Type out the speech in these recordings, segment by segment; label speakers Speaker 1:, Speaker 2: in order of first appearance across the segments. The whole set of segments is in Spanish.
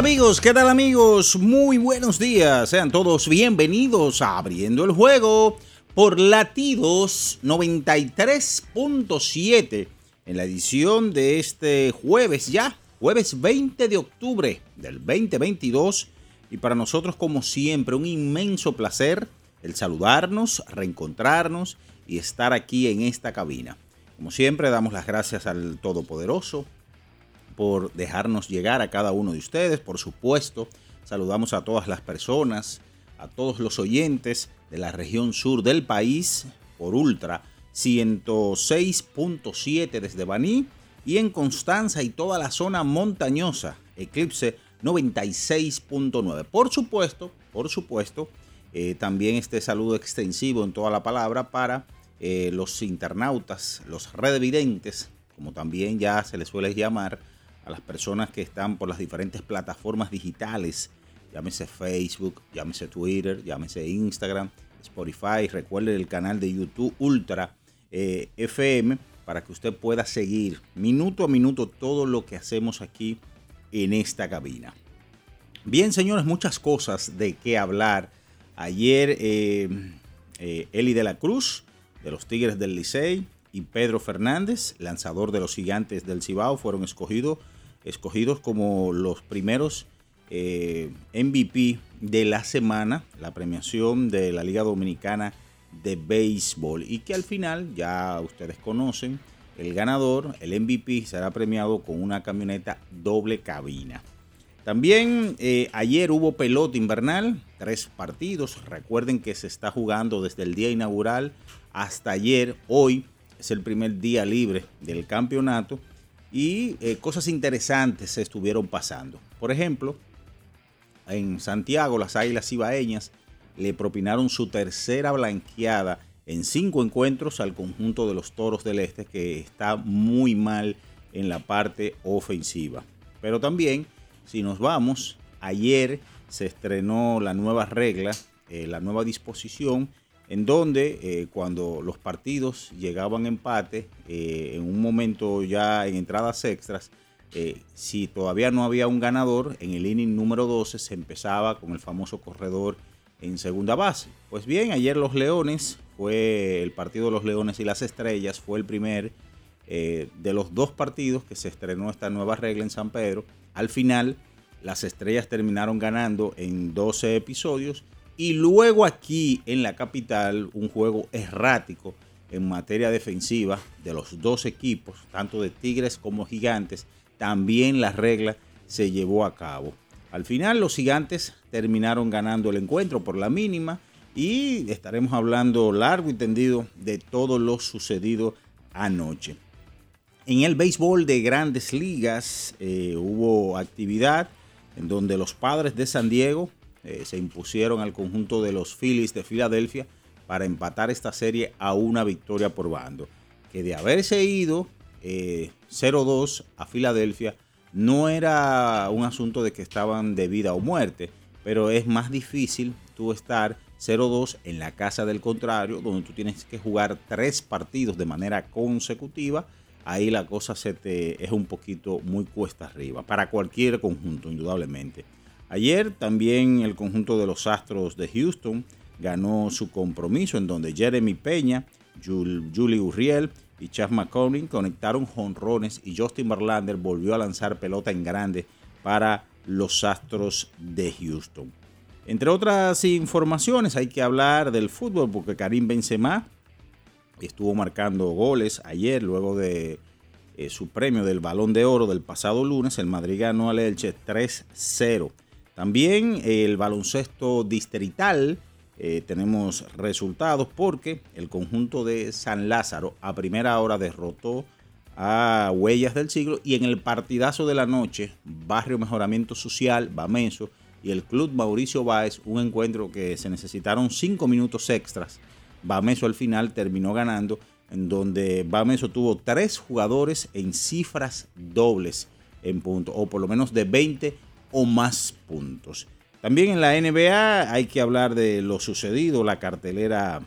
Speaker 1: Amigos? ¿Qué tal amigos? Muy buenos días. Sean todos bienvenidos a Abriendo el Juego por Latidos 93.7 en la edición de este jueves ya, jueves 20 de octubre del 2022. Y para nosotros como siempre un inmenso placer el saludarnos, reencontrarnos y estar aquí en esta cabina. Como siempre damos las gracias al Todopoderoso por dejarnos llegar a cada uno de ustedes. Por supuesto, saludamos a todas las personas, a todos los oyentes de la región sur del país por Ultra 106.7 desde Baní y en Constanza y toda la zona montañosa, Eclipse 96.9. Por supuesto, por supuesto, eh, también este saludo extensivo en toda la palabra para eh, los internautas, los redevidentes, como también ya se les suele llamar, a las personas que están por las diferentes plataformas digitales, llámese Facebook, llámese Twitter, llámese Instagram, Spotify, recuerde el canal de YouTube Ultra eh, FM para que usted pueda seguir minuto a minuto todo lo que hacemos aquí en esta cabina. Bien, señores, muchas cosas de qué hablar. Ayer eh, eh, Eli de la Cruz, de los Tigres del Licey, y Pedro Fernández, lanzador de los Gigantes del Cibao, fueron escogidos escogidos como los primeros eh, MVP de la semana, la premiación de la Liga Dominicana de Béisbol. Y que al final, ya ustedes conocen, el ganador, el MVP, será premiado con una camioneta doble cabina. También eh, ayer hubo pelota invernal, tres partidos. Recuerden que se está jugando desde el día inaugural hasta ayer. Hoy es el primer día libre del campeonato y eh, cosas interesantes se estuvieron pasando. Por ejemplo, en Santiago las Águilas Ibaeñas le propinaron su tercera blanqueada en cinco encuentros al conjunto de los Toros del Este que está muy mal en la parte ofensiva. Pero también, si nos vamos, ayer se estrenó la nueva regla, eh, la nueva disposición en donde eh, cuando los partidos llegaban a empate, eh, en un momento ya en entradas extras, eh, si todavía no había un ganador, en el inning número 12 se empezaba con el famoso corredor en segunda base. Pues bien, ayer los Leones, fue el partido de los Leones y las Estrellas, fue el primer de los dos partidos que se estrenó esta nueva regla en San Pedro. Al final, las Estrellas terminaron ganando en 12 episodios y luego aquí en la capital, un juego errático en materia defensiva de los dos equipos, tanto de Tigres como Gigantes, también la regla se llevó a cabo. Al final los Gigantes terminaron ganando el encuentro por la mínima y estaremos hablando largo y tendido de todo lo sucedido anoche. En el béisbol de grandes ligas eh, hubo actividad en donde los padres de San Diego eh, se impusieron al conjunto de los Phillies de Filadelfia para empatar esta serie a una victoria por bando. que de haberse ido 0-2 a Filadelfia, no era un asunto de que estaban de vida o muerte, pero es más difícil tú estar 0-2 en la casa del contrario, donde tú tienes que jugar tres partidos de manera consecutiva. Ahí la cosa se te es un poquito muy cuesta arriba para cualquier conjunto, indudablemente. Ayer también el conjunto de los Astros de Houston ganó su compromiso en donde Jeremy Peña, Julie Urriel y Chas McCormick conectaron jonrones y Justin Verlander volvió a lanzar pelota en grande para los Astros de Houston. Entre otras informaciones hay que hablar del fútbol porque Karim Benzema estuvo marcando goles ayer luego de eh, su premio del Balón de Oro del pasado lunes. El Madrid ganó al Elche 3-0. También el baloncesto distrital eh, tenemos resultados porque el conjunto de San Lázaro a primera hora derrotó a Huellas del Siglo y en el partidazo de la noche, Barrio Mejoramiento Social, Bameso y el Club Mauricio Báez, un encuentro que se necesitaron cinco minutos extras. Bameso al final terminó ganando, en donde Bameso tuvo tres jugadores en cifras dobles en puntos, o por lo menos de 20 o más puntos. También en la NBA hay que hablar de lo sucedido, la cartelera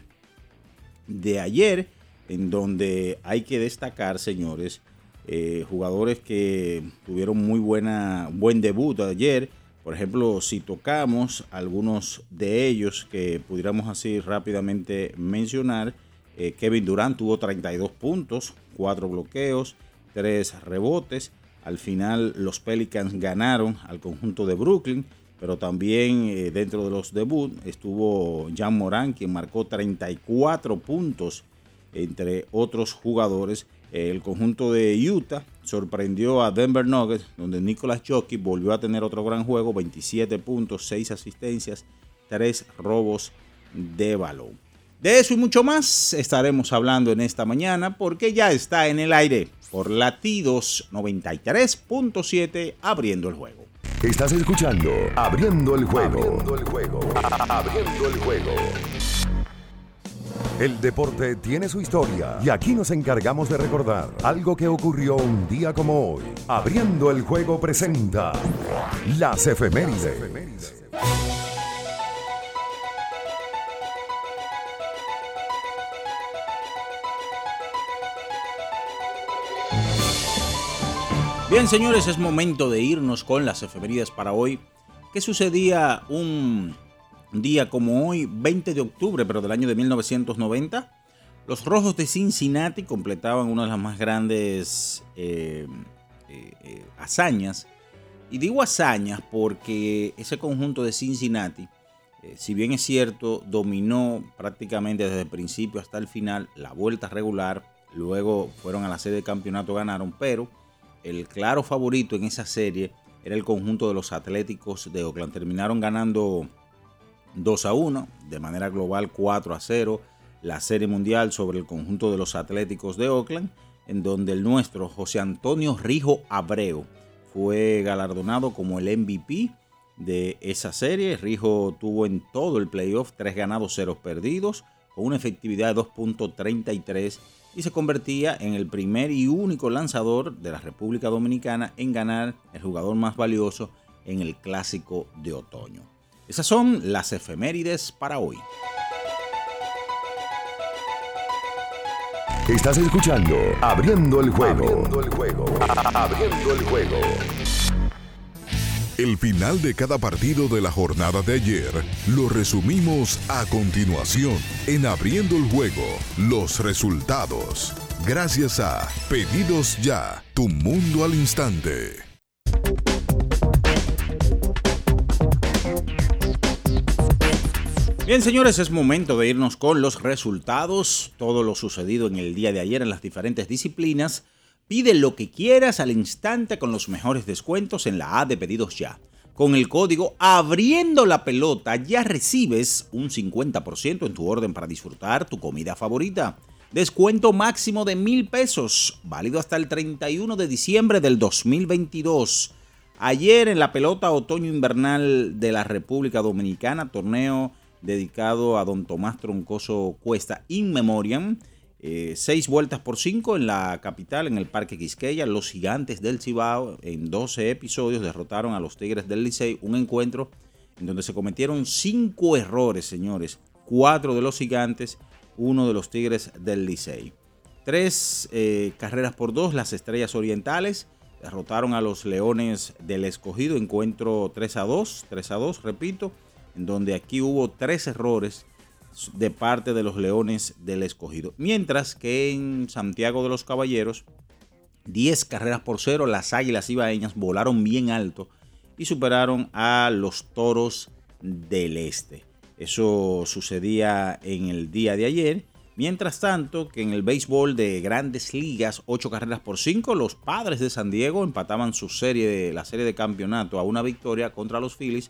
Speaker 1: de ayer, en donde hay que destacar, señores, eh, jugadores que tuvieron muy buena, buen debut ayer. Por ejemplo, si tocamos algunos de ellos que pudiéramos así rápidamente mencionar, eh, Kevin Durant tuvo 32 puntos, 4 bloqueos, 3 rebotes. Al final los Pelicans ganaron al conjunto de Brooklyn pero también eh, dentro de los debut estuvo Jan Morán, quien marcó 34 puntos entre otros jugadores. El conjunto de Utah sorprendió a Denver Nuggets, donde Nicolas Jockey volvió a tener otro gran juego, 27 puntos, 6 asistencias, 3 robos de balón. De eso y mucho más estaremos hablando en esta mañana porque ya está en el aire por latidos 93.7 abriendo el juego.
Speaker 2: Estás escuchando Abriendo el juego. Abriendo el juego. Abriendo el juego. El deporte tiene su historia y aquí nos encargamos de recordar algo que ocurrió un día como hoy. Abriendo el juego presenta las efemérides.
Speaker 1: Bien, señores, es momento de irnos con las efemérides para hoy. ¿Qué sucedía un día como hoy, 20 de octubre, pero del año de 1990? Los Rojos de Cincinnati completaban una de las más grandes eh, eh, eh, hazañas. Y digo hazañas porque ese conjunto de Cincinnati, si bien es cierto, dominó prácticamente desde el principio hasta el final la vuelta regular. Luego fueron a la sede de campeonato, ganaron, pero el claro favorito en esa serie era el conjunto de los Atléticos de Oakland. Terminaron ganando 2 a 1, de manera global 4 a 0, la serie mundial sobre el conjunto de los Atléticos de Oakland, en donde el nuestro José Antonio Rijo Abreu fue galardonado como el MVP de esa serie. Rijo tuvo en todo el playoff 3 ganados, 0 perdidos, con una efectividad de 2.33 y se convertía en el primer y único lanzador de la República Dominicana en ganar el jugador más valioso en el clásico de otoño. Esas son las efemérides para hoy.
Speaker 2: Estás escuchando Abriendo el juego. Abriendo el juego. Abriendo el juego. El final de cada partido de la jornada de ayer lo resumimos a continuación en Abriendo el Juego, los resultados. Gracias a Pedidos Ya, tu mundo al instante.
Speaker 1: Bien, señores, es momento de irnos con los resultados, todo lo sucedido en el día de ayer en las diferentes disciplinas Pide lo que quieras al instante con los mejores descuentos en la A de pedidos ya. Con el código abriendo la pelota ya recibes un 50% en tu orden para disfrutar tu comida favorita. Descuento máximo de mil pesos, válido hasta el 31 de diciembre del 2022. Ayer en la pelota otoño invernal de la República Dominicana, torneo dedicado a don Tomás Troncoso Cuesta in memoriam, Eh, seis vueltas por cinco en la capital, en el Parque Quisqueya. Los gigantes del Cibao en 12 episodios derrotaron a los Tigres del Licey. Un encuentro en donde se cometieron cinco errores, señores. Cuatro de los gigantes, uno de los Tigres del Licey. Tres eh, carreras por dos, las Estrellas Orientales derrotaron a los Leones del Escogido. Encuentro 3 a 2, 3 a 2, repito, en donde aquí hubo tres errores de parte de los Leones del Escogido. Mientras que en Santiago de los Caballeros, 10 carreras por cero, las Águilas Ibaeñas volaron bien alto y superaron a los Toros del Este. Eso sucedía en el día de ayer. Mientras tanto, que en el béisbol de grandes ligas, 8 carreras por 5, los padres de San Diego empataban su serie la serie de campeonato a una victoria contra los Phillies,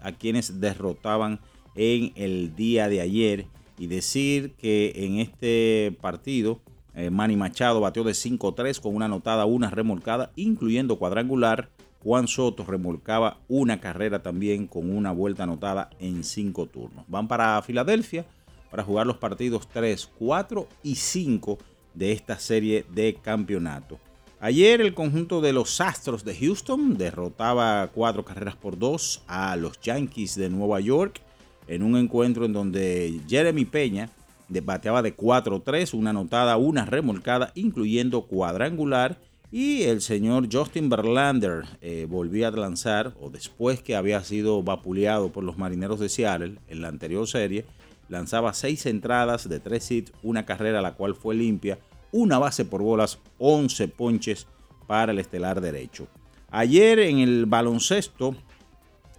Speaker 1: a quienes derrotaban en el día de ayer y decir que en este partido eh, Manny Machado bateó de 5-3 con una anotada, una remolcada, incluyendo cuadrangular. Juan Soto remolcaba una carrera también con una vuelta anotada en cinco turnos. Van para Filadelfia para jugar los partidos 3, 4 y 5 de esta serie de campeonato. Ayer el conjunto de los Astros de Houston derrotaba cuatro carreras por dos a los Yankees de Nueva York en un encuentro en donde Jeremy Peña bateaba de 4-3, una anotada, una remolcada, incluyendo cuadrangular. Y el señor Justin Verlander eh, volvía a lanzar, o después que había sido vapuleado por los marineros de Seattle en la anterior serie, lanzaba seis entradas de tres hits, una carrera la cual fue limpia, una base por bolas, 11 ponches para el estelar derecho. Ayer en el baloncesto,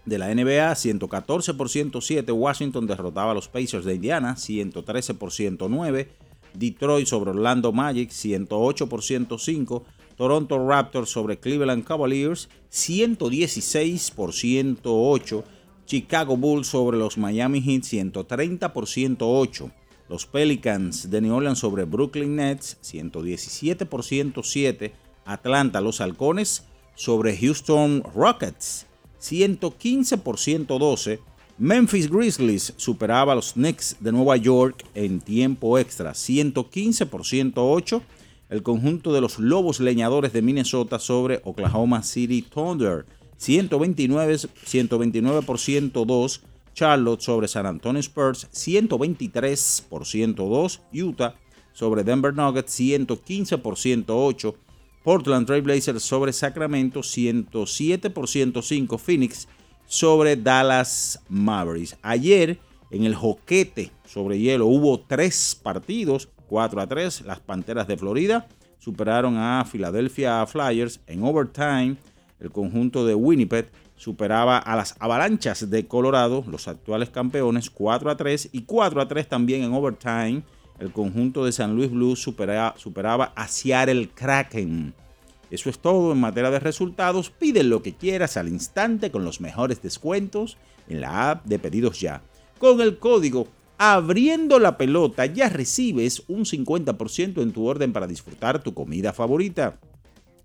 Speaker 1: de la NBA, 114 por 107. Washington derrotaba a los Pacers de Indiana, 113 por 109. Detroit sobre Orlando Magic, 108 por 105. Toronto Raptors sobre Cleveland Cavaliers, 116 por 108. Chicago Bulls sobre los Miami Heat, 130 por 108. Los Pelicans de New Orleans sobre Brooklyn Nets, 117 por 107. Atlanta, los Halcones sobre Houston Rockets, 115 por 112. Memphis Grizzlies superaba a los Knicks de Nueva York en tiempo extra, 115 por 108. El conjunto de los Lobos Leñadores de Minnesota sobre Oklahoma City Thunder, 129, 129 por 102. Charlotte sobre San Antonio Spurs, 123 por 102. Utah sobre Denver Nuggets, 115 por 108. Portland Trail Blazers sobre Sacramento, 107 por 105 Phoenix sobre Dallas Mavericks. Ayer en el joquete sobre hielo hubo tres partidos, 4 a 3. Las Panteras de Florida superaron a Philadelphia Flyers en overtime. El conjunto de Winnipeg superaba a las Avalanchas de Colorado, los actuales campeones, 4 a 3 y 4 a 3 también en overtime el conjunto de San Luis Blues superaba a Seattle Kraken. Eso es todo en materia de resultados. Pide lo que quieras al instante con los mejores descuentos en la app de pedidos ya. Con el código abriendo la pelota ya recibes un 50% en tu orden para disfrutar tu comida favorita.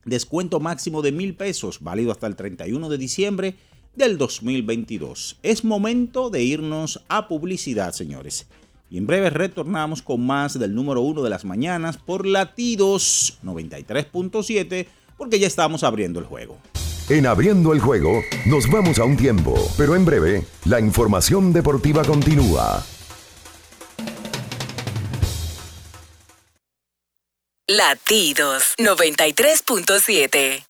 Speaker 1: Descuento máximo de mil pesos, válido hasta el 31 de diciembre del 2022. Es momento de irnos a publicidad, señores. Y en breve retornamos con más del número uno de las mañanas por latidos 93.7 porque ya estamos abriendo el juego.
Speaker 2: En abriendo el juego nos vamos a un tiempo, pero en breve la información deportiva continúa.
Speaker 3: Latidos 93.7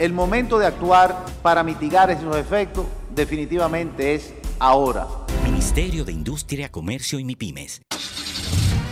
Speaker 4: El momento de actuar para mitigar esos efectos definitivamente es ahora.
Speaker 5: Ministerio de Industria, Comercio y MIPIMES.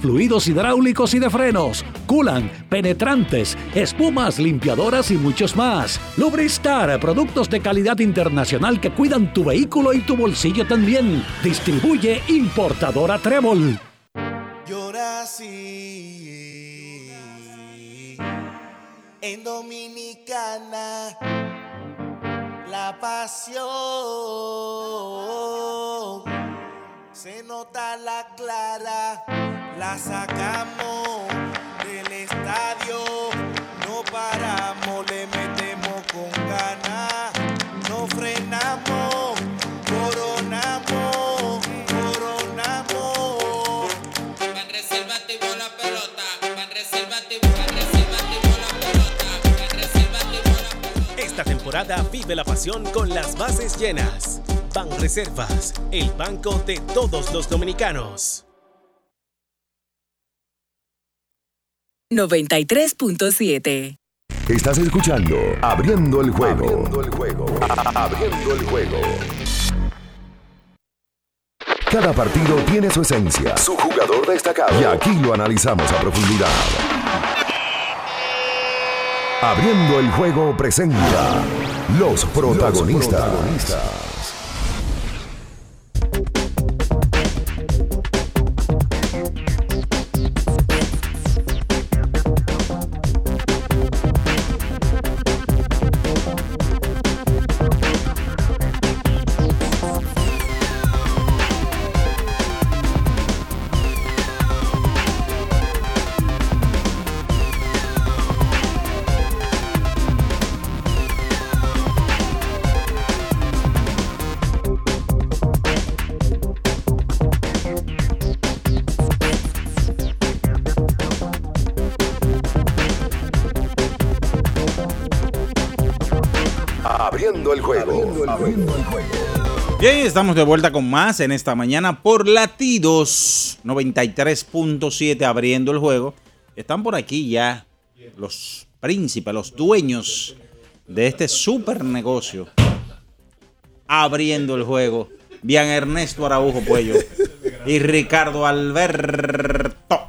Speaker 6: fluidos hidráulicos y de frenos, culan, penetrantes, espumas, limpiadoras y muchos más. Lubristar, productos de calidad internacional que cuidan tu vehículo y tu bolsillo también. Distribuye importadora Trébol.
Speaker 7: Llora en Dominicana la pasión se nota la clara, la sacamos del estadio, no paramos, le metemos con ganas, no frenamos, coronamos, coronamos.
Speaker 8: Van reserva activó la pelota, van reserva activó, van reserva activó la pelota, van reserva activó la pelota.
Speaker 9: Esta temporada vive la pasión con las bases llenas. Ban Reservas, el banco de todos los dominicanos.
Speaker 3: 93.7
Speaker 2: Estás escuchando Abriendo el juego. Abriendo el juego. Abriendo el juego. Cada partido tiene su esencia, su jugador destacado. Y aquí lo analizamos a profundidad. Abriendo el juego presenta los protagonistas. Abriendo el juego. Abriendo el juego.
Speaker 1: Bien, estamos de vuelta con más en esta mañana por Latidos 93.7 abriendo el juego. Están por aquí ya los príncipes, los dueños de este super negocio. Abriendo el juego. Bien Ernesto Araujo Puello y Ricardo Alberto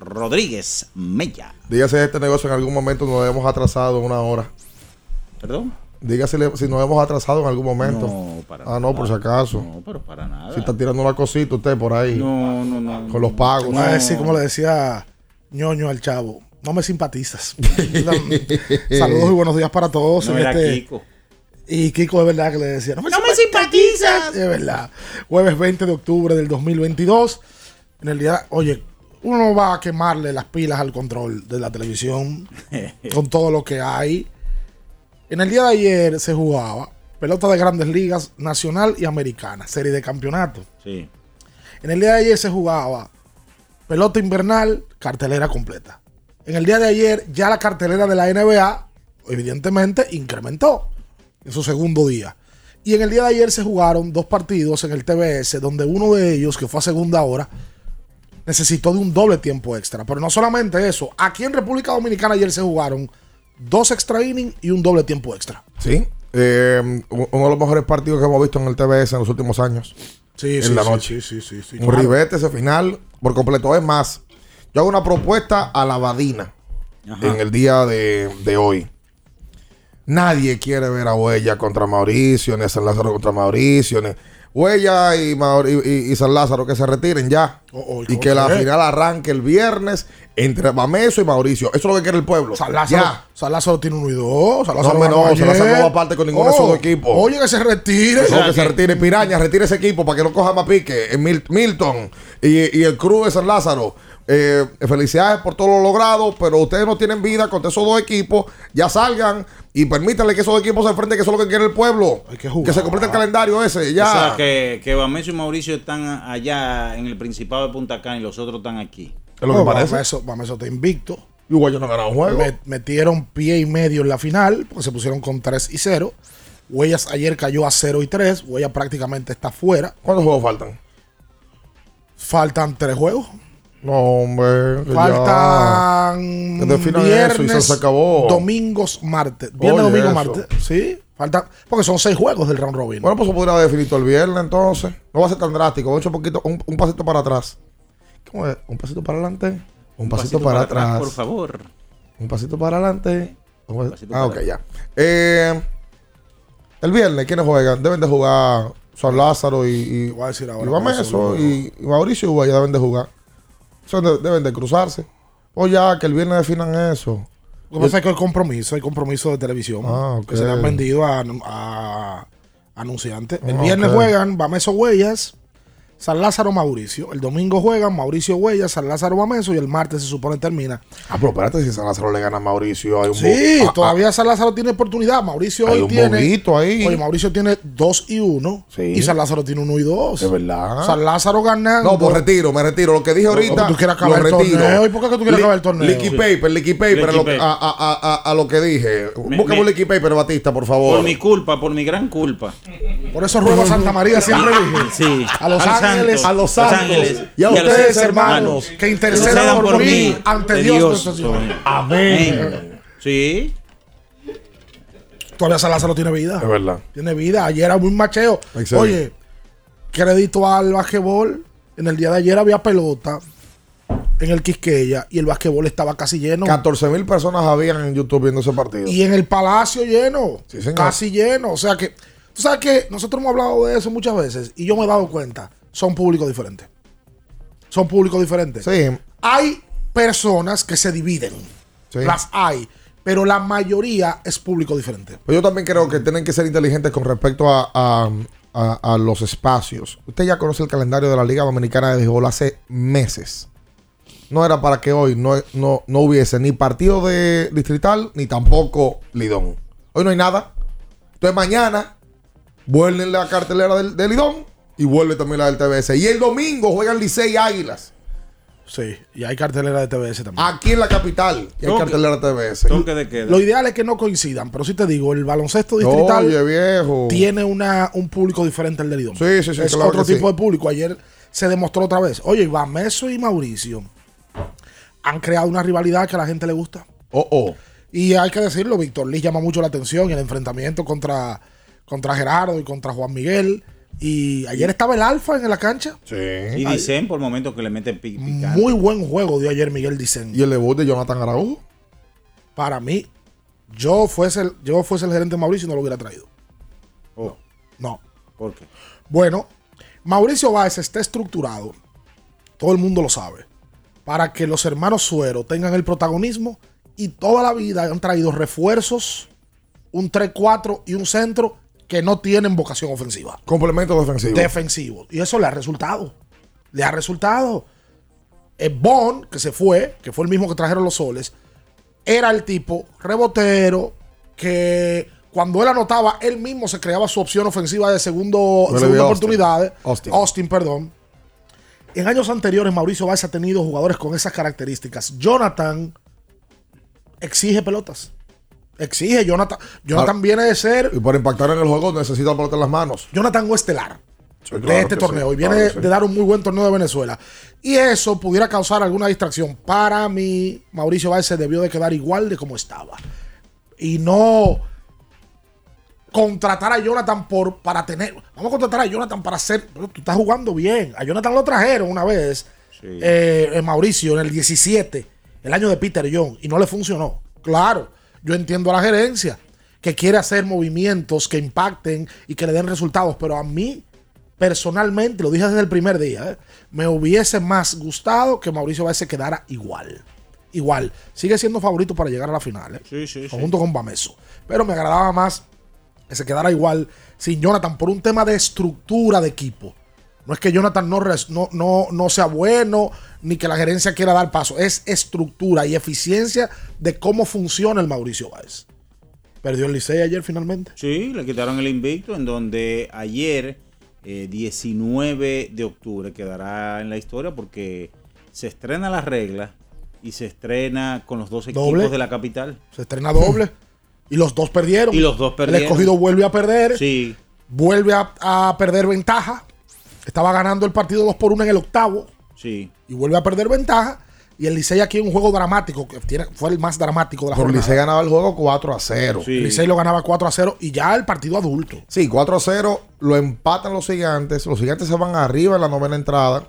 Speaker 1: Rodríguez Mella.
Speaker 10: Dígase este negocio en algún momento nos hemos atrasado una hora.
Speaker 1: ¿Perdón?
Speaker 10: Dígase si nos hemos atrasado en algún momento.
Speaker 1: No, para
Speaker 10: ah, no, por si acaso.
Speaker 1: No, pero para nada.
Speaker 10: Si está tirando una cosita usted por ahí.
Speaker 1: No, no, no.
Speaker 10: Con los pagos.
Speaker 11: No, decir, como le decía ñoño al chavo, no me simpatizas. Saludos y buenos días para todos.
Speaker 1: No
Speaker 11: en
Speaker 1: era
Speaker 11: este-
Speaker 1: Kiko.
Speaker 11: Y Kiko de verdad que le decía, no me,
Speaker 1: ¡No me simpatizas!
Speaker 11: De verdad. Jueves 20 de octubre del 2022. En el día, oye, uno va a quemarle las pilas al control de la televisión con todo lo que hay. En el día de ayer se jugaba pelota de grandes ligas nacional y americana, serie de campeonato.
Speaker 1: Sí.
Speaker 11: En el día de ayer se jugaba pelota invernal, cartelera completa. En el día de ayer ya la cartelera de la NBA, evidentemente, incrementó en su segundo día. Y en el día de ayer se jugaron dos partidos en el TBS, donde uno de ellos, que fue a segunda hora, necesitó de un doble tiempo extra. Pero no solamente eso, aquí en República Dominicana ayer se jugaron dos extra innings y un doble tiempo extra.
Speaker 10: Sí. Eh, uno de los mejores partidos que hemos visto en el TBS en los últimos años.
Speaker 11: Sí,
Speaker 10: en
Speaker 11: sí,
Speaker 10: la
Speaker 11: sí,
Speaker 10: noche.
Speaker 11: sí, sí, sí,
Speaker 10: Un
Speaker 11: claro.
Speaker 10: ribete ese final por completo. Es más, yo hago una propuesta a la Badina.
Speaker 1: Ajá.
Speaker 10: en el día de, de hoy. Nadie quiere ver a Huella contra Mauricio, ni a San Lázaro contra Mauricio, ni Huella y, Mauri- y- y San Lázaro que se retiren ya.
Speaker 11: Oh,
Speaker 10: y que la final arranque el viernes entre Mameso y Mauricio. Eso es lo que quiere el pueblo.
Speaker 11: San Lázaro,
Speaker 10: Ya.
Speaker 11: San Lázaro tiene uno y dos. San
Speaker 10: No,
Speaker 11: Lázaro ganó
Speaker 10: no, San Lázaro no va parte con ninguno de esos dos equipos.
Speaker 11: Oye, que se retire.
Speaker 10: No, que se retire Piraña, retire ese equipo para que no coja más pique. Mil- Milton y, y el Cruz de San Lázaro. Eh, felicidades por todo lo logrado, pero ustedes no tienen vida contra esos dos equipos. Ya salgan y permítanle que esos dos equipos se enfrenten, que eso es lo que quiere el pueblo. que, se complete el calendario ese. Ya.
Speaker 1: O sea, que, que Bameso y Mauricio están allá en el Principado de Punta Cana y los otros están aquí.
Speaker 10: Es lo que parece.
Speaker 11: Bameso, Bameso está invicto.
Speaker 10: Igual yo no un juego.
Speaker 11: Me- metieron pie y medio en la final, porque se pusieron con 3 y 0. Huellas ayer cayó a 0 y 3. Huellas prácticamente está fuera.
Speaker 10: ¿Cuántos juegos faltan?
Speaker 11: Faltan 3 juegos.
Speaker 10: No, hombre.
Speaker 11: Faltan
Speaker 10: ya. Que definan eso y se,
Speaker 11: viernes,
Speaker 10: se acabó.
Speaker 11: domingos, martes. Viernes,
Speaker 10: Oye,
Speaker 11: domingo,
Speaker 10: eso.
Speaker 11: martes. Sí, faltan. Porque son 6 juegos del round robin.
Speaker 10: Bueno, pues se podría definir todo el viernes entonces. No va a ser tan drástico. Vamos a echar un poquito, un, un pasito para atrás. ¿Cómo es? Un pasito para adelante. Un, pasito, para, atrás.
Speaker 1: Por favor.
Speaker 10: Un pasito para adelante. Un
Speaker 1: pasito
Speaker 10: ah,
Speaker 1: para
Speaker 10: ok, ya. Eh, el viernes, ¿quiénes juegan? Deben de jugar San Lázaro y, y,
Speaker 11: Voy a decir ahora,
Speaker 10: y Bameso y, y Mauricio y Uguaya deben de jugar. Son de- deben de cruzarse. O ya, que el viernes definan eso.
Speaker 11: Lo que pasa es que hay compromiso, hay compromiso de televisión
Speaker 10: Ah,
Speaker 11: que se le han vendido a, a anunciantes. El
Speaker 10: Ah,
Speaker 11: viernes
Speaker 10: ok.
Speaker 11: juegan Bameso Huellas, San Lázaro Mauricio. El domingo juegan Mauricio Huellas, San Lázaro Bameso y el martes se supone termina.
Speaker 10: Ah, pero espérate, si San Lázaro le gana a Mauricio, hay un
Speaker 11: Sí,
Speaker 10: bo- ah,
Speaker 11: todavía San Lázaro tiene oportunidad. Mauricio
Speaker 10: Hay
Speaker 11: hoy
Speaker 10: un
Speaker 11: tiene.
Speaker 10: ahí.
Speaker 11: Oye, Mauricio tiene 2 y 1
Speaker 10: Sí.
Speaker 11: y San Lázaro tiene 1 y 2.
Speaker 10: De verdad.
Speaker 11: San Lázaro ganando.
Speaker 10: No, pues retiro, me retiro. Lo que dije ahorita,
Speaker 11: tú quieres acabar
Speaker 10: lo
Speaker 11: el
Speaker 10: retiro.
Speaker 11: torneo. ¿Y por qué que tú quieres
Speaker 10: Li-
Speaker 11: acabar el torneo?
Speaker 10: Licky paper, licky paper,
Speaker 1: Licky
Speaker 10: a, lo, que-
Speaker 1: paper.
Speaker 10: a, a- a- a lo que dije.
Speaker 1: Me-
Speaker 10: Busca
Speaker 1: me-
Speaker 10: un licky paper, Batista, por favor.
Speaker 1: Por mi culpa, por mi gran culpa.
Speaker 11: Por eso ruego a Santa María siempre dije.
Speaker 1: Sí.
Speaker 11: A los
Speaker 1: Al
Speaker 11: ángeles, a los santos
Speaker 1: ángeles
Speaker 11: y a ustedes, hermanos, que intercedan por mí ante Dios nuestro Señor.
Speaker 1: Amén. Sí.
Speaker 11: Todavía San Lázaro tiene vida.
Speaker 10: Es verdad.
Speaker 11: Tiene vida. Ayer era un macheo.
Speaker 10: Excelente.
Speaker 11: Oye, crédito al basquetbol. En el día de ayer había pelota en el Quisqueya y el basquetbol estaba casi lleno.
Speaker 10: 14 mil personas habían en YouTube viendo ese partido.
Speaker 11: Y en el Palacio lleno.
Speaker 10: Sí, señor.
Speaker 11: Casi lleno. O sea que, tú sabes que nosotros hemos hablado de eso muchas veces y yo me he dado cuenta. Son públicos diferentes. Son públicos diferentes.
Speaker 10: Sí.
Speaker 11: Hay personas que se dividen.
Speaker 10: Sí.
Speaker 11: Las hay. Pero la mayoría es público diferente.
Speaker 10: Pues yo también creo que tienen que ser inteligentes con respecto a, a- a- a los espacios. Usted ya conoce el calendario de la Liga Dominicana de Béisbol hace meses. No era para que hoy no, no, no hubiese ni partido de distrital ni tampoco Lidón. Hoy no hay nada. Entonces mañana vuelve la cartelera del, de Lidón y vuelve también la del TBS. Y el domingo juegan Licey y Águilas.
Speaker 11: Sí, y hay cartelera de TBS también.
Speaker 10: Aquí en la capital. Y hay cartelera de TBS.
Speaker 1: Toque de queda.
Speaker 11: Lo ideal es que no coincidan, pero sí te digo, el baloncesto distrital
Speaker 10: Oye, viejo.
Speaker 11: tiene una, un público diferente al del Lidón.
Speaker 10: Sí, sí, sí,
Speaker 11: Es
Speaker 10: claro
Speaker 11: otro
Speaker 10: que
Speaker 11: tipo
Speaker 10: sí.
Speaker 11: de público. Ayer se demostró otra vez. Oye, Bameso y Mauricio han creado una rivalidad que a la gente le gusta.
Speaker 10: Oh, oh.
Speaker 11: Y hay que decirlo, Víctor Liz llama mucho la atención y el enfrentamiento contra, contra Gerardo y contra Juan Miguel. Y ayer estaba el Alfa en la cancha.
Speaker 10: Sí.
Speaker 1: Y dicen por momentos que le meten pi- picante.
Speaker 11: Muy buen juego dio ayer Miguel Dicen.
Speaker 10: Y el debut de Jonathan Araújo.
Speaker 11: Para mí, yo fuese, el, yo fuese el gerente de Mauricio y no lo hubiera traído.
Speaker 1: Oh,
Speaker 11: No.
Speaker 1: ¿Por qué?
Speaker 11: Bueno, Mauricio Báez está estructurado, todo el mundo lo sabe, para que los hermanos Suero tengan el protagonismo y toda la vida han traído refuerzos, un 3-4 y un centro que no tienen vocación ofensiva.
Speaker 10: Complemento defensivo.
Speaker 11: Defensivo. Y eso le ha resultado. Le ha resultado. El Bond, que se fue, que fue el mismo que trajeron los soles, era el tipo rebotero que cuando él anotaba, él mismo se creaba su opción ofensiva de segundo, segunda oportunidad.
Speaker 10: Austin.
Speaker 11: Austin, perdón. En años anteriores, Mauricio Valls ha tenido jugadores con esas características. Jonathan exige pelotas. Exige. Jonathan, Jonathan
Speaker 10: Ah.
Speaker 11: viene de ser.
Speaker 10: Y para impactar en el juego necesita en las manos.
Speaker 11: Jonathan no estelar
Speaker 10: Sí,
Speaker 11: de este torneo
Speaker 10: sí,
Speaker 11: y viene
Speaker 10: claro
Speaker 11: de, dar un muy buen torneo de Venezuela. Y eso pudiera causar alguna distracción. Para mí, Mauricio Valls se debió de quedar igual de como estaba. Y no contratar a Jonathan por, para tener. Vamos a contratar a Jonathan para hacer. Tú estás jugando bien. A Jonathan lo trajeron una vez. eh, eh, Mauricio en el 17. el año de Peter Young, y no le funcionó. Claro, yo entiendo a la gerencia que quiere hacer movimientos que impacten y que le den resultados, pero a mí personalmente, lo dije desde el primer día, ¿eh? me hubiese más gustado que Mauricio Báez se quedara igual. Igual. Sigue siendo favorito para llegar a la final, ¿eh?
Speaker 1: Sí, sí, sí.
Speaker 11: junto con Bameso. Pero me agradaba más que se quedara igual sin Jonathan por un tema de estructura de equipo. No es que Jonathan no, no, no, no sea bueno, ni que la gerencia quiera dar paso. Es estructura y eficiencia de cómo funciona el Mauricio Báez. Perdió el Licey ayer finalmente.
Speaker 1: Sí, le quitaron el invicto en donde ayer, eh, 19 de octubre, quedará en la historia porque se estrena la regla y se estrena con los dos equipos
Speaker 11: Doble.
Speaker 1: de la capital.
Speaker 11: Se estrena doble. y los dos perdieron.
Speaker 1: Y los dos perdieron.
Speaker 11: El escogido vuelve a perder.
Speaker 1: Sí.
Speaker 11: Vuelve a, a perder ventaja. Estaba ganando el partido 2 por 1 en el octavo.
Speaker 1: Sí.
Speaker 11: Y vuelve a perder ventaja. Y el Licey aquí en un juego dramático, que tiene- fue el más dramático de la
Speaker 10: Por
Speaker 11: jornada.
Speaker 10: Licey ganaba el juego 4 a 0.
Speaker 11: El Licey lo ganaba 4 a 0 y ya el partido adulto.
Speaker 10: Sí, 4 a 0. Lo empatan los gigantes. Los gigantes se van arriba en la novena entrada.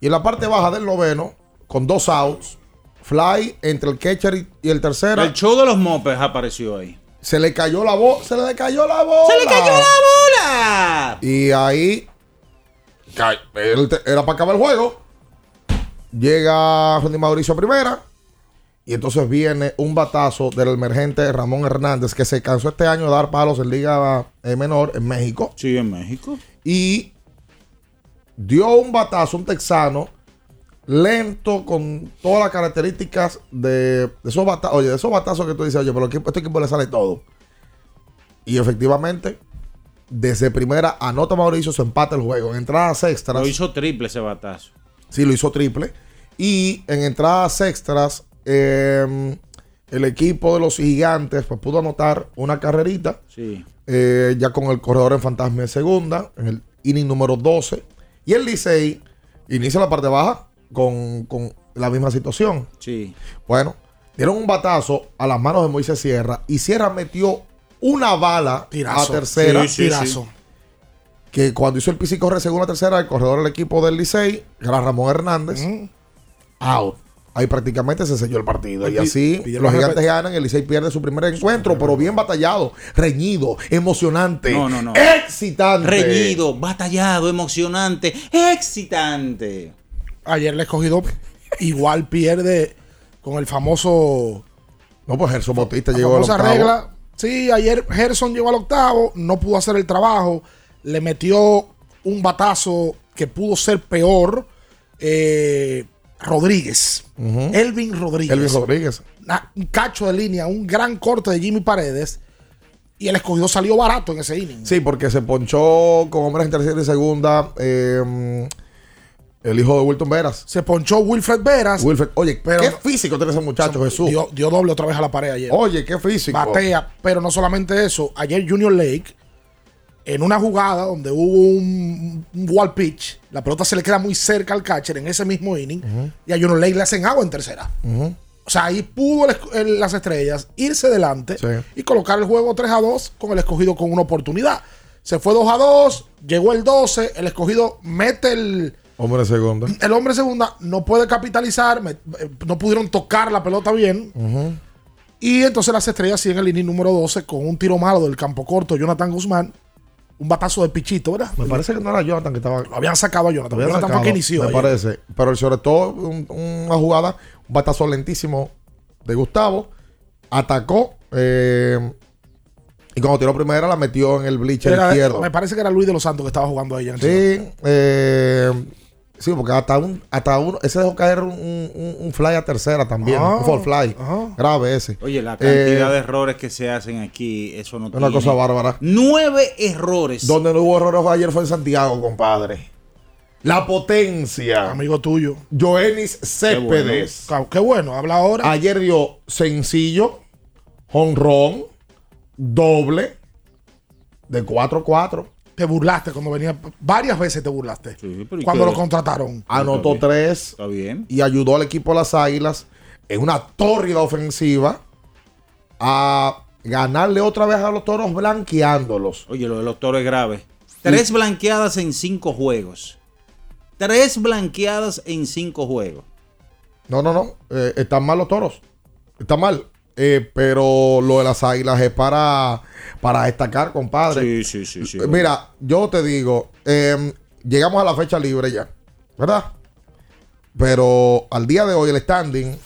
Speaker 10: Y en la parte baja del noveno, con dos outs, fly entre el catcher y, y el tercero.
Speaker 1: El show de los mopes apareció ahí.
Speaker 10: Se le cayó la bola. Se le cayó la bola.
Speaker 1: ¡Se le cayó la bola!
Speaker 10: Y ahí. Te- Era para acabar el juego. Llega Randy Mauricio a primera. Y entonces viene un batazo del emergente Ramón Hernández, que se cansó este año de dar palos en Liga eh, Menor en México.
Speaker 1: Sí, en México.
Speaker 10: Y dio un batazo, un texano, lento, con todas las características de, de esos batazos. Oye, de esos batazos que tú dices, oye, pero a este equipo le sale todo. Y efectivamente, desde primera anota Mauricio, se empata el juego. En entradas extras.
Speaker 1: Lo hizo triple ese batazo.
Speaker 10: Sí, lo hizo triple. Y en entradas extras, eh, el equipo de los gigantes pues, pudo anotar una carrerita.
Speaker 1: Sí.
Speaker 10: eh, ya con el corredor en fantasma en segunda, en el inning número 12. Y el Licey inicia la parte baja con, con la misma situación.
Speaker 1: Sí.
Speaker 10: Bueno, dieron un batazo a las manos de Moisés Sierra y Sierra metió una bala
Speaker 11: Tirazo.
Speaker 10: a tercera.
Speaker 11: Sí, sí, Tirazo. sí.
Speaker 10: Que cuando hizo el pis y corre segunda tercera, el corredor del equipo del Licey, que era Ramón Hernández, out. Ahí prácticamente se selló el partido. Y así los gigantes ganan, el Licey pierde su primer encuentro, pero bien batallado, reñido, emocionante,
Speaker 1: No, no, no.
Speaker 10: excitante.
Speaker 1: Reñido, batallado, emocionante, excitante.
Speaker 11: Ayer el escogido igual pierde con el famoso.
Speaker 10: No, pues Gerson Bautista llegó
Speaker 11: famosa
Speaker 10: octavo.
Speaker 11: regla. Sí, ayer Gerson llegó al octavo, no pudo hacer el trabajo, le metió un batazo que pudo ser peor. eh, Rodríguez, Elvin Rodríguez.
Speaker 10: Elvin Rodríguez.
Speaker 11: Una- un cacho de línea, un gran corte de Jimmy Paredes. Y el escogido salió barato en ese inning.
Speaker 10: Sí, porque se ponchó con hombres en tercera y segunda eh, el hijo de Wilton Veras.
Speaker 11: Se ponchó Wilfred Veras.
Speaker 10: Wilfred, oye,
Speaker 11: Pero-
Speaker 10: qué físico tiene ese muchacho, Jesús.
Speaker 11: Dio, dio doble otra vez a la pared ayer.
Speaker 10: Oye, qué físico.
Speaker 11: Batea, pero no solamente eso. Ayer Junior Lake, en una jugada donde hubo un, un wall pitch, la pelota se le queda muy cerca al catcher en ese mismo inning, y a Junior Lake le hacen agua en tercera. O sea, ahí pudo el esc- el- las estrellas irse delante
Speaker 10: Sí.
Speaker 11: y colocar el juego 3 a 2 con el escogido con una oportunidad. Se fue 2 a 2, llegó el 12, el escogido mete el,
Speaker 10: Hombre segunda.
Speaker 11: el hombre segunda, no puede capitalizar, me- eh, no pudieron tocar la pelota bien. Y entonces las estrellas siguen el inning número 12 con un tiro malo del campo corto, Jonathan Guzmán. Un batazo de pichito, ¿verdad?
Speaker 10: Me parece que no era Jonathan que estaba.
Speaker 11: Lo habían sacado a Jonathan. Jonathan fue
Speaker 10: sacado,
Speaker 11: que inició.
Speaker 10: Me
Speaker 11: ayer.
Speaker 10: parece. Pero sobre todo, un- una jugada, un batazo lentísimo de Gustavo. Atacó. eh, y cuando tiró primera, la metió en el bleacher
Speaker 11: Era-
Speaker 10: izquierdo.
Speaker 11: me parece que era Luis de los Santos que estaba jugando ahí. En el
Speaker 10: Sí, eh, sí, porque hasta un, hasta uno, ese dejó caer un, un- un fly a tercera también,
Speaker 11: Ah,
Speaker 10: un fall fly, grave ese.
Speaker 1: Oye, la cantidad
Speaker 10: Eh,
Speaker 1: de errores que se hacen aquí, eso no
Speaker 10: Una
Speaker 1: tiene-
Speaker 10: cosa bárbara.
Speaker 1: Nueve errores.
Speaker 10: Donde no hubo errores ayer fue en Santiago, compadre. La potencia.
Speaker 11: Amigo tuyo.
Speaker 10: Joenis Céspedes.
Speaker 11: Qué bueno, Qué bueno, habla ahora.
Speaker 10: Ayer dio sencillo, honrón, doble, de 4-4.
Speaker 11: Te burlaste cuando venía. Varias veces te burlaste.
Speaker 1: pero ¿y
Speaker 11: cuando lo contrataron.
Speaker 10: Anotó
Speaker 1: Está
Speaker 10: tres.
Speaker 1: Está bien.
Speaker 10: y ayudó al equipo de las Águilas en una tórrida ofensiva a ganarle otra vez a los toros blanqueándolos.
Speaker 1: Oye, lo de los toros es grave. Tres blanqueadas en cinco juegos. Tres blanqueadas en cinco juegos.
Speaker 10: No, no, no. Eh, están mal los toros. Está mal. Eh, pero lo de las águilas es para, para destacar, compadre.
Speaker 1: Sí, sí, sí, sí.
Speaker 10: Mira, yo te digo, eh, llegamos a la fecha libre ya, ¿verdad? Pero al día de hoy el standing,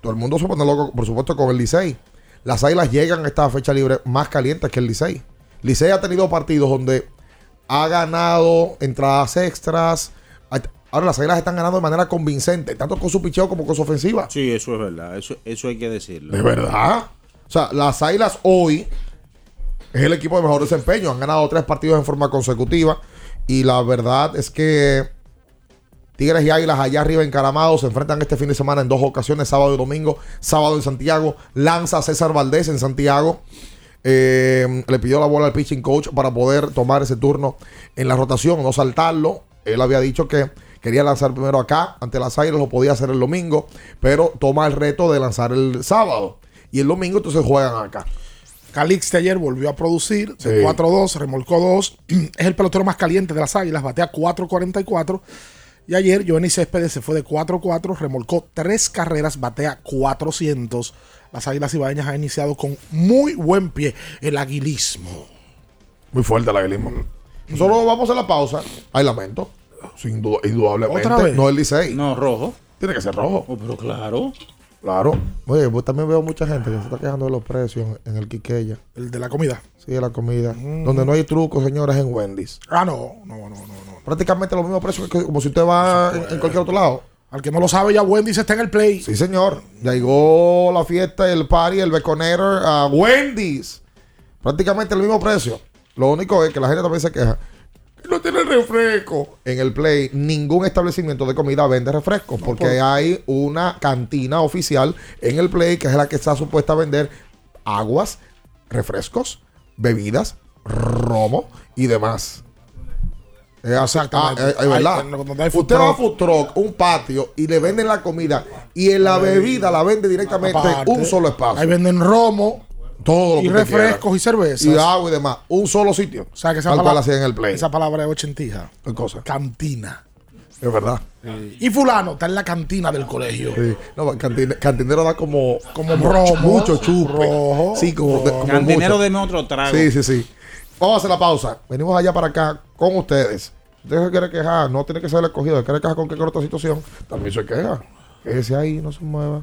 Speaker 10: todo el mundo se pone loco, por supuesto, con el Licey. Las águilas llegan a esta fecha libre más calientes que el Licey. Licey ha tenido partidos donde ha ganado entradas extras. Ahora las águilas están ganando de manera convincente, tanto con su picheo como con su ofensiva.
Speaker 1: Sí, eso es verdad. Eso, eso hay que decirlo.
Speaker 10: De verdad. O sea, las águilas hoy es el equipo de mejor desempeño. Han ganado tres partidos en forma consecutiva. Y la verdad es que Tigres y Águilas allá arriba encaramados se enfrentan este fin de semana en dos ocasiones, sábado y domingo. Sábado en Santiago, lanza a César Valdés en Santiago. Eh, le pidió la bola al pitching coach para poder tomar ese turno en la rotación, no saltarlo. Él había dicho que quería lanzar primero acá, ante las Águilas, lo podía hacer el domingo, pero toma el reto de lanzar el sábado. Y el domingo entonces juegan acá.
Speaker 11: Calixte ayer volvió a producir,
Speaker 10: Sí.
Speaker 11: de 4-2, remolcó 2. es el pelotero más caliente de las águilas, batea 4-44. Y ayer Giovanni Céspedes se fue de 4-4, remolcó 3 carreras, batea 400. Las águilas ibaeñas han iniciado con muy buen pie el aguilismo.
Speaker 10: Muy fuerte el aguilismo. Solo vamos a la pausa. Hay lamento. Sin duda, indudablemente.
Speaker 11: ¿Otra vez?
Speaker 10: No el Licey.
Speaker 1: No, rojo.
Speaker 10: Tiene que ser rojo.
Speaker 1: Oh, pero claro.
Speaker 10: Claro. Oye, pues también veo mucha gente que se está quejando de los precios en, en el Quiqueya.
Speaker 11: El de la comida.
Speaker 10: Sí, de la comida. Donde no hay trucos, señores, en Wendy's.
Speaker 11: Ah, no, no, no, no. no.
Speaker 10: Prácticamente los mismos precios que como si usted va en, en cualquier otro lado.
Speaker 11: Al que no lo sabe, ya Wendy's está en el play.
Speaker 10: Sí, señor. Ya llegó la fiesta, el party, el Baconator a Wendy's. Prácticamente el mismo precio. Lo único es que la gente también se queja. No tiene refresco. En el Play, ningún establecimiento de comida vende refrescos. porque
Speaker 11: por-
Speaker 10: hay una cantina oficial en el Play que es la que está supuesta a vender aguas, refrescos, bebidas, romo y demás. Así.
Speaker 11: Exactamente.
Speaker 10: Ah, es- es verdad.
Speaker 11: Hay-
Speaker 10: Usted va a food truck, un patio, y le venden la comida. Y en la bebida la vende directamente
Speaker 11: Aparte,
Speaker 10: un solo espacio.
Speaker 11: Ahí venden romo
Speaker 10: Todo lo
Speaker 11: y
Speaker 10: que
Speaker 11: refrescos y cervezas.
Speaker 10: Y agua y demás. Un solo sitio.
Speaker 11: O sea que esa
Speaker 10: cual
Speaker 11: palabra,
Speaker 10: hacía en el play.
Speaker 11: esa palabra es ochentija.
Speaker 10: ¿Qué cosa?
Speaker 11: Cantina.
Speaker 10: Es verdad.
Speaker 11: Y fulano está en la cantina del colegio.
Speaker 10: Sí. No, cantine- cantinero da como,
Speaker 11: Como
Speaker 10: mucho chupe.
Speaker 11: rojo,
Speaker 10: sí, como, de- como
Speaker 1: Cantinero,
Speaker 10: mucho.
Speaker 1: deme otro trago.
Speaker 10: Sí, sí, sí. Vamos a hacer la pausa. Venimos allá para acá con ustedes. Usted se quiere quejar, no tiene que ser el escogido. Se quiere quejar con cualquier otra situación. También se queja. Ese ahí no se mueva.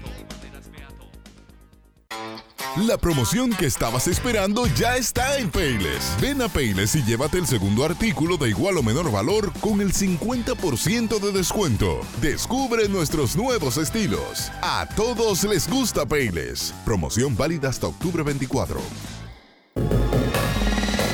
Speaker 12: La promoción que estabas esperando ya está en Payless. Ven a Payless y llévate el segundo artículo de igual o menor valor con el 50% de descuento. Descubre nuestros nuevos estilos. A todos les gusta Payless. Promoción válida hasta octubre 24.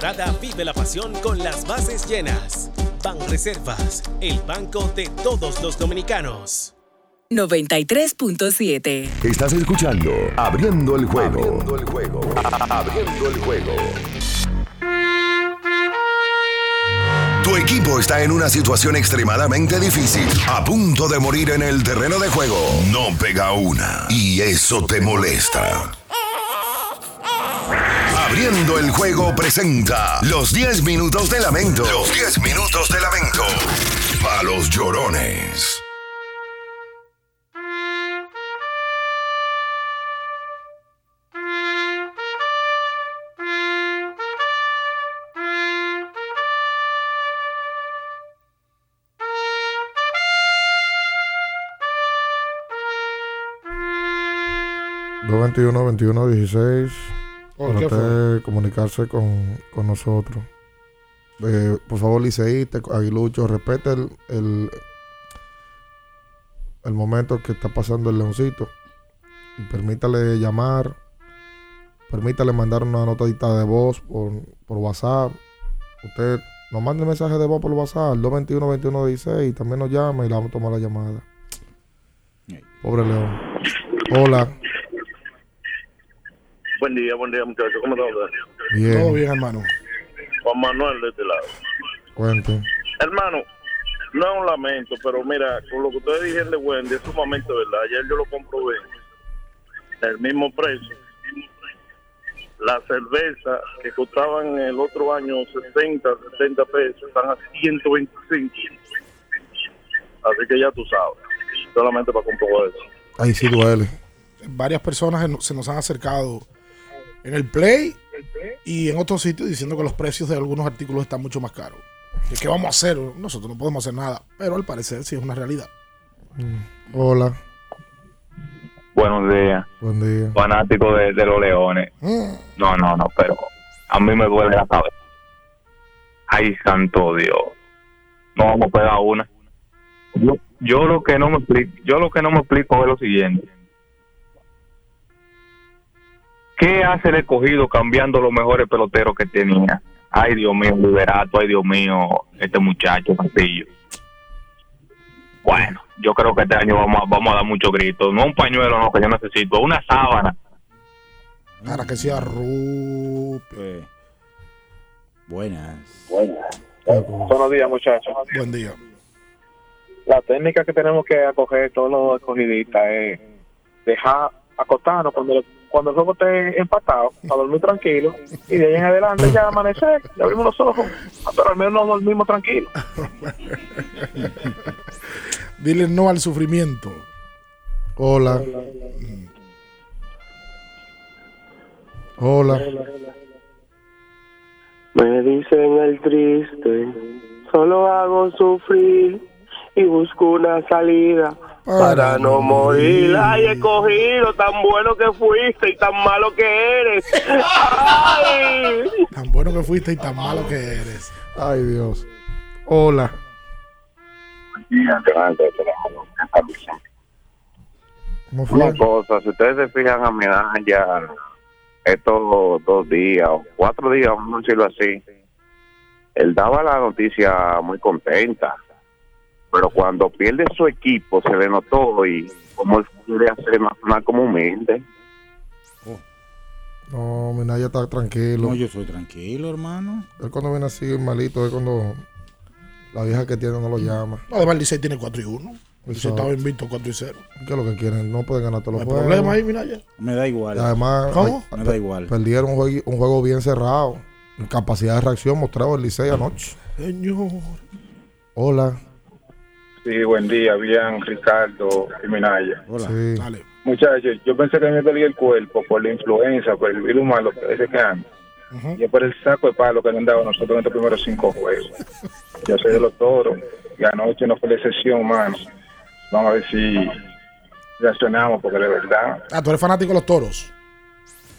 Speaker 9: Temporada vive la pasión con las bases llenas. Ban Reservas, el banco de todos los dominicanos.
Speaker 3: 93.7.
Speaker 2: Estás escuchando Abriendo el juego. Abriendo el juego. Abriendo el juego. Tu equipo está en una situación extremadamente difícil, a punto de morir en el terreno de juego. No pega una y eso te molesta. Abriendo el juego presenta los 10 minutos de lamento. Los 10 minutos de lamento. A los llorones.
Speaker 10: Dos 21 21 16
Speaker 11: Oh,
Speaker 10: para
Speaker 11: ¿qué
Speaker 10: usted comunicarse con, con nosotros. Eh, por favor, liceíste, Aguilucho, respete el, el, el momento que está pasando el leoncito y permítale llamar, permítale mandar una notadita de voz por, por WhatsApp. Usted nos manda un mensaje de voz por WhatsApp, al 221 21 16 y también nos llama y le vamos a tomar la llamada. Pobre León. Hola.
Speaker 13: Buen día, buen día, muchachos. ¿Cómo ustedes?
Speaker 10: Bien.
Speaker 11: Todo bien, hermano.
Speaker 13: Juan Manuel de este lado.
Speaker 10: Cuente.
Speaker 13: Hermano, no es un lamento, pero mira, con lo que ustedes dijeron de Wendy, es sumamente verdad. Ayer yo lo comprobé. El mismo precio. La cerveza que costaban el otro año 60, 70 pesos, están a 125. Así que ya tú sabes. Solamente para comprobar eso.
Speaker 10: Ahí sí duele.
Speaker 11: Varias personas se nos han acercado en el Play y en otros sitios diciendo que los precios de algunos artículos están mucho más caros. ¿Qué, qué vamos a hacer? Nosotros no podemos hacer nada, pero al parecer sí es una realidad.
Speaker 10: Hola.
Speaker 14: Buenos días.
Speaker 10: Buen día.
Speaker 14: Fanático de, de los leones. No, no, no, pero a mí me duele la cabeza. Ay, santo Dios. No vamos a pegar una. Yo, yo lo que no me explico, yo lo que no me explico es lo siguiente.
Speaker 15: ¿Qué hace el escogido cambiando los mejores peloteros que tenía? Ay, Dios mío, Liberato, ay, Dios mío, este muchacho, Castillo. Bueno, yo creo que este año vamos a, vamos a dar muchos gritos. No un pañuelo, no, que yo necesito, una sábana.
Speaker 11: Para que sea rupe.
Speaker 16: Buenas.
Speaker 17: Buenos días, muchachos.
Speaker 11: Buen día.
Speaker 17: La técnica que tenemos que acoger todos los escogidistas es dejar acostarnos cuando, cuando el juego esté empatado, para dormir tranquilo, y de ahí en adelante ya amanecer, ya abrimos los ojos, pero al menos nos dormimos tranquilos.
Speaker 11: Dile no al sufrimiento.
Speaker 10: Hola. Hola.
Speaker 18: Me dicen el triste, solo hago sufrir y busco una salida para no morir. Ay, escogido, tan bueno que fuiste y tan malo que eres. Ay.
Speaker 11: Tan bueno que fuiste y tan malo que eres.
Speaker 10: Ay, Dios. Hola. ¿Cómo fue?
Speaker 15: Una cosa, si ustedes se fijan a mirar ya estos dos días o cuatro días, vamos a decirlo así, él daba la noticia muy contenta, pero cuando pierde su equipo se le notó y como él quiere hacer más, más como humilde.
Speaker 10: No, Minaya está tranquilo.
Speaker 16: No, yo soy tranquilo, hermano.
Speaker 10: Él cuando viene así malito es cuando la vieja que tiene no lo llama.
Speaker 11: Además, el Licey tiene 4 y 1. Licey
Speaker 10: Exacto.
Speaker 11: estaba invicto 4 y 0.
Speaker 10: ¿Qué es lo que quieren? No pueden ganar todos los juegos.
Speaker 11: problema ahí, mira ya.
Speaker 16: Me da igual.
Speaker 10: Y además,
Speaker 11: ¿Cómo?
Speaker 16: Me da igual.
Speaker 10: Perdieron un juego, un juego bien cerrado. Capacidad de reacción mostrado el Licey anoche.
Speaker 11: Señor.
Speaker 10: Hola.
Speaker 17: Sí, buen día, bien, Ricardo y Minaya.
Speaker 10: Sí.
Speaker 11: Dale.
Speaker 17: Muchachos, yo pensé que me dolía el cuerpo por la influenza, por el virus malo que ese que anda. Y es por el saco de palo que nos han dado nosotros en estos primeros cinco juegos. Yo soy de los toros y anoche no fue la excepción, mano. Vamos a ver si reaccionamos, porque de verdad,
Speaker 11: Ah, tú eres fanático de los toros.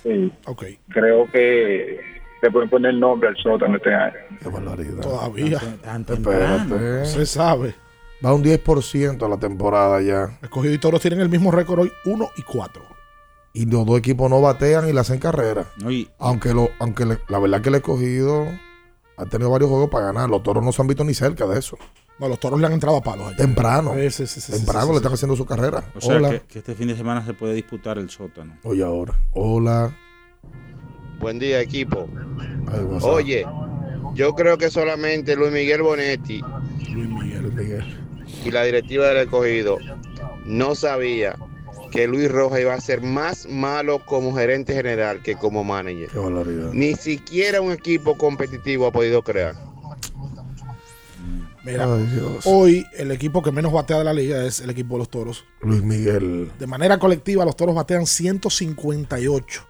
Speaker 17: sí,
Speaker 11: Ok.
Speaker 17: creo que le pueden poner nombre al sótano este año.
Speaker 10: Qué barbaridad.
Speaker 11: Todavía.
Speaker 16: Tan.
Speaker 10: Espérate.
Speaker 11: Se sabe.
Speaker 10: Va un 10% a la temporada ya.
Speaker 11: Escogido y toros tienen el mismo récord hoy, 1 y 4.
Speaker 10: Y los dos equipos no batean y le hacen carrera.
Speaker 16: No, y-
Speaker 10: Aunque, lo, aunque le- la verdad que el escogido ha tenido varios juegos para ganar. Los toros no se han visto ni cerca de eso.
Speaker 11: No, los toros le han entrado a palos allá.
Speaker 10: Temprano.
Speaker 11: Sí, sí, sí, sí,
Speaker 10: Temprano
Speaker 11: sí,
Speaker 10: le
Speaker 11: sí,
Speaker 10: están haciendo su carrera.
Speaker 16: o sea,
Speaker 10: Hola.
Speaker 16: que, que este fin de semana se puede disputar el sótano.
Speaker 10: Oye, ahora. Hola.
Speaker 19: Buen día, equipo.
Speaker 10: Ay.
Speaker 19: Oye, yo creo que solamente Luis Miguel Bonetti
Speaker 11: Luis Miguel.
Speaker 10: Miguel.
Speaker 19: Y la directiva del escogido no sabía que Luis Rojas iba a ser más malo como gerente general que como manager.
Speaker 10: Qué.
Speaker 19: Ni siquiera un equipo competitivo ha podido crear.
Speaker 11: Mira,
Speaker 10: Ay, Dios.
Speaker 11: hoy el equipo que menos batea de la liga es el equipo de los toros.
Speaker 10: Luis Miguel.
Speaker 11: De manera colectiva, los toros batean 158.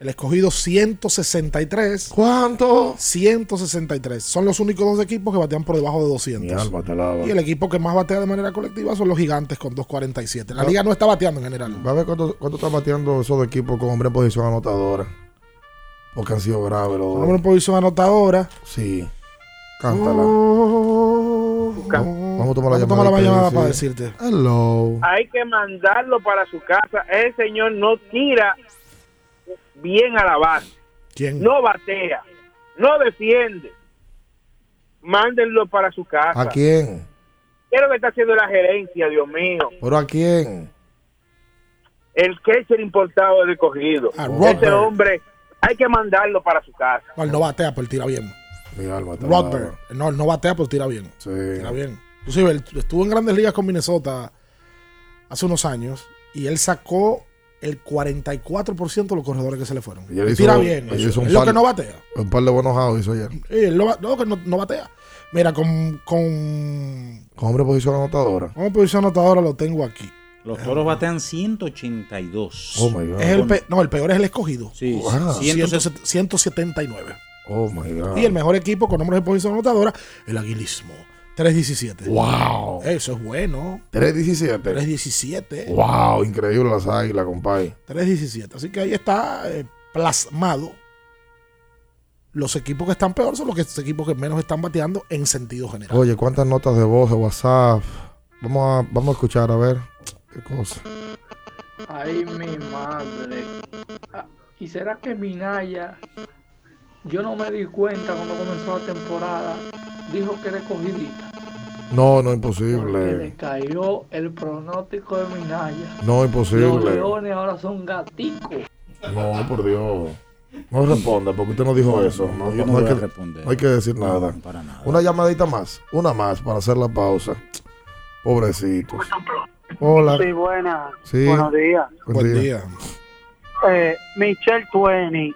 Speaker 11: El escogido 163.
Speaker 10: ¿Cuánto?
Speaker 11: 163. Son los únicos dos equipos que batean por debajo de
Speaker 10: Mi
Speaker 11: 200.
Speaker 10: alma te lava.
Speaker 11: Y el equipo que más batea de manera colectiva son los gigantes con 247. La liga no está bateando en general.
Speaker 10: Va a ver cuánto, cuánto están bateando esos equipos con hombre en posición anotadora. Porque han sido graves los
Speaker 11: hombre en posición anotadora.
Speaker 10: Sí. Cántala. Vamos a tomar la
Speaker 11: Vamos a tomar
Speaker 10: llamada.
Speaker 11: la llamada para decirte.
Speaker 10: Hello.
Speaker 17: Hay que mandarlo para su casa. Ese señor no tira bien a la base.
Speaker 11: ¿Quién?
Speaker 17: No batea. No defiende. Mándenlo para su casa.
Speaker 10: ¿A quién?
Speaker 17: ¿Qué es lo que está haciendo la gerencia, Dios mío?
Speaker 10: ¿Pero a quién?
Speaker 17: El catcher importado del cogido.
Speaker 11: A
Speaker 17: Ese hombre hay que mandarlo para su casa.
Speaker 11: No, él no batea, pero él tira bien. Rodberg. No, él no batea, pero tira bien.
Speaker 10: Sí.
Speaker 11: Tira bien. Inclusive, él estuvo en grandes ligas con Minnesota hace unos años y él sacó el 44% de los corredores que se le fueron.
Speaker 10: Y él
Speaker 11: Él
Speaker 10: hizo-
Speaker 11: tira bien.
Speaker 10: él
Speaker 11: eso.
Speaker 10: hizo un
Speaker 11: Es lo que no batea.
Speaker 10: Un par de buenos outs hizo ayer.
Speaker 11: Él no, que no, no batea. Mira, con, con,
Speaker 10: Con hombre posición anotadora.
Speaker 11: con posición anotadora lo tengo aquí.
Speaker 16: Los toros batean 182.
Speaker 10: Oh my God.
Speaker 11: Es el pe- no, el peor es el escogido.
Speaker 16: Sí,
Speaker 10: Wow.
Speaker 16: 170.
Speaker 11: 179.
Speaker 10: Oh my God.
Speaker 11: Y el mejor equipo con nombres de posición anotadora, el Aguilismo. 317.
Speaker 10: Wow.
Speaker 11: Eso es bueno.
Speaker 10: 317.
Speaker 11: 317.
Speaker 10: Wow, increíble las águilas, compadre.
Speaker 11: 317. Así que ahí está eh, plasmado. Los equipos que están peor son los, que, los equipos que menos están bateando en sentido general.
Speaker 10: Oye, cuántas notas de voz de WhatsApp. Vamos a, vamos a escuchar, a ver. Qué cosa.
Speaker 17: Ay, mi madre.
Speaker 20: ¿Y será que Minaya, yo no me di cuenta cuando comenzó la temporada, dijo que era escogidita?
Speaker 10: No, no,
Speaker 20: Que
Speaker 10: imposible.
Speaker 20: le cayó el pronóstico de Minaya.
Speaker 10: No,
Speaker 20: Los
Speaker 10: imposible.
Speaker 20: leones ahora son gaticos.
Speaker 10: No, por Dios. No responda, porque usted no dijo eso. No,
Speaker 1: yo no
Speaker 10: no hay que,
Speaker 1: responder.
Speaker 10: no hay que decir
Speaker 1: No,
Speaker 10: nada.
Speaker 1: para nada.
Speaker 10: Una llamadita más. Una más para hacer la pausa. Pobrecitos. Hola.
Speaker 21: Sí, buena.
Speaker 10: Sí.
Speaker 21: Buenos días.
Speaker 10: Buen día.
Speaker 21: Eh, Michelle Tueni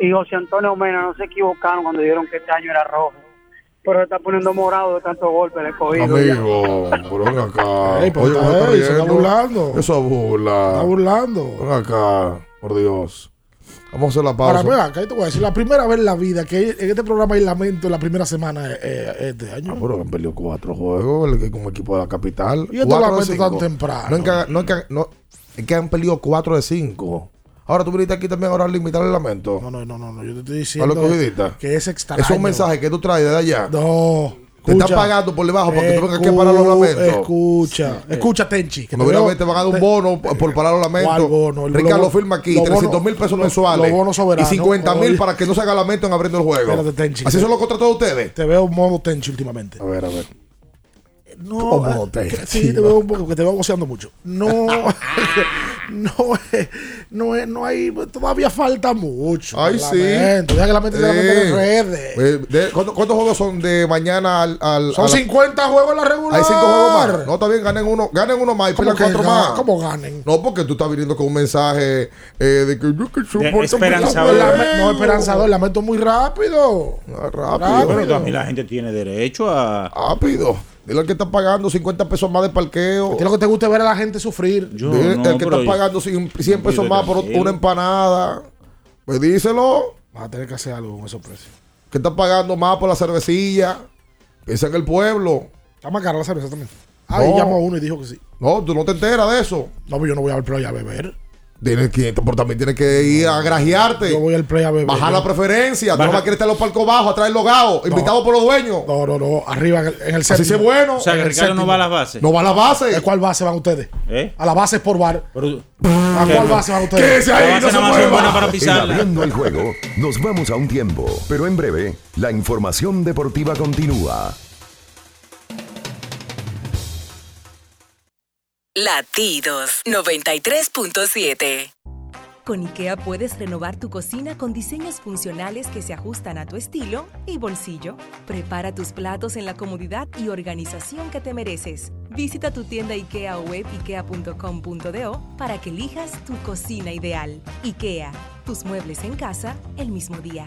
Speaker 21: y José Antonio Mena no se equivocaron cuando dijeron que este año era rojo. Pero se está poniendo morado de tantos golpes el escogido. ya.
Speaker 10: Amigo, pero ven acá.
Speaker 11: Ey, pero
Speaker 10: Oye,
Speaker 11: está-
Speaker 10: ¿cómo está
Speaker 11: ey, se está burlando.
Speaker 10: Eso es burla.
Speaker 11: Está burlando.
Speaker 10: Ven acá, por Dios. Vamos a hacer la
Speaker 11: Ahora,
Speaker 10: pausa.
Speaker 11: mira, acá te voy a decir, la primera vez en la vida que en este programa hay lamento la primera semana eh, eh, este año.
Speaker 10: Ah, pero han perdido cuatro juegos el- como equipo de la capital.
Speaker 11: Y esto lamento tan temprano.
Speaker 10: No es, que, no es que- no, es que han perdido cuatro de cinco. Ahora tú viniste aquí también ahora a limitar el lamento.
Speaker 11: No, no, no, no, no, yo te estoy diciendo que es extraño.
Speaker 10: Es un mensaje que tú traes desde allá.
Speaker 11: No.
Speaker 10: Te están pagando por debajo para que tú vengas aquí a parar los lamentos.
Speaker 11: Escucha, escucha, Tenchi. Que
Speaker 10: Cuando
Speaker 11: te veo-
Speaker 10: te van a dar un
Speaker 11: te-
Speaker 10: bono por por parar los lamentos.
Speaker 11: ¿Cuál bono?
Speaker 10: Ricardo
Speaker 11: bo-
Speaker 10: firma aquí
Speaker 11: los
Speaker 10: 300
Speaker 11: bonos-
Speaker 10: mil pesos
Speaker 11: los-
Speaker 10: mensuales.
Speaker 11: los bonos
Speaker 10: y
Speaker 11: soberanos.
Speaker 10: 50 mil para que no se haga lamento en abriendo el juego.
Speaker 11: Espérate, Tenchi.
Speaker 10: Así
Speaker 11: que
Speaker 10: son
Speaker 11: te-
Speaker 10: los contratos de ustedes.
Speaker 11: Te veo modo Tenchi últimamente.
Speaker 10: A ver, a ver.
Speaker 11: No,
Speaker 10: ¿Cómo
Speaker 11: ah,
Speaker 10: modo Tenchi?
Speaker 11: que- Sí, te veo un poco, que te veo goceando mucho. No, no, es- no, es- no hay, todavía falta mucho.
Speaker 10: Ay, sí.
Speaker 11: Lamento, Ya que la mente se la en redes.
Speaker 10: Eh, de- ¿cuántos, cuántos juegos son de mañana al. al-
Speaker 11: Son
Speaker 10: a la-
Speaker 11: 50 juegos en la regular.
Speaker 10: Hay cinco juegos más. No, está bien, ganen uno, ganen uno más y
Speaker 11: ¿Cómo
Speaker 10: pierdan
Speaker 11: que
Speaker 10: cuatro
Speaker 11: ga-
Speaker 10: más.
Speaker 11: cómo ganen?
Speaker 10: No, porque tú estás viniendo con un mensaje eh, de que yo que soporto
Speaker 1: esperanzador.
Speaker 11: Lame- No, esperanzador, lamento muy rápido.
Speaker 10: Ah, rápido.
Speaker 1: Pero también la gente tiene derecho a.
Speaker 10: Rápido. Dile al que está pagando 50 pesos más de parqueo.
Speaker 11: ¿Qué es lo que te gusta ver a la gente sufrir?
Speaker 1: Yo
Speaker 10: Dile
Speaker 1: no,
Speaker 10: al que
Speaker 1: pero
Speaker 10: está
Speaker 1: yo-
Speaker 10: pagando 100, 100 pesos más por una empanada. Pues díselo.
Speaker 11: Vas a tener que hacer algo con esos precios.
Speaker 10: Que está pagando más por la cervecilla. Piensa en el pueblo.
Speaker 11: Está más cara la cerveza también. Ah,
Speaker 10: No.
Speaker 11: llamó a uno y dijo que sí.
Speaker 10: No, tú no te enteras de eso.
Speaker 11: No, pero yo no voy al play a beber.
Speaker 10: Tienes que, pero también tienes que ir a grajearte.
Speaker 11: Yo voy al play a beber.
Speaker 10: Bajar la preferencia. Tú
Speaker 1: Baja-
Speaker 10: no vas a querer estar en los palcos bajos, atrás del logado, invitado por los dueños.
Speaker 11: No, no, no. Arriba en el, en el
Speaker 10: Así es bueno.
Speaker 1: O sea, que Ricardo no va a las bases.
Speaker 10: No va a la base.
Speaker 11: ¿A cuál base van ustedes?
Speaker 1: ¿Eh?
Speaker 11: A la base por bar.
Speaker 1: Pero-
Speaker 11: ¿A
Speaker 1: ¿Qué
Speaker 11: cuál
Speaker 1: no?
Speaker 11: base van
Speaker 10: ¿Qué
Speaker 11: ustedes?
Speaker 10: es ahí?
Speaker 1: La base
Speaker 10: No se
Speaker 1: buena para pisarla.
Speaker 2: abriendo el juego, nos vamos a un tiempo, pero en breve, la información deportiva continúa.
Speaker 3: Latidos 93.7.
Speaker 22: Con IKEA puedes renovar tu cocina con diseños funcionales que se ajustan a tu estilo y bolsillo. Prepara tus platos en la comodidad y organización que te mereces. Visita tu tienda IKEA o web ikea.com.do para que elijas tu cocina ideal. IKEA, tus muebles en casa el mismo día.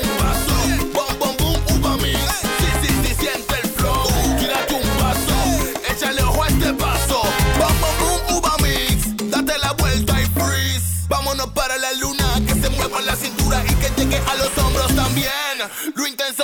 Speaker 23: Llegue a los hombros también. Lo intenso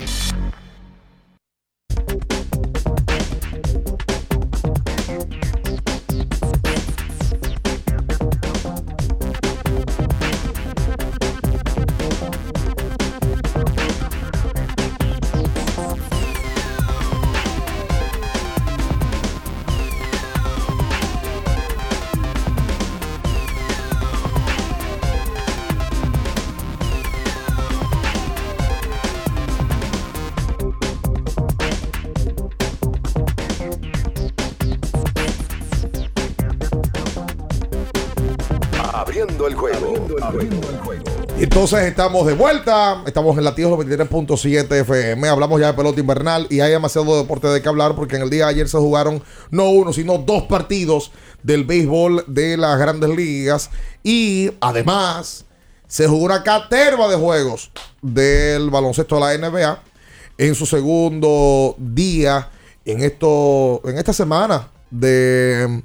Speaker 10: Entonces estamos de vuelta, estamos en latidos 93.7 FM, hablamos ya de pelota invernal y hay demasiado deporte de que hablar porque en el día de ayer se jugaron no uno, sino dos partidos del béisbol de las grandes ligas. Y además se jugó una caterva de juegos del baloncesto de la NBA en su segundo día en, esto, en esta semana de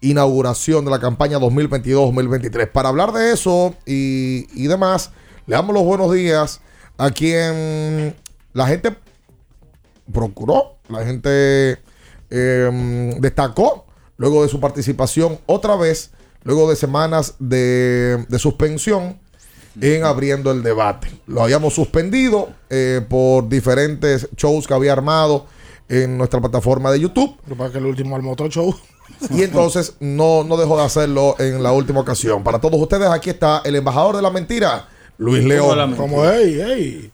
Speaker 10: inauguración de la campaña 2022-2023. Para hablar de eso y, y demás, le damos los buenos días a quien la gente procuró, la gente eh, destacó luego de su participación otra vez, luego de semanas de, de suspensión en abriendo el debate. Lo habíamos suspendido eh, por diferentes shows que había armado en nuestra plataforma de YouTube.
Speaker 11: Pasa es que el último al motor show.
Speaker 10: Y entonces no, no dejó de hacerlo en la última ocasión. Para todos ustedes, aquí está el embajador de la mentira, Luis León.
Speaker 11: Como, hey, hey.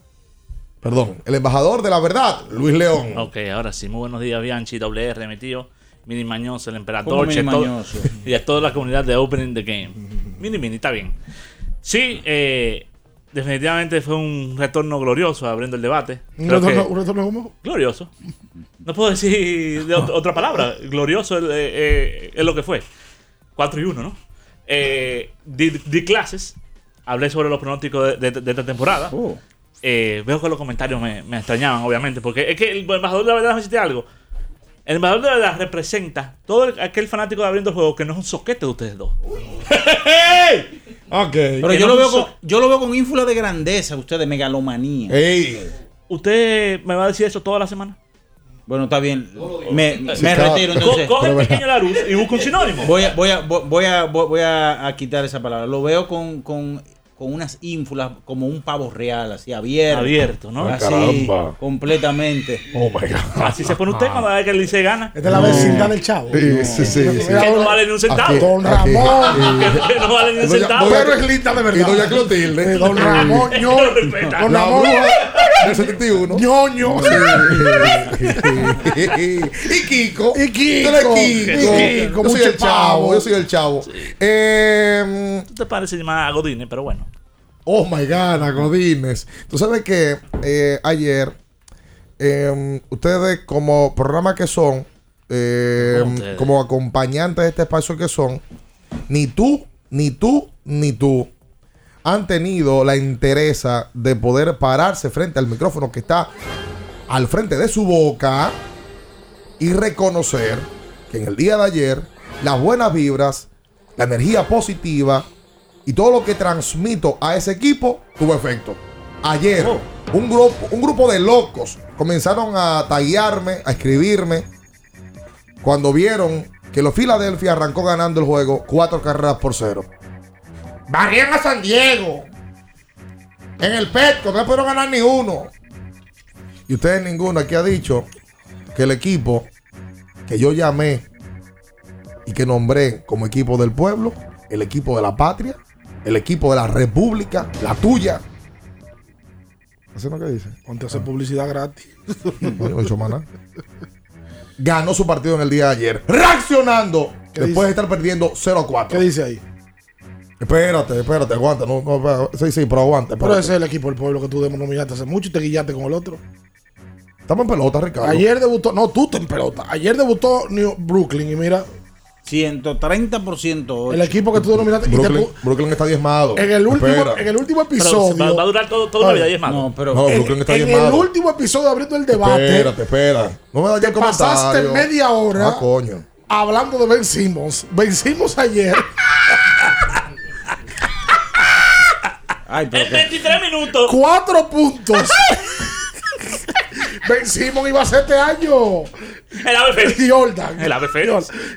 Speaker 10: Perdón, el embajador de la verdad, Luis León.
Speaker 24: Ok, ahora sí. Muy buenos días, Bianchi, WR, mi tío, Mini Mañoso, el
Speaker 16: ¿Cómo
Speaker 24: emperador,
Speaker 16: Mini
Speaker 24: Che, todo- y a toda la comunidad de Opening the Game. Mini Mini, está bien. Sí, eh, definitivamente fue un retorno glorioso abriendo el debate.
Speaker 11: ¿Un
Speaker 24: Creo que-
Speaker 11: retorno, un retorno cómo?
Speaker 24: glorioso. No puedo decir de ot- otra palabra. Glorioso eh, eh, es lo que fue. 4 y 1, ¿no? Eh, di, di clases. Hablé sobre los pronósticos de, de- de esta temporada. Eh, veo que los comentarios me, me extrañaban, obviamente. Porque es que el embajador de la verdad, decirte algo. El embajador de la verdad representa todo el- aquel fanático de abriendo el juego que no es un soquete de ustedes dos.
Speaker 16: Ok. Pero yo
Speaker 24: no
Speaker 16: lo, veo con, yo lo veo con ínfula de grandeza, usted de megalomanía.
Speaker 24: ¿Usted me va a decir eso toda la semana?
Speaker 16: Bueno, está bien. Me, me
Speaker 24: Sí,
Speaker 16: retiro
Speaker 24: co-
Speaker 16: entonces.
Speaker 24: coge el pequeño Larus y busca un sinónimo.
Speaker 16: Voy a, voy a, voy a, voy a, a quitar esa palabra. Lo veo con, con, con unas ínfulas como un pavo real, así abierto.
Speaker 24: Abierto, ¿no?
Speaker 16: Así,
Speaker 24: Caramba.
Speaker 16: completamente.
Speaker 10: Oh my God.
Speaker 24: Así se pone usted cuando ve que el Licey gana.
Speaker 11: Esta es la vecindad del chavo.
Speaker 10: Sí, sí, sí, sí.
Speaker 24: Que no vale ni un centavo.
Speaker 10: Aquí,
Speaker 11: Don
Speaker 10: aquí.
Speaker 11: Ramón.
Speaker 24: Que no vale ni un centavo.
Speaker 11: Pero es linda de verdad.
Speaker 10: Y doña Clotilde.
Speaker 11: Don Ramón.
Speaker 24: No respeta.
Speaker 11: Don Ramón.
Speaker 10: Del 71.
Speaker 11: ñoño.
Speaker 10: y Kiko.
Speaker 11: Y Kiko.
Speaker 10: Tú eres Kiko.
Speaker 11: Y Kiko,
Speaker 10: Yo soy el chavo. Yo soy el chavo. Eh,
Speaker 24: Tú te pareces más a Godine, pero bueno.
Speaker 10: Oh my God, a Godines. Tú sabes que eh, ayer, eh, ustedes como programa que son, eh,
Speaker 24: ¿Cómo ustedes?
Speaker 10: como acompañantes de este espacio que son, ni tú, ni tú, ni tú han tenido la interesa de poder pararse frente al micrófono que está al frente de su boca y reconocer que en el día de ayer las buenas vibras, la energía positiva y todo lo que transmito a ese equipo tuvo efecto. Ayer, un, grupo, un grupo de locos comenzaron a tallarme, a escribirme, cuando vieron que los Philadelphia arrancó ganando el juego cuatro carreras por cero. Barrían a San Diego. En el Petco, no pudieron ganar ni uno. Y ustedes ninguno aquí ha dicho que el equipo que yo llamé y que nombré como equipo del pueblo, el equipo de la patria, el equipo de la república, la tuya. ¿Eso no que dice?
Speaker 11: Ponte a hacer publicidad gratis.
Speaker 10: No, no he hecho. Ganó su partido en el día de ayer, reaccionando
Speaker 11: ¿Qué
Speaker 10: después
Speaker 11: dice?
Speaker 10: de estar perdiendo 0 a 4.
Speaker 11: ¿Qué dice ahí?
Speaker 10: Espérate, espérate, aguanta. No, no, espérate. sí, sí, pero aguanta.
Speaker 11: Pero ese es el equipo del pueblo que tú denominaste hace mucho y te guillaste con el otro.
Speaker 10: Estamos en pelota, Ricardo.
Speaker 11: Ayer debutó, no, tú te en pelota. Ayer debutó New Brooklyn y mira,
Speaker 16: 130% hoy.
Speaker 11: el equipo que tú denominaste. y te
Speaker 10: Brooklyn, está diezmado.
Speaker 11: en, el último,
Speaker 10: Espera.
Speaker 11: en el último episodio.
Speaker 24: va, va a durar todo, toda la vida malo.
Speaker 16: No, pero
Speaker 10: No,
Speaker 11: en,
Speaker 10: Brooklyn está
Speaker 11: en el
Speaker 10: diezmado.
Speaker 11: último episodio abriendo el debate,
Speaker 10: Espérate, espera. No me vayas
Speaker 11: te pasaste media hora
Speaker 10: Ah, coño.
Speaker 11: hablando de Ben Simmons. Ben Simmons ayer.
Speaker 16: Ay, pero
Speaker 24: En
Speaker 16: que-
Speaker 24: 23 minutos.
Speaker 11: cuatro puntos. ben Simmons iba a ser este año.
Speaker 24: El ave.
Speaker 11: Jordan.
Speaker 24: El ave.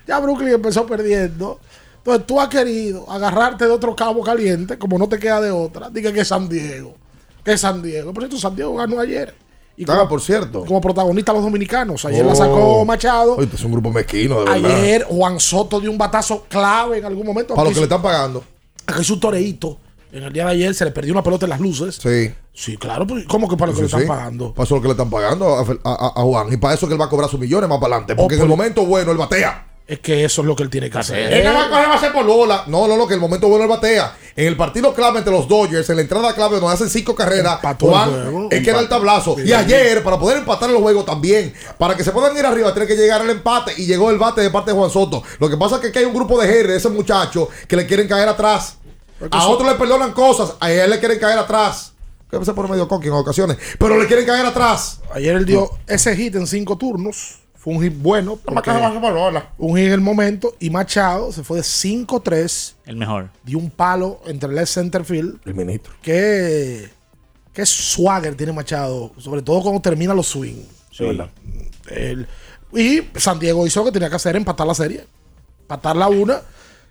Speaker 11: Ya Brooklyn empezó perdiendo. Entonces tú has querido agarrarte de otro cabo caliente, como no te queda de otra. Diga que es San Diego. Que es San Diego. Por cierto, San Diego ganó ayer. Y
Speaker 10: Ah,
Speaker 11: como,
Speaker 10: por cierto.
Speaker 11: como protagonista los dominicanos. Ayer
Speaker 10: Oh.
Speaker 11: la sacó Machado.
Speaker 10: Oye, este es un grupo mezquino, de verdad.
Speaker 11: Ayer Juan Soto dio un batazo clave en algún momento.
Speaker 10: Para lo
Speaker 11: Aquí
Speaker 10: que le están pagando.
Speaker 11: aquí hizo un toreíto. En el día de ayer se le perdió una pelota en las luces.
Speaker 10: Sí.
Speaker 11: Sí, claro. pues, ¿Cómo que para lo que
Speaker 10: Sí,
Speaker 11: le están
Speaker 10: sí.
Speaker 11: pagando?
Speaker 10: Para eso es lo que le están pagando a, a- a- a Juan. Y para eso es que él va a cobrar sus millones más para adelante. Porque
Speaker 11: Oh,
Speaker 10: en el
Speaker 11: por-
Speaker 10: momento bueno él batea.
Speaker 11: Es que eso es lo que él tiene que hacer.
Speaker 10: Él nada más coge base por bola. No, no, no, que el momento bueno él batea. En el partido clave entre los Dodgers, en la entrada clave donde hacen cinco carreras,
Speaker 11: el
Speaker 10: Juan,
Speaker 11: juego.
Speaker 10: es que era el tablazo. Y ayer, para poder empatar el juego también, para que se puedan ir arriba, tiene que llegar al empate. Y llegó el bate de parte de Juan Soto. Lo que pasa es que aquí hay un grupo de de ese muchacho que le quieren caer atrás. A
Speaker 11: eso-
Speaker 10: otros le perdonan cosas, a él le quieren caer atrás. Que se pone medio coqui en ocasiones, pero le quieren caer atrás.
Speaker 11: Ayer él dio ese hit en cinco turnos. Fue un hit bueno. Porque-
Speaker 10: por
Speaker 11: un hit en el momento. Y Machado se fue de 5-3.
Speaker 24: El mejor.
Speaker 11: Dio un palo entre el left center field.
Speaker 10: El ministro.
Speaker 11: Qué, qué swagger tiene Machado. Sobre todo cuando termina los swing.
Speaker 10: Sí, verdad.
Speaker 11: El- y San Diego hizo lo que tenía que hacer, empatar la serie. Empatar la una.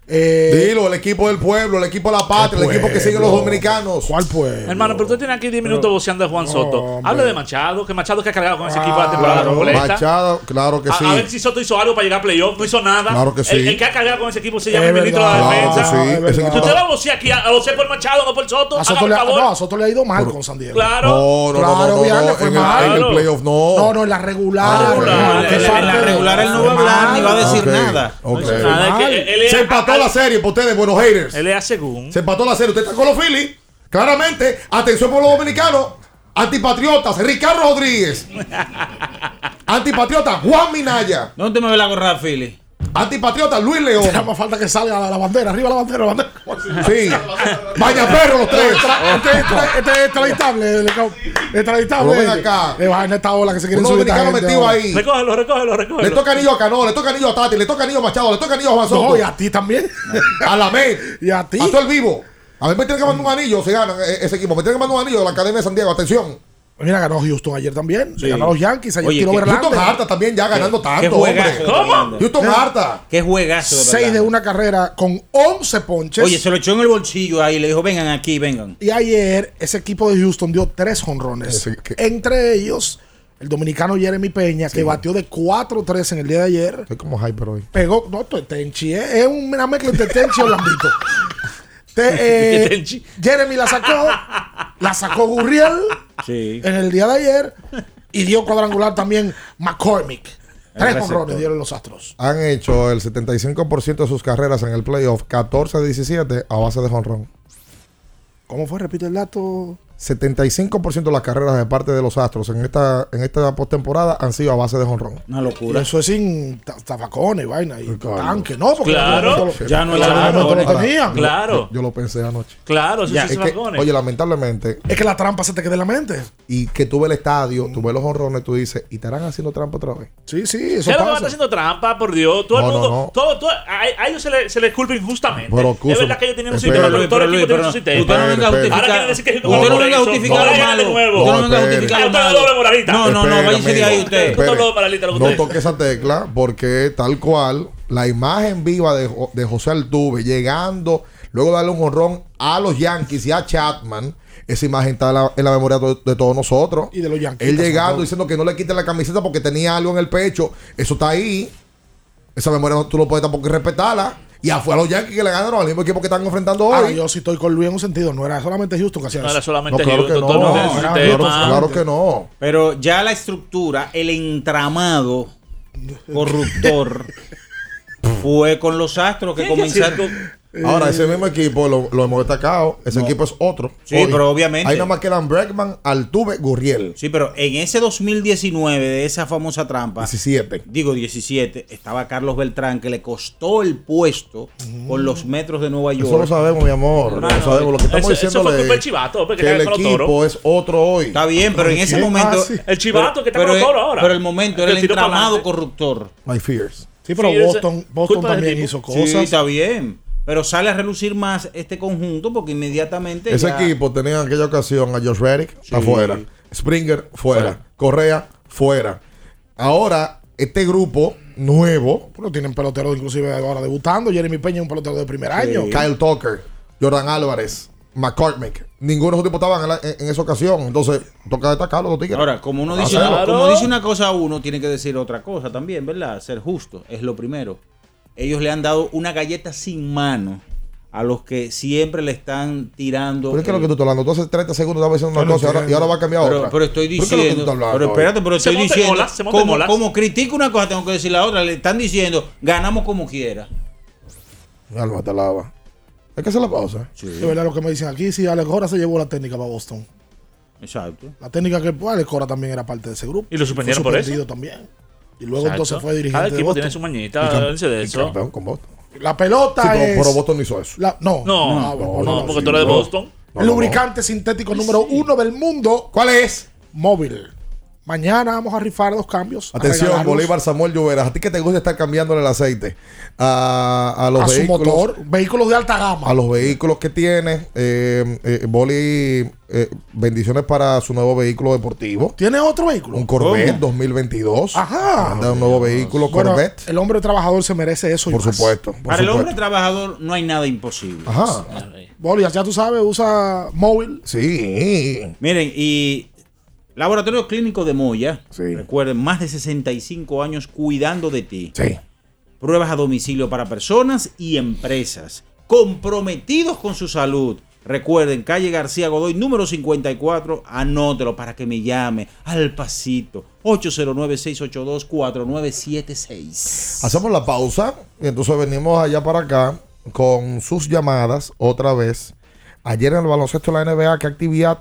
Speaker 11: Eh,
Speaker 10: Dilo, el equipo del pueblo, el equipo de la patria, el, equipo que siguen los dominicanos.
Speaker 11: ¿Cuál pueblo?
Speaker 24: Hermano, pero usted tiene aquí 10 minutos voceando a Juan Soto.
Speaker 10: hombre.
Speaker 24: Habla de Machado, que Machado que ha cargado con ese equipo la temporada
Speaker 10: Claro,
Speaker 24: completa.
Speaker 10: Machado, claro que
Speaker 24: a,
Speaker 10: sí.
Speaker 24: a ver si Soto hizo algo para llegar a playoff, no hizo nada.
Speaker 10: Claro que sí.
Speaker 24: El, el que ha cargado con ese equipo se llama
Speaker 11: Es
Speaker 24: el ministro de la
Speaker 11: claro
Speaker 24: defensa.
Speaker 11: que sí.
Speaker 24: Si usted va a vocear aquí, a, vocear por Machado, no por Soto,
Speaker 11: a Soto, le,
Speaker 24: favor.
Speaker 11: no, a Soto le ha ido mal con San Diego.
Speaker 24: Claro.
Speaker 10: No, no,
Speaker 11: Claro,
Speaker 10: no, no,
Speaker 11: fue
Speaker 10: en, el,
Speaker 11: mal.
Speaker 10: en el playoff no.
Speaker 11: No, no, en la regular.
Speaker 1: regular,
Speaker 11: en
Speaker 1: la- regular él no va a hablar ni va a decir nada.
Speaker 10: Se empató la serie por ustedes, buenos haters.
Speaker 24: Él es según.
Speaker 10: Se empató la serie. Usted está con los Phillies. Claramente, atención por los dominicanos. Antipatriotas, Ricardo Rodríguez. Antipatriota, Juan Minaya.
Speaker 1: ¿Dónde me ve la gorra, Philly?
Speaker 10: Antipatriota, Luis León.
Speaker 11: Nada más falta que salga la, la bandera, arriba la bandera, la bandera.
Speaker 10: Sí. Vaya perro los tres.
Speaker 11: Este es tra- este es extraditable. Extraditable.
Speaker 10: Acá.
Speaker 11: Le bajan esta ola que se quieren
Speaker 10: Un
Speaker 11: subir. gente
Speaker 10: metido ahí.
Speaker 24: Recógelo, recógelo,
Speaker 10: Le
Speaker 24: recógelo.
Speaker 10: toca anillo a Cano, le toca anillo a Tati, le toca anillo a Machado, le toca anillo a Juan Soto.
Speaker 11: No, y a ti también.
Speaker 10: A la MED.
Speaker 11: Y a ti.
Speaker 10: A todo el vivo. A mí me tienen que mandar un anillo, se gana eh, ese equipo. Me tienen que mandar un anillo de la Academia de San Diego. Atención.
Speaker 11: Mira, ganó Houston ayer también.
Speaker 1: Sí.
Speaker 11: Ganó los Yankees. Ayer
Speaker 1: Oye,
Speaker 11: tiró Verlander.
Speaker 10: Houston Harta también ya ganando
Speaker 1: Qué
Speaker 10: tanto, hombre.
Speaker 1: juegazo.
Speaker 24: ¿Cómo?
Speaker 10: Houston Harta.
Speaker 1: Qué juegazo de
Speaker 11: Seis de una carrera con 11 ponches.
Speaker 1: Oye, se lo echó en el bolsillo ahí. Le dijo, vengan aquí, vengan.
Speaker 11: Y ayer ese equipo de Houston dio tres jonrones.
Speaker 10: Que-
Speaker 11: Entre ellos, el dominicano Jeremy Peña, que batió de 4-3 en el día de ayer.
Speaker 10: Estoy como hyper hoy.
Speaker 11: Pegó, no, esto es Tenchi, eh, es una mezcla entre Tenchi y. Te- eh. Jeremy la sacó, la sacó Gurriel
Speaker 1: Sí.
Speaker 11: en el día de ayer y dio cuadrangular también McCormick. Tres jonrones dieron los Astros.
Speaker 10: Han hecho el 75% de sus carreras en el playoff, 14 de 17 a base de jonrón.
Speaker 11: ¿Cómo fue? Repite el dato.
Speaker 10: 75% de las carreras de parte de los Astros en esta, en esta postemporada han sido a base de jonrón.
Speaker 1: Una
Speaker 11: Y
Speaker 1: locura.
Speaker 11: eso es sin ta- tafacones y vaina y
Speaker 10: Claro.
Speaker 11: tanque, ¿no? Porque
Speaker 24: Claro.
Speaker 11: lo-
Speaker 1: Ya no
Speaker 11: momento lo tenían.
Speaker 24: Claro,
Speaker 10: Yo lo pensé anoche.
Speaker 24: claro, eso
Speaker 10: Es
Speaker 24: se
Speaker 10: que, oye, lamentablemente,
Speaker 11: Es que la trampa se te queda en la mente.
Speaker 10: y que tú ves el estadio, tú ves los jonrones, tú dices, ¿y estarán haciendo trampa otra vez?
Speaker 11: Sí, sí, eso
Speaker 24: ¿Qué es lo que va a
Speaker 11: pasa.
Speaker 24: estar haciendo trampa, por Dios? Todo
Speaker 10: No,
Speaker 24: el
Speaker 10: no,
Speaker 24: mundo,
Speaker 10: no.
Speaker 24: todo, todo, a, a ellos se les se les culpa injustamente.
Speaker 10: Pero,
Speaker 24: es verdad que ellos tenían un sistema,
Speaker 1: Luis,
Speaker 24: todo el
Speaker 1: pero Luis,
Speaker 24: equipo tiene
Speaker 1: pero
Speaker 24: un sistema.
Speaker 1: no.
Speaker 24: Ahora quieren decir que
Speaker 1: no venga a justificar lo malo. Usted no venga a justificar lo malo.
Speaker 24: doble moralista.
Speaker 1: No, no, no, váyase de ahí usted.
Speaker 10: No toque esa tecla porque tal cual la imagen viva de, Jo- de José Altuve llegando, luego de darle un honrón a los Yankees y a Chapman, esa imagen está en la, en la memoria de, de todos nosotros.
Speaker 11: Y de los Yankees.
Speaker 10: Él llegando diciendo que no le quiten la camiseta porque tenía algo en el pecho. Eso está ahí. Esa memoria no- tú no puedes tampoco respetarla. Y fue a los Yankees que le ganaron al mismo equipo que están enfrentando
Speaker 11: Ahora,
Speaker 10: hoy.
Speaker 11: yo sí estoy con Luis en un sentido. No era solamente Houston que hacía
Speaker 24: No
Speaker 11: eso.
Speaker 24: era solamente
Speaker 10: no, claro que no.
Speaker 11: No, era
Speaker 10: claro, que no.
Speaker 1: Pero ya la estructura, el entramado corruptor fue con los astros que
Speaker 24: ¿Qué hay que hacer
Speaker 1: comenzaron.
Speaker 10: Ahora, ese mismo equipo lo, lo hemos destacado. Ese equipo es otro.
Speaker 1: Sí, pero obviamente.
Speaker 10: Ahí nada más quedan Bregman, Altuve, Gurriel.
Speaker 1: Sí, pero en ese 2019 de esa famosa trampa,
Speaker 10: 17.
Speaker 1: digo 17, estaba Carlos Beltrán que le costó el puesto con los metros de Nueva York.
Speaker 10: Eso lo sabemos, mi amor.
Speaker 24: No,
Speaker 10: lo
Speaker 24: no,
Speaker 10: sabemos. Lo que estamos diciendo
Speaker 24: del chivato, porque
Speaker 10: que el equipo es otro hoy.
Speaker 1: Está bien, pero en ese momento.
Speaker 11: Ah, sí.
Speaker 24: El chivato que está
Speaker 1: pero
Speaker 24: con los
Speaker 1: es-
Speaker 24: toros ahora.
Speaker 1: Pero el momento
Speaker 24: El
Speaker 1: era el entramado corruptor.
Speaker 10: My fears.
Speaker 11: Sí, pero
Speaker 24: Sí,
Speaker 11: Boston, Boston también hizo
Speaker 1: Sí,
Speaker 11: cosas.
Speaker 1: está bien. Pero sale a relucir más este conjunto porque inmediatamente.
Speaker 10: Ese
Speaker 1: ya-
Speaker 10: equipo tenía en aquella ocasión a Josh Reddick afuera. Springer fuera.
Speaker 1: Fuera.
Speaker 10: Correa fuera. Ahora, este grupo nuevo,
Speaker 11: Bueno, tienen peloteros inclusive ahora debutando. Jeremy Peña es un pelotero de primer año.
Speaker 10: Kyle Tucker, Jordan Álvarez, McCormick. Ninguno de esos tipos estaban en, la- en- en esa ocasión. Entonces, toca destacarlo los tigres.
Speaker 1: Ahora, como uno dice, como dice una cosa uno, tiene que decir otra cosa también, ¿verdad? Ser justo, es lo primero. Ellos le han dado una galleta sin mano a los que siempre le están tirando.
Speaker 10: ¿Pero es que lo que tú estás hablando? Tú hace 30 segundos estabas diciendo una
Speaker 1: Pero
Speaker 10: cosa y ahora, y ahora va a cambiar
Speaker 1: pero,
Speaker 10: otra.
Speaker 1: pero estoy
Speaker 10: ¿Pero qué es lo que tú
Speaker 1: diciendo.
Speaker 10: estás hablando
Speaker 1: Pero espérate, pero estoy diciendo. como, critico una cosa, tengo que decir la otra. Le están diciendo, ganamos como quiera.
Speaker 10: Mi alma te lava. Hay que hacer la pausa.
Speaker 11: Es verdad lo que me dicen aquí. Sí, Alex Cora se llevó la técnica para Boston.
Speaker 1: Exacto.
Speaker 11: La técnica que pues, Alex Cora también era parte de ese grupo.
Speaker 24: Y lo suspendieron por eso.
Speaker 11: suspendido también. Y luego
Speaker 24: Exacto.
Speaker 11: entonces fue dirigente
Speaker 24: Cada
Speaker 11: de
Speaker 24: equipo
Speaker 11: Boston.
Speaker 24: tiene su mañita,
Speaker 10: Y cam-
Speaker 24: dense de
Speaker 10: y
Speaker 24: eso.
Speaker 10: campeón con Boston.
Speaker 11: La pelota
Speaker 10: Sí, pero,
Speaker 11: es...
Speaker 10: pero Boston no hizo eso.
Speaker 11: la- no,
Speaker 24: No,
Speaker 11: Ah, bueno,
Speaker 24: no, porque
Speaker 11: sí,
Speaker 24: tú eres de
Speaker 11: no.
Speaker 24: Boston.
Speaker 10: No,
Speaker 11: el
Speaker 10: no,
Speaker 11: lubricante sintético número uno del mundo.
Speaker 10: ¿Cuál es?
Speaker 11: Móvil. Mañana vamos a rifar dos cambios.
Speaker 10: Atención, Bolívar Samuel Lloveras. ¿A ti que te gusta estar cambiándole el aceite a, a los
Speaker 11: a su
Speaker 10: vehículos?
Speaker 11: motor. Vehículos de alta gama.
Speaker 10: A los vehículos que tiene. Eh, eh, Boli, eh, bendiciones para su nuevo vehículo deportivo.
Speaker 11: ¿Tiene otro vehículo?
Speaker 10: Un Corvette
Speaker 11: ¿Cómo?
Speaker 10: 2022.
Speaker 11: Ajá.
Speaker 10: Anda un nuevo vehículo
Speaker 11: Bueno,
Speaker 10: Corvette.
Speaker 11: el hombre trabajador se merece eso.
Speaker 10: Por supuesto. por
Speaker 1: Para el hombre trabajador no hay nada imposible.
Speaker 10: Ajá.
Speaker 11: Bolias, ya tú sabes, usa móvil.
Speaker 10: Sí.
Speaker 1: Miren, y Laboratorio Clínico de Moya, recuerden, más de 65 años cuidando de ti.
Speaker 10: Sí.
Speaker 1: Pruebas a domicilio para personas y empresas comprometidos con su salud. Recuerden, calle García Godoy, número 54, anótelo para que me llame al pasito. 809-682-4976.
Speaker 10: Hacemos la pausa y entonces venimos allá para acá con sus llamadas otra vez. Ayer en el baloncesto de la NBA, qué actividad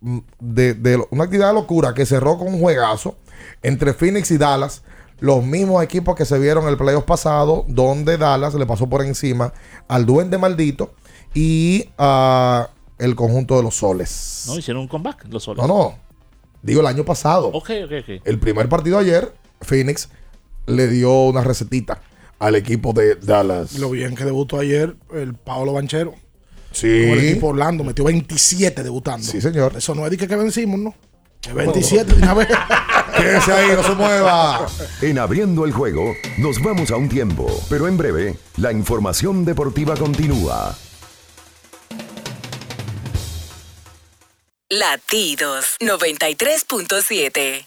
Speaker 10: de, de una actividad de locura que cerró con un juegazo entre Phoenix y Dallas. Los mismos equipos que se vieron el playoff pasado, donde Dallas le pasó por encima al Duende Maldito y a el conjunto de los Soles.
Speaker 24: No, hicieron un comeback los soles.
Speaker 10: No, no. Digo el año pasado.
Speaker 24: Ok, ok, ok.
Speaker 10: El primer partido ayer, Phoenix le dio una recetita al equipo de Dallas.
Speaker 11: Lo bien que debutó ayer el Paolo Banchero.
Speaker 10: Sí.
Speaker 11: Con el equipo Orlando metió 27 debutando.
Speaker 10: Sí, señor.
Speaker 11: Eso no es de que, que vencimos, ¿no? Que 27 de una vez.
Speaker 10: Quédese ahí, no se mueva.
Speaker 2: En abriendo el juego, nos vamos a un tiempo, pero en breve, la información deportiva continúa.
Speaker 3: Latidos 93.7.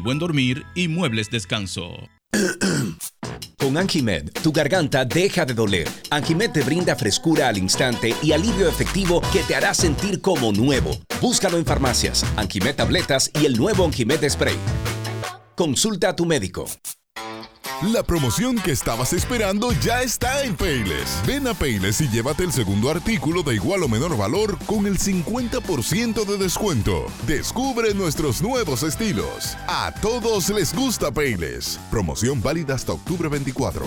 Speaker 25: buen dormir y muebles descanso.
Speaker 26: Con Anjimed, tu garganta deja de doler. Anjimed te brinda frescura al instante y alivio efectivo que te hará sentir como nuevo. Búscalo en farmacias, Anjimed tabletas y el nuevo Anjimed spray. Consulta a tu médico.
Speaker 12: La promoción que estabas esperando ya está en Payless. Ven a Payless y llévate el segundo artículo de igual o menor valor con el 50% de descuento. Descubre nuestros nuevos estilos. A todos les gusta Payless. Promoción válida hasta octubre 24.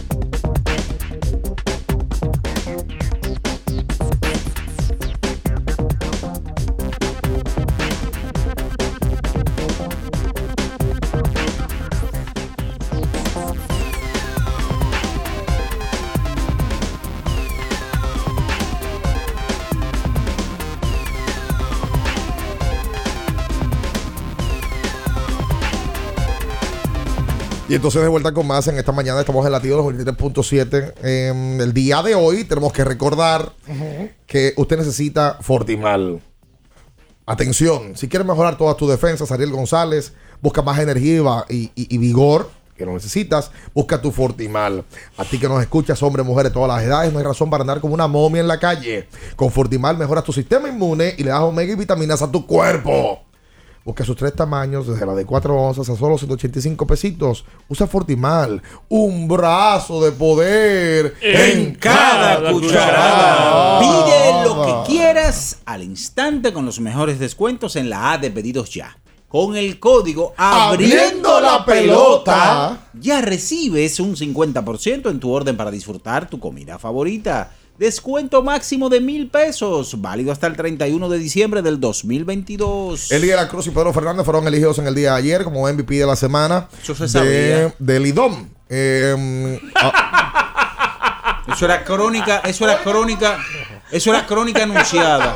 Speaker 10: Y entonces de vuelta con más en esta mañana estamos en latido los 23.7. En el día de hoy tenemos que recordar que usted necesita Fortimal. Atención, si quieres mejorar todas tus defensas, Ariel González, busca más energía y- y vigor que lo necesitas, busca tu Fortimal. A ti que nos escuchas, hombres, mujeres, todas las edades, no hay razón para andar como una momia en la calle. Con Fortimal mejoras tu sistema inmune y le das omega y vitaminas a tu cuerpo. Busca sus tres tamaños, desde la de 4 onzas a solo 185 pesitos. Usa Fortimal, un brazo de poder
Speaker 16: En cada cucharada. Pide lo que quieras al instante con los mejores descuentos en la A de pedidos ya. Con el código
Speaker 10: Abriendo la pelota,
Speaker 16: ya recibes un 50% en tu orden para disfrutar tu comida favorita. Descuento máximo de mil pesos, válido hasta el 31 de diciembre del 2022.
Speaker 10: Eli de la Cruz y Pedro Fernández fueron elegidos en el día de ayer como MVP de la semana
Speaker 16: Eso se
Speaker 10: de, del IDOM. Eh, ah,
Speaker 16: Eso era crónica, eso era crónica, eso era crónica anunciada.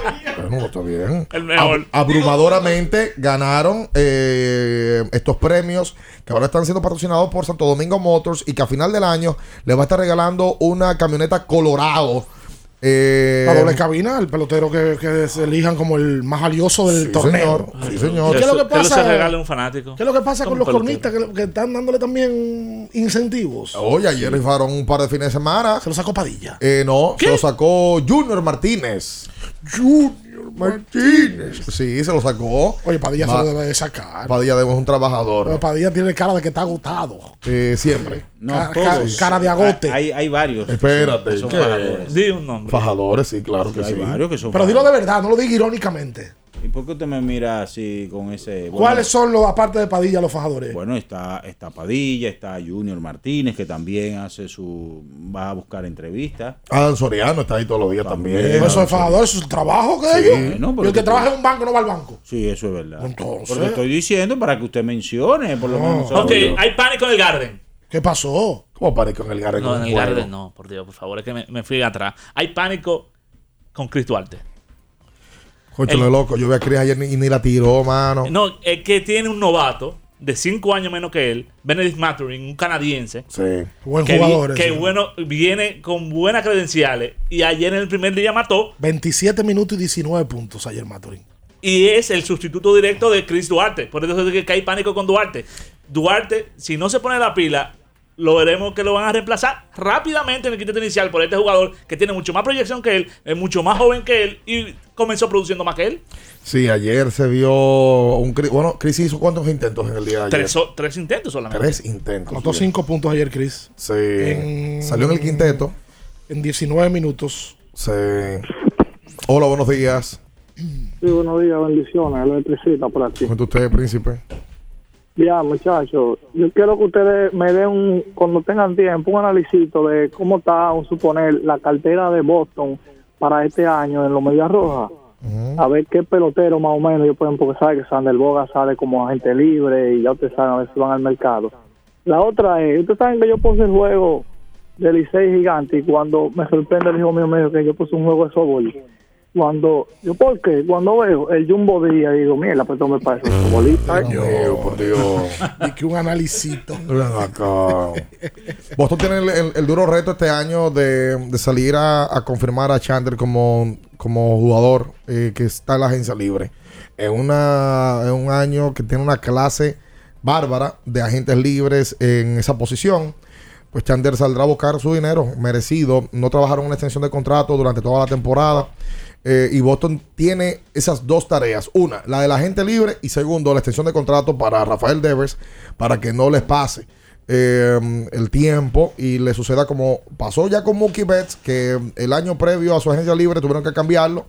Speaker 10: bueno, está bien.
Speaker 24: El mejor.
Speaker 10: Ab- abrumadoramente ganaron eh, estos premios que ahora están siendo patrocinados por Santo Domingo Motors y que a final del año les va a estar regalando una camioneta Colorado. Eh,
Speaker 11: La doble cabina, el pelotero que, que se elijan como el más valioso del
Speaker 10: Sí,
Speaker 11: torneo.
Speaker 10: señor. Sí, señor.
Speaker 11: ¿Qué es lo que pasa?
Speaker 24: regale un fanático.
Speaker 11: ¿Qué es lo que pasa con los
Speaker 24: pelotero.
Speaker 11: cornistas que, que están dándole también incentivos?
Speaker 10: Oye, ayer rifaron un par de fines de semana.
Speaker 11: Se lo sacó Padilla.
Speaker 10: Eh, no, se lo sacó Junior Martínez. Junior Martínez. Sí, se lo sacó.
Speaker 11: Oye, Padilla
Speaker 10: Ma-
Speaker 11: se lo debe de sacar.
Speaker 10: Padilla es un trabajador.
Speaker 11: Pero Padilla tiene cara de que está agotado.
Speaker 10: Eh, siempre.
Speaker 16: No,
Speaker 11: Ca-
Speaker 16: todos.
Speaker 11: ca- cara de agote.
Speaker 16: Hay, hay varios.
Speaker 10: Espérate,
Speaker 16: que son
Speaker 10: ¿qué?
Speaker 16: fajadores.
Speaker 24: Di un nombre.
Speaker 10: Fajadores, sí, claro que
Speaker 16: Hay
Speaker 10: sí.
Speaker 16: varios que son
Speaker 11: Pero dilo de verdad, no lo diga irónicamente.
Speaker 16: ¿Y por qué usted me mira así con ese? bueno,
Speaker 11: ¿Cuáles son los, aparte de Padilla, los fajadores?
Speaker 16: Bueno, está, está Padilla, está Junior Martínez, que también hace su. va a buscar entrevistas.
Speaker 10: Adam Soriano está ahí todos los días
Speaker 16: También.
Speaker 10: también.
Speaker 11: Eso es fajador, eso es su trabajo que
Speaker 10: Sí,
Speaker 11: ellos.
Speaker 16: no,
Speaker 11: y
Speaker 16: pero
Speaker 11: el que trabaja en un banco no va al banco.
Speaker 16: Sí, eso es verdad.
Speaker 11: Entonces.
Speaker 16: Pero le estoy diciendo para que usted mencione, por lo
Speaker 11: No.
Speaker 16: menos.
Speaker 24: Ok, hay pánico en el Garden.
Speaker 11: ¿Qué pasó?
Speaker 10: ¿Cómo aparece con el Garden?
Speaker 24: No,
Speaker 10: con
Speaker 24: en el? Garden no, por Dios, por favor, es que me, me fui atrás. Hay pánico con Chris Duarte.
Speaker 10: Concho, lo loco. Yo vi a Chris ayer y ni la tiró, mano.
Speaker 24: No, es que tiene un novato de 5 años menos que él, Benedict Mathurin, un canadiense.
Speaker 10: Sí.
Speaker 11: Buen
Speaker 24: que,
Speaker 11: jugador.
Speaker 24: vi- que
Speaker 11: ese.
Speaker 24: bueno, viene con buenas credenciales y ayer en el primer día mató
Speaker 11: 27 minutos y 19 puntos ayer Maturín.
Speaker 24: y es el sustituto directo de Chris Duarte. Por eso es que hay pánico con Duarte. Duarte, si no se pone la pila, lo veremos que lo van a reemplazar rápidamente en el quinteto inicial por este jugador que tiene mucho más proyección que él, es mucho más joven que él y comenzó produciendo más que él.
Speaker 10: Sí, ayer se vio un. Bueno, Chris hizo cuántos intentos en el día de ayer.
Speaker 24: Tres, so- tres intentos solamente.
Speaker 10: Tres intentos.
Speaker 11: Anotó 5 puntos ayer, Chris.
Speaker 10: Sí.
Speaker 11: En-
Speaker 10: Salió en el quinteto.
Speaker 11: En 19 minutos.
Speaker 10: Sí. Hola, buenos días.
Speaker 27: Sí, buenos días, bendiciones, electricista por aquí.
Speaker 10: ¿Cómo está usted, príncipe?
Speaker 27: Ya, muchachos, yo quiero que ustedes me den un, cuando tengan tiempo, un análisis de cómo está, un suponer, la cartera de Boston para este año en los Medias Rojas. A ver qué pelotero más o menos ellos pueden, porque sabe que Sander Boga sale como agente libre y ya ustedes saben a ver si van al mercado. La otra es, ustedes saben que yo puse el juego de Licey Gigante y cuando me sorprende el hijo mío me dijo que yo puse un juego de softball. Cuando, yo por qué, cuando veo el Jumbo Día digo, mira, pues me parece un futbolista. ¿eh?".
Speaker 10: por Dios.
Speaker 11: Y que un
Speaker 10: acá. Boston tiene el, el- el duro reto este año de, de salir a, a confirmar a Chandler como, como jugador eh, que está en la agencia libre. En, una, en un año que tiene una clase bárbara de agentes libres en esa posición. Pues Chandler saldrá a buscar su dinero merecido. No trabajaron una extensión de contrato durante toda la temporada. Eh, y Boston tiene esas dos tareas. Una, la del agente libre. Y segundo, la extensión de contrato para Rafael Devers para que no les pase eh, el tiempo y le suceda como pasó ya con Mookie Betts, que el año previo a su agencia libre tuvieron que cambiarlo.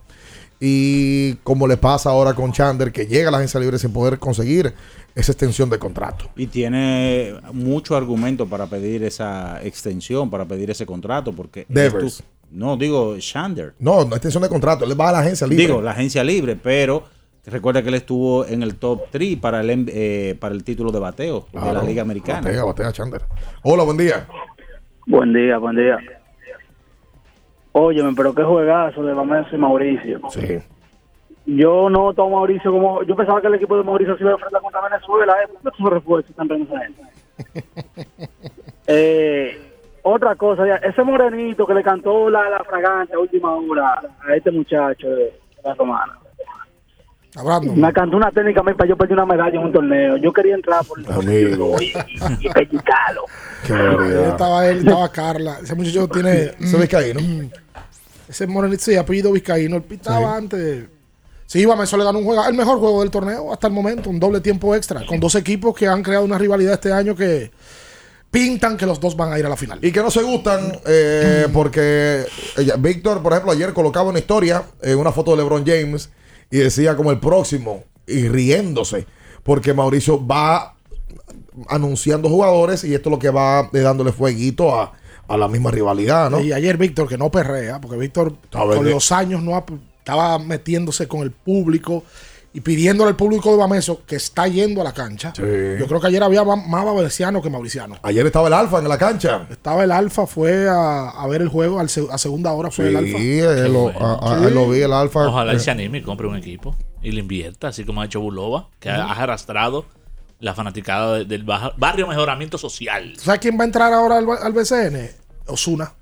Speaker 10: Y como le pasa ahora con Chandler, que llega a la agencia libre sin poder conseguir esa extensión de contrato.
Speaker 16: Y tiene mucho argumento para pedir esa extensión, para pedir ese contrato, porque...
Speaker 10: Devers.
Speaker 16: No, digo Shander.
Speaker 10: No, no extensión de contrato, él va a la agencia libre.
Speaker 16: Digo, la agencia libre, pero recuerda que él estuvo en el top 3 para el, eh, para el título de bateo de la Liga Americana.
Speaker 10: Batea, batea, Chandler. Hola, buen día.
Speaker 27: Buen día, buen día. Óyeme, pero qué juegazo de Bameso y Mauricio.
Speaker 10: Sí.
Speaker 27: Yo no tomo a Mauricio como. Yo pensaba que el equipo de Mauricio se iba a enfrentar contra Venezuela. ¿eh? ¿Por qué esos refuerzos están viendo esa gente? eh, otra cosa, ya, ese morenito que le cantó la, la fragancia a última hora a este muchacho de, la romana. Me cantó una técnica a mí para yo perder una medalla en un torneo. Yo quería entrar por
Speaker 10: Amigo.
Speaker 27: y, y pellizcarlo.
Speaker 10: Qué barbaridad.
Speaker 11: estaba él, estaba Carla. Ese muchacho tiene.
Speaker 10: Ese vizcaíno.
Speaker 11: Ese morenito, sí, apellido vizcaíno. Él pitaba antes. Sí, Bameso le ganó un juego, el mejor juego del torneo hasta el momento, un doble tiempo extra, con dos equipos que han creado una rivalidad este año que pintan que los dos van a ir a la final.
Speaker 10: Y que no se gustan eh, porque ella- Víctor, por ejemplo, ayer colocaba una historia, eh, una foto de LeBron James y decía como el próximo y riéndose porque Mauricio va anunciando jugadores y esto es lo que va eh, dándole fueguito a, a la misma rivalidad, ¿no?
Speaker 11: Y ayer Víctor, que no perrea, porque Víctor con los años no ha- estaba metiéndose con el público y pidiéndole al público de Bameso que está yendo a la cancha. Yo creo que ayer había más babensiano que mauriciano.
Speaker 10: Ayer estaba el Alfa en la cancha.
Speaker 11: Estaba el Alfa, fue a, a ver el juego al se- a segunda hora, fue el Alfa.
Speaker 10: Sí, eh, lo, a- a-
Speaker 11: Sí.
Speaker 10: lo vi el Alfa.
Speaker 24: Ojalá
Speaker 10: eh,
Speaker 24: él se anime y compre un equipo y le invierta, así como ha hecho Bulova, que ha arrastrado la fanaticada de- del barrio mejoramiento social.
Speaker 11: ¿Sabes quién va a entrar ahora al, al BCN? Osuna.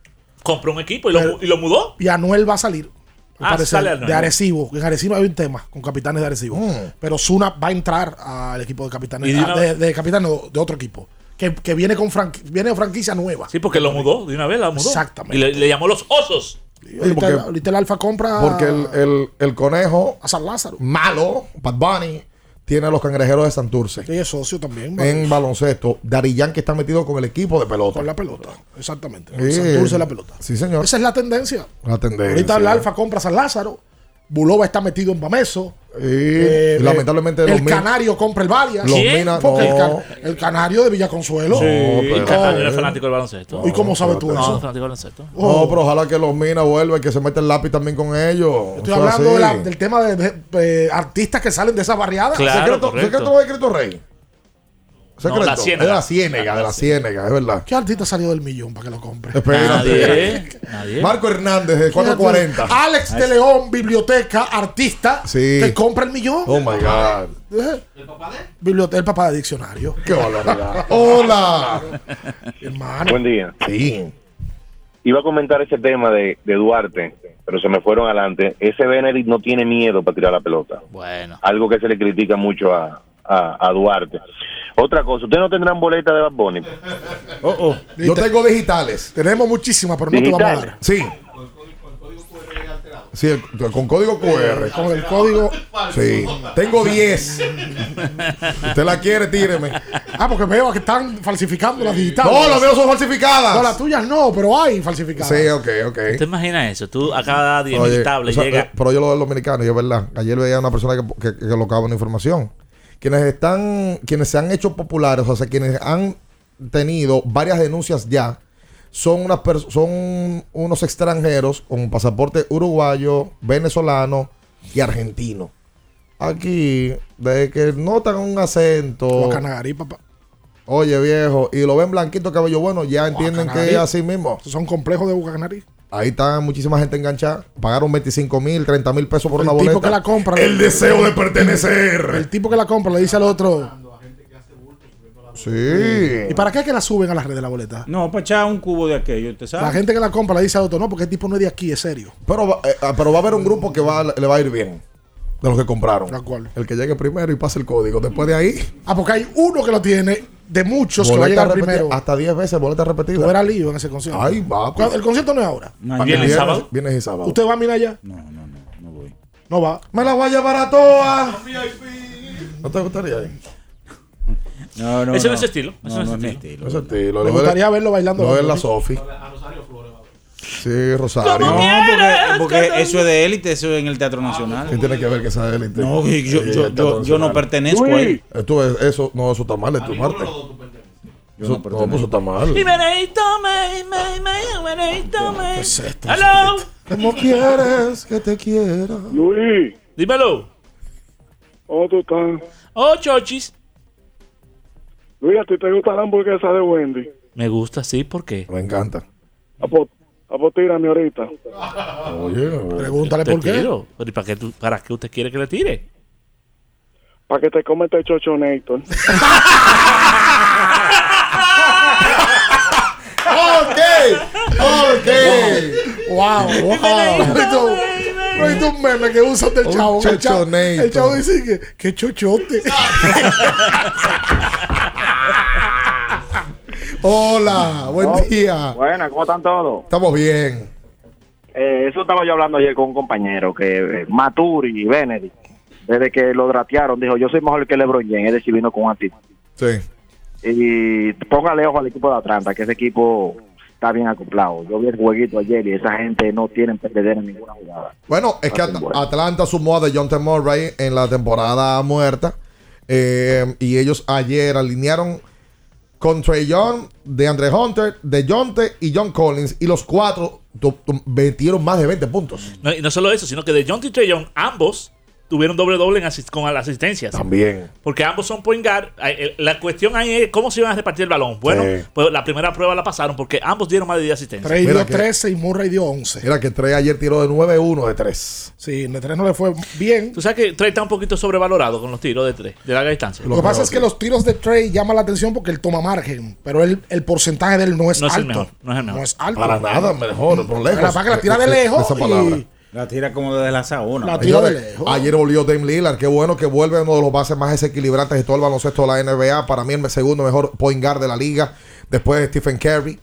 Speaker 24: Compró un equipo y lo, y lo mudó.
Speaker 11: Y Anuel va a salir.
Speaker 24: Ah,
Speaker 11: parecer,
Speaker 24: sale Anuel.
Speaker 11: de Arecibo. En Arecibo hay un tema con capitanes de Arecibo. Pero Osuna va a entrar al equipo de capitanes.
Speaker 24: De
Speaker 11: ah, de, de capitanes de otro equipo. Que, que viene con franqui- viene de franquicia nueva.
Speaker 24: Sí, porque lo mudó, de una vez la mudó.
Speaker 11: Exactamente.
Speaker 24: Y le, le llamó los osos.
Speaker 11: ahorita,
Speaker 10: porque-
Speaker 11: ahorita el Alfa compra
Speaker 10: Porque el, el- el conejo
Speaker 11: a San Lázaro.
Speaker 10: malo, Bad Bunny, tiene a los cangrejeros de Santurce.
Speaker 11: Que es socio también.
Speaker 10: En baloncesto, Dari que está metido con el equipo de pelota.
Speaker 11: Con la pelota. Exactamente. Santurce la pelota.
Speaker 10: Sí, señor.
Speaker 11: Esa es la tendencia.
Speaker 10: La tendencia.
Speaker 11: Ahorita el Alfa compra a San Lázaro. Bulova está metido en Bameso.
Speaker 10: y lamentablemente
Speaker 11: el
Speaker 10: los min-
Speaker 11: Canario compra el Varias.
Speaker 10: Los ¿Quién? Minas,
Speaker 11: Porque el,
Speaker 10: no.
Speaker 11: ca- el Canario de Villaconsuelo.
Speaker 24: Sí,
Speaker 10: pero-
Speaker 24: Canario es fanático del baloncesto.
Speaker 11: ¿Y cómo sabes tú
Speaker 24: No,
Speaker 11: eso?
Speaker 24: es fanático del baloncesto.
Speaker 10: No, pero ojalá que los Minas vuelvan y que se meta el lápiz también con ellos.
Speaker 11: Estoy hablando de la-
Speaker 10: así.
Speaker 11: del tema de, de- de artistas que salen de esas barriadas.
Speaker 24: Claro,
Speaker 10: secreto, secreto de Cristo Rey. Secreto.
Speaker 24: la Ciénaga.
Speaker 10: Es de la ciénega, de la ciénaga, es verdad.
Speaker 11: ¿Qué artista salió del millón para que lo compre?
Speaker 10: Espérate.
Speaker 24: Nadie. Nadie.
Speaker 10: Marco Hernández de 440.
Speaker 11: Alex de León, biblioteca, artista,
Speaker 10: Sí.
Speaker 11: que compra el millón.
Speaker 10: Oh my God.
Speaker 11: ¿El papá de? Biblioteca, el papá de diccionario.
Speaker 10: Qué barbaridad. Hola.
Speaker 11: Hermano.
Speaker 28: Buen día.
Speaker 10: Sí.
Speaker 28: Iba a comentar ese tema de, de Duarte, pero se me fueron adelante. Ese Benedict no tiene miedo para tirar la pelota.
Speaker 24: Bueno.
Speaker 28: Algo que se le critica mucho a, a, a Duarte. Otra cosa, ¿ustedes no tendrán boleta de Bad Bunny?
Speaker 10: Yo tengo digitales.
Speaker 11: Tenemos muchísimas, pero no te vamos a dar.
Speaker 10: Sí. Sí, el- con código QR.
Speaker 11: Con el código.
Speaker 10: Sí. Tengo 10. Usted la quiere, tíreme.
Speaker 11: Ah, porque veo que están falsificando las digitales.
Speaker 10: No, las mías son falsificadas.
Speaker 11: No, las tuyas no, pero hay falsificadas.
Speaker 10: Sí, ok, ok.
Speaker 24: ¿Te imaginas eso? Tú a cada día
Speaker 10: Oye,
Speaker 24: inevitable
Speaker 10: o sea,
Speaker 24: llega.
Speaker 10: eh, Pero yo lo del dominicano, y es verdad. Ayer veía a una persona que, que, que colocaba una información. Quienes están, quienes se han hecho populares, o sea, quienes han tenido varias denuncias ya, son, unas son unos extranjeros con pasaporte uruguayo, venezolano y argentino. Aquí, de que notan un acento.
Speaker 11: Guacanagarí, papá.
Speaker 10: Oye, viejo, y lo ven blanquito, cabello bueno, ya entienden que es así mismo.
Speaker 11: Son complejos de Guacanagarí.
Speaker 10: Ahí está muchísima gente enganchada. Pagaron 25 mil, 30 mil pesos por
Speaker 11: El
Speaker 10: una
Speaker 11: tipo
Speaker 10: boleta.
Speaker 11: que la compra.
Speaker 10: El deseo de pertenecer.
Speaker 11: El tipo que la compra le dice al otro.
Speaker 10: Sí.
Speaker 11: ¿Y para qué es que la suben a las redes de la boleta?
Speaker 16: No, para echar un cubo de aquello, ¿usted sabe?
Speaker 11: La gente que la compra le dice al otro, no, porque el tipo no es de aquí, es serio.
Speaker 10: Pero, va- eh, ah, pero va a haber un grupo que va, le va a ir bien. De los que compraron.
Speaker 11: cuál?
Speaker 10: El que llegue primero y pase el código. Después de ahí.
Speaker 11: Ah, porque hay uno que lo tiene, de muchos que va a llegar
Speaker 10: repetida,
Speaker 11: primero.
Speaker 10: Hasta 10 veces boleta repetida.
Speaker 11: Tú verás lío en ese concierto.
Speaker 10: Ay, va. pues.
Speaker 11: ¿Cuándo- El concierto no es ahora.
Speaker 10: Viernes,
Speaker 11: sábado?
Speaker 10: Viernes y sábado.
Speaker 11: ¿Usted va a mirar ya?
Speaker 16: No, no, no, no voy.
Speaker 11: No va.
Speaker 10: Me la voy a llevar a todas. ¿No te gustaría ir?
Speaker 16: No, no,
Speaker 24: Ese no
Speaker 16: no.
Speaker 24: es estilo, ese
Speaker 16: No,
Speaker 24: no es
Speaker 16: no es
Speaker 24: estilo.
Speaker 16: estilo.
Speaker 10: Ese estilo.
Speaker 11: Me gustaría verlo bailando
Speaker 10: Lo de
Speaker 11: la Sofi.
Speaker 10: Sofi. Sí, Rosario.
Speaker 16: No, porque, porque eso es de élite, eso es en el Teatro Nacional.
Speaker 10: ¿Qué tiene que ver que sea de élite?
Speaker 16: No, yo- yo-
Speaker 10: Teatro
Speaker 16: yo- yo no pertenezco a él.
Speaker 10: Tú, eh, eso, no, eso está mal de tu parte.
Speaker 16: Yo
Speaker 10: Eso,
Speaker 16: no
Speaker 10: no, pues eso está mal.
Speaker 24: Y Benedito, me, me, me, Benedito, me.
Speaker 10: ¿Qué es esto?
Speaker 24: Hello.
Speaker 10: ¿Cómo quieres que te quiera?
Speaker 29: Luis,
Speaker 24: Dímelo.
Speaker 29: ¿cómo tú estás?
Speaker 24: Oh, chochis.
Speaker 29: Luis, ¿a ti te gusta la hamburguesa de Wendy?
Speaker 24: Me gusta, sí, ¿por qué?
Speaker 10: Me encanta.
Speaker 29: A po, a po, tírame ahorita.
Speaker 10: Oye,
Speaker 11: Pregúntale por qué.
Speaker 24: tiro. ¿y para qué, tú- ¿Para qué usted quiere que le tire?
Speaker 29: Para que te come este chochonator.
Speaker 10: Ok, ok.
Speaker 11: Wow, wow. No hay un meme que usan del chavo. El chavo, el chavo dice que, que chochote.
Speaker 10: Hola, buen
Speaker 30: Oh,
Speaker 10: día.
Speaker 30: Buena, ¿cómo están todos?
Speaker 10: Estamos bien.
Speaker 30: Eh, eso estaba yo hablando ayer con un compañero que eh, Maturi y Benedict, desde que lo dratearon, dijo: Yo soy mejor que LeBron James, es decir, vino con actitud.
Speaker 10: Sí.
Speaker 30: Y póngale ojo al equipo de Atlanta, que ese equipo está bien acoplado. Yo vi el jueguito ayer y esa gente no tiene perdedera en ninguna jugada.
Speaker 10: Bueno, es que At- Atlanta sumó a DeJounte Murray en la temporada muerta. eh, y ellos ayer alinearon con Trey Young, de Andre Hunter, DeJounte y John Collins. Y los cuatro metieron más de 20 puntos.
Speaker 24: Y no solo eso, sino que de John y Trey Young, ambos tuvieron doble doble en asis- con las asistencias.
Speaker 10: También.
Speaker 24: Porque ambos son point guard. La cuestión ahí es cómo se iban a repartir el balón. Bueno,
Speaker 10: Sí.
Speaker 24: pues la primera prueba la pasaron porque ambos dieron más de 10 asistencias.
Speaker 11: Trey dio
Speaker 10: que-
Speaker 11: 13 y Murray dio 11.
Speaker 10: Mira que Trey ayer tiró de 9-1 de 3.
Speaker 11: Sí, de 3 no le fue bien.
Speaker 24: Tú sabes que Trey está un poquito sobrevalorado con los tiros de 3, de larga distancia.
Speaker 11: Lo que pasa es que los tiros de Trey llaman la atención porque él toma margen, pero él, el porcentaje de él no es
Speaker 24: No es el
Speaker 11: alto.
Speaker 24: mejor, no es el mejor.
Speaker 11: No es alto.
Speaker 10: Para nada mejor, por lejos.
Speaker 11: La verdad que la tira de lejos
Speaker 10: esa palabra.
Speaker 11: y-
Speaker 16: La tira como desde la sauna.
Speaker 11: La tira de lejos.
Speaker 10: Ayer volvió Dame Lillard. Qué bueno que vuelve uno de los bases más desequilibrantes de todo el baloncesto de la NBA. Para mí, el segundo mejor point guard de la liga. Después de Stephen Curry.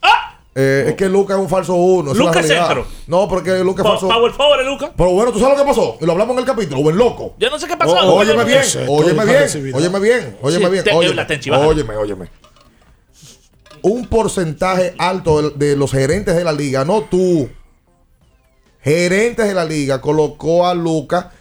Speaker 10: Eh, Es que Luca es un falso uno.
Speaker 24: ¡Ah!
Speaker 10: Realidad.
Speaker 24: centro.
Speaker 10: No, porque Luca es falso.
Speaker 24: Power forward, Luca.
Speaker 10: Pero bueno, ¿tú sabes lo que pasó? Y lo hablamos en el capítulo. Buen loco.
Speaker 24: Yo no sé qué pasó.
Speaker 10: O- óyeme bien,
Speaker 24: no sé.
Speaker 10: óyeme bien, óyeme bien, óyeme bien, óyeme,
Speaker 24: bájala.
Speaker 10: óyeme, óyeme. Un porcentaje alto de, de los gerentes de la liga, no tú, gerentes de la liga, colocó a Luca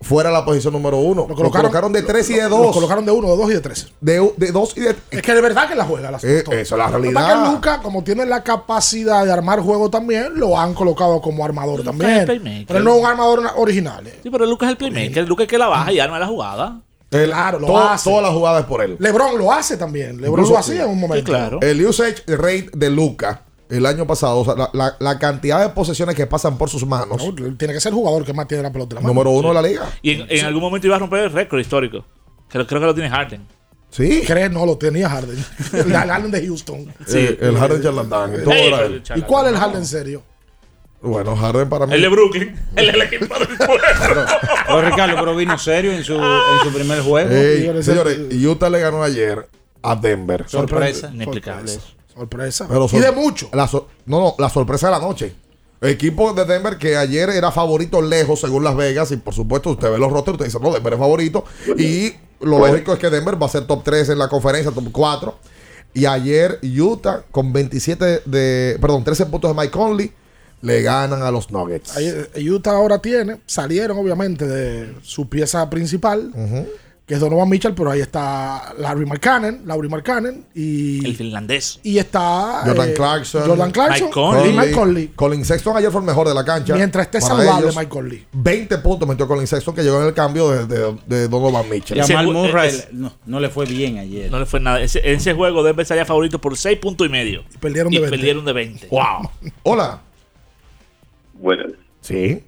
Speaker 10: fuera de la posición número uno. Lo colocaron, de 3 y de 2.
Speaker 11: Lo colocaron de 1, de 2 y de 3.
Speaker 10: De, de 2 y de
Speaker 11: Es que de verdad que la juega. La
Speaker 10: Eh, esa es la realidad.
Speaker 11: que Luca, como tiene la capacidad de armar juego también, lo han colocado como armador también. Pero no es un armador na- original. eh.
Speaker 24: Sí, pero Lucas es el playmaker. Lucas es que la baja y arma la jugada.
Speaker 10: El-
Speaker 11: Claro, lo
Speaker 10: todo-
Speaker 11: hace.
Speaker 10: Todas las jugadas es por él.
Speaker 11: LeBron lo hace también. LeBron
Speaker 10: Incluso-
Speaker 11: lo hacía en un momento.
Speaker 10: El usage rate de Luca el año pasado, o sea, la, la- la cantidad de posesiones que pasan por sus manos,
Speaker 11: No, tiene que ser el jugador que más tiene la pelota en la mano.
Speaker 10: número uno de la liga.
Speaker 24: Y en, en algún momento iba a romper el récord histórico. Creo, creo que lo tiene Harden.
Speaker 10: Sí.
Speaker 11: ¿Crees? No, lo tenía Harden. el Harden de Houston.
Speaker 10: Sí, el Harden charlatán. todo
Speaker 24: Ey,
Speaker 10: era
Speaker 24: pero
Speaker 10: él.
Speaker 24: el
Speaker 11: ¿Y cuál es el Harden serio?
Speaker 10: Bueno, Harden para mí.
Speaker 24: El de Brooklyn. El del equipo del pueblo.
Speaker 16: Pero Ricardo, pero vino serio en su, en su primer juego.
Speaker 10: Señores, Utah le ganó ayer a Denver.
Speaker 16: Sorpresa.
Speaker 24: Inexplicable.
Speaker 11: Sorpresa.
Speaker 10: Pero
Speaker 11: y de mucho.
Speaker 10: La so- no, no, la sorpresa de la noche. Equipo de Denver que ayer era favorito lejos según Las Vegas y por supuesto usted ve los rosters usted dice, no, Denver es favorito y lo lógico es que Denver va a ser top 3 en la conferencia, top 4 y ayer Utah con 27 de, perdón, 13 puntos de Mike Conley le ganan a los Nuggets.
Speaker 11: Ahí, eh, Utah ahora tiene, salieron obviamente de su pieza principal, que es Donovan Mitchell, pero ahí está Larry Markkanen, Larry Markkanen y
Speaker 24: El finlandés.
Speaker 11: y está
Speaker 10: Jordan
Speaker 11: eh,
Speaker 10: Clarkson.
Speaker 11: Jordan Clarkson y Mike Conley.
Speaker 10: Colin Sexton ayer fue el mejor de la cancha.
Speaker 11: Mientras esté saludable
Speaker 10: ellos,
Speaker 11: Mike Conley.
Speaker 10: 20 puntos metió Colin Sexton que llegó en el cambio de, de, de Donovan Mitchell.
Speaker 16: Jamal
Speaker 24: Ese-
Speaker 16: Murray no, no le fue bien ayer.
Speaker 24: No le fue nada. Ese, en ese juego Denver salía favorito por 6 puntos y medio. Y
Speaker 11: perdieron
Speaker 24: y
Speaker 11: de 20.
Speaker 24: perdieron de 20.
Speaker 10: Wow. Hola.
Speaker 31: Buenas.
Speaker 10: Sí.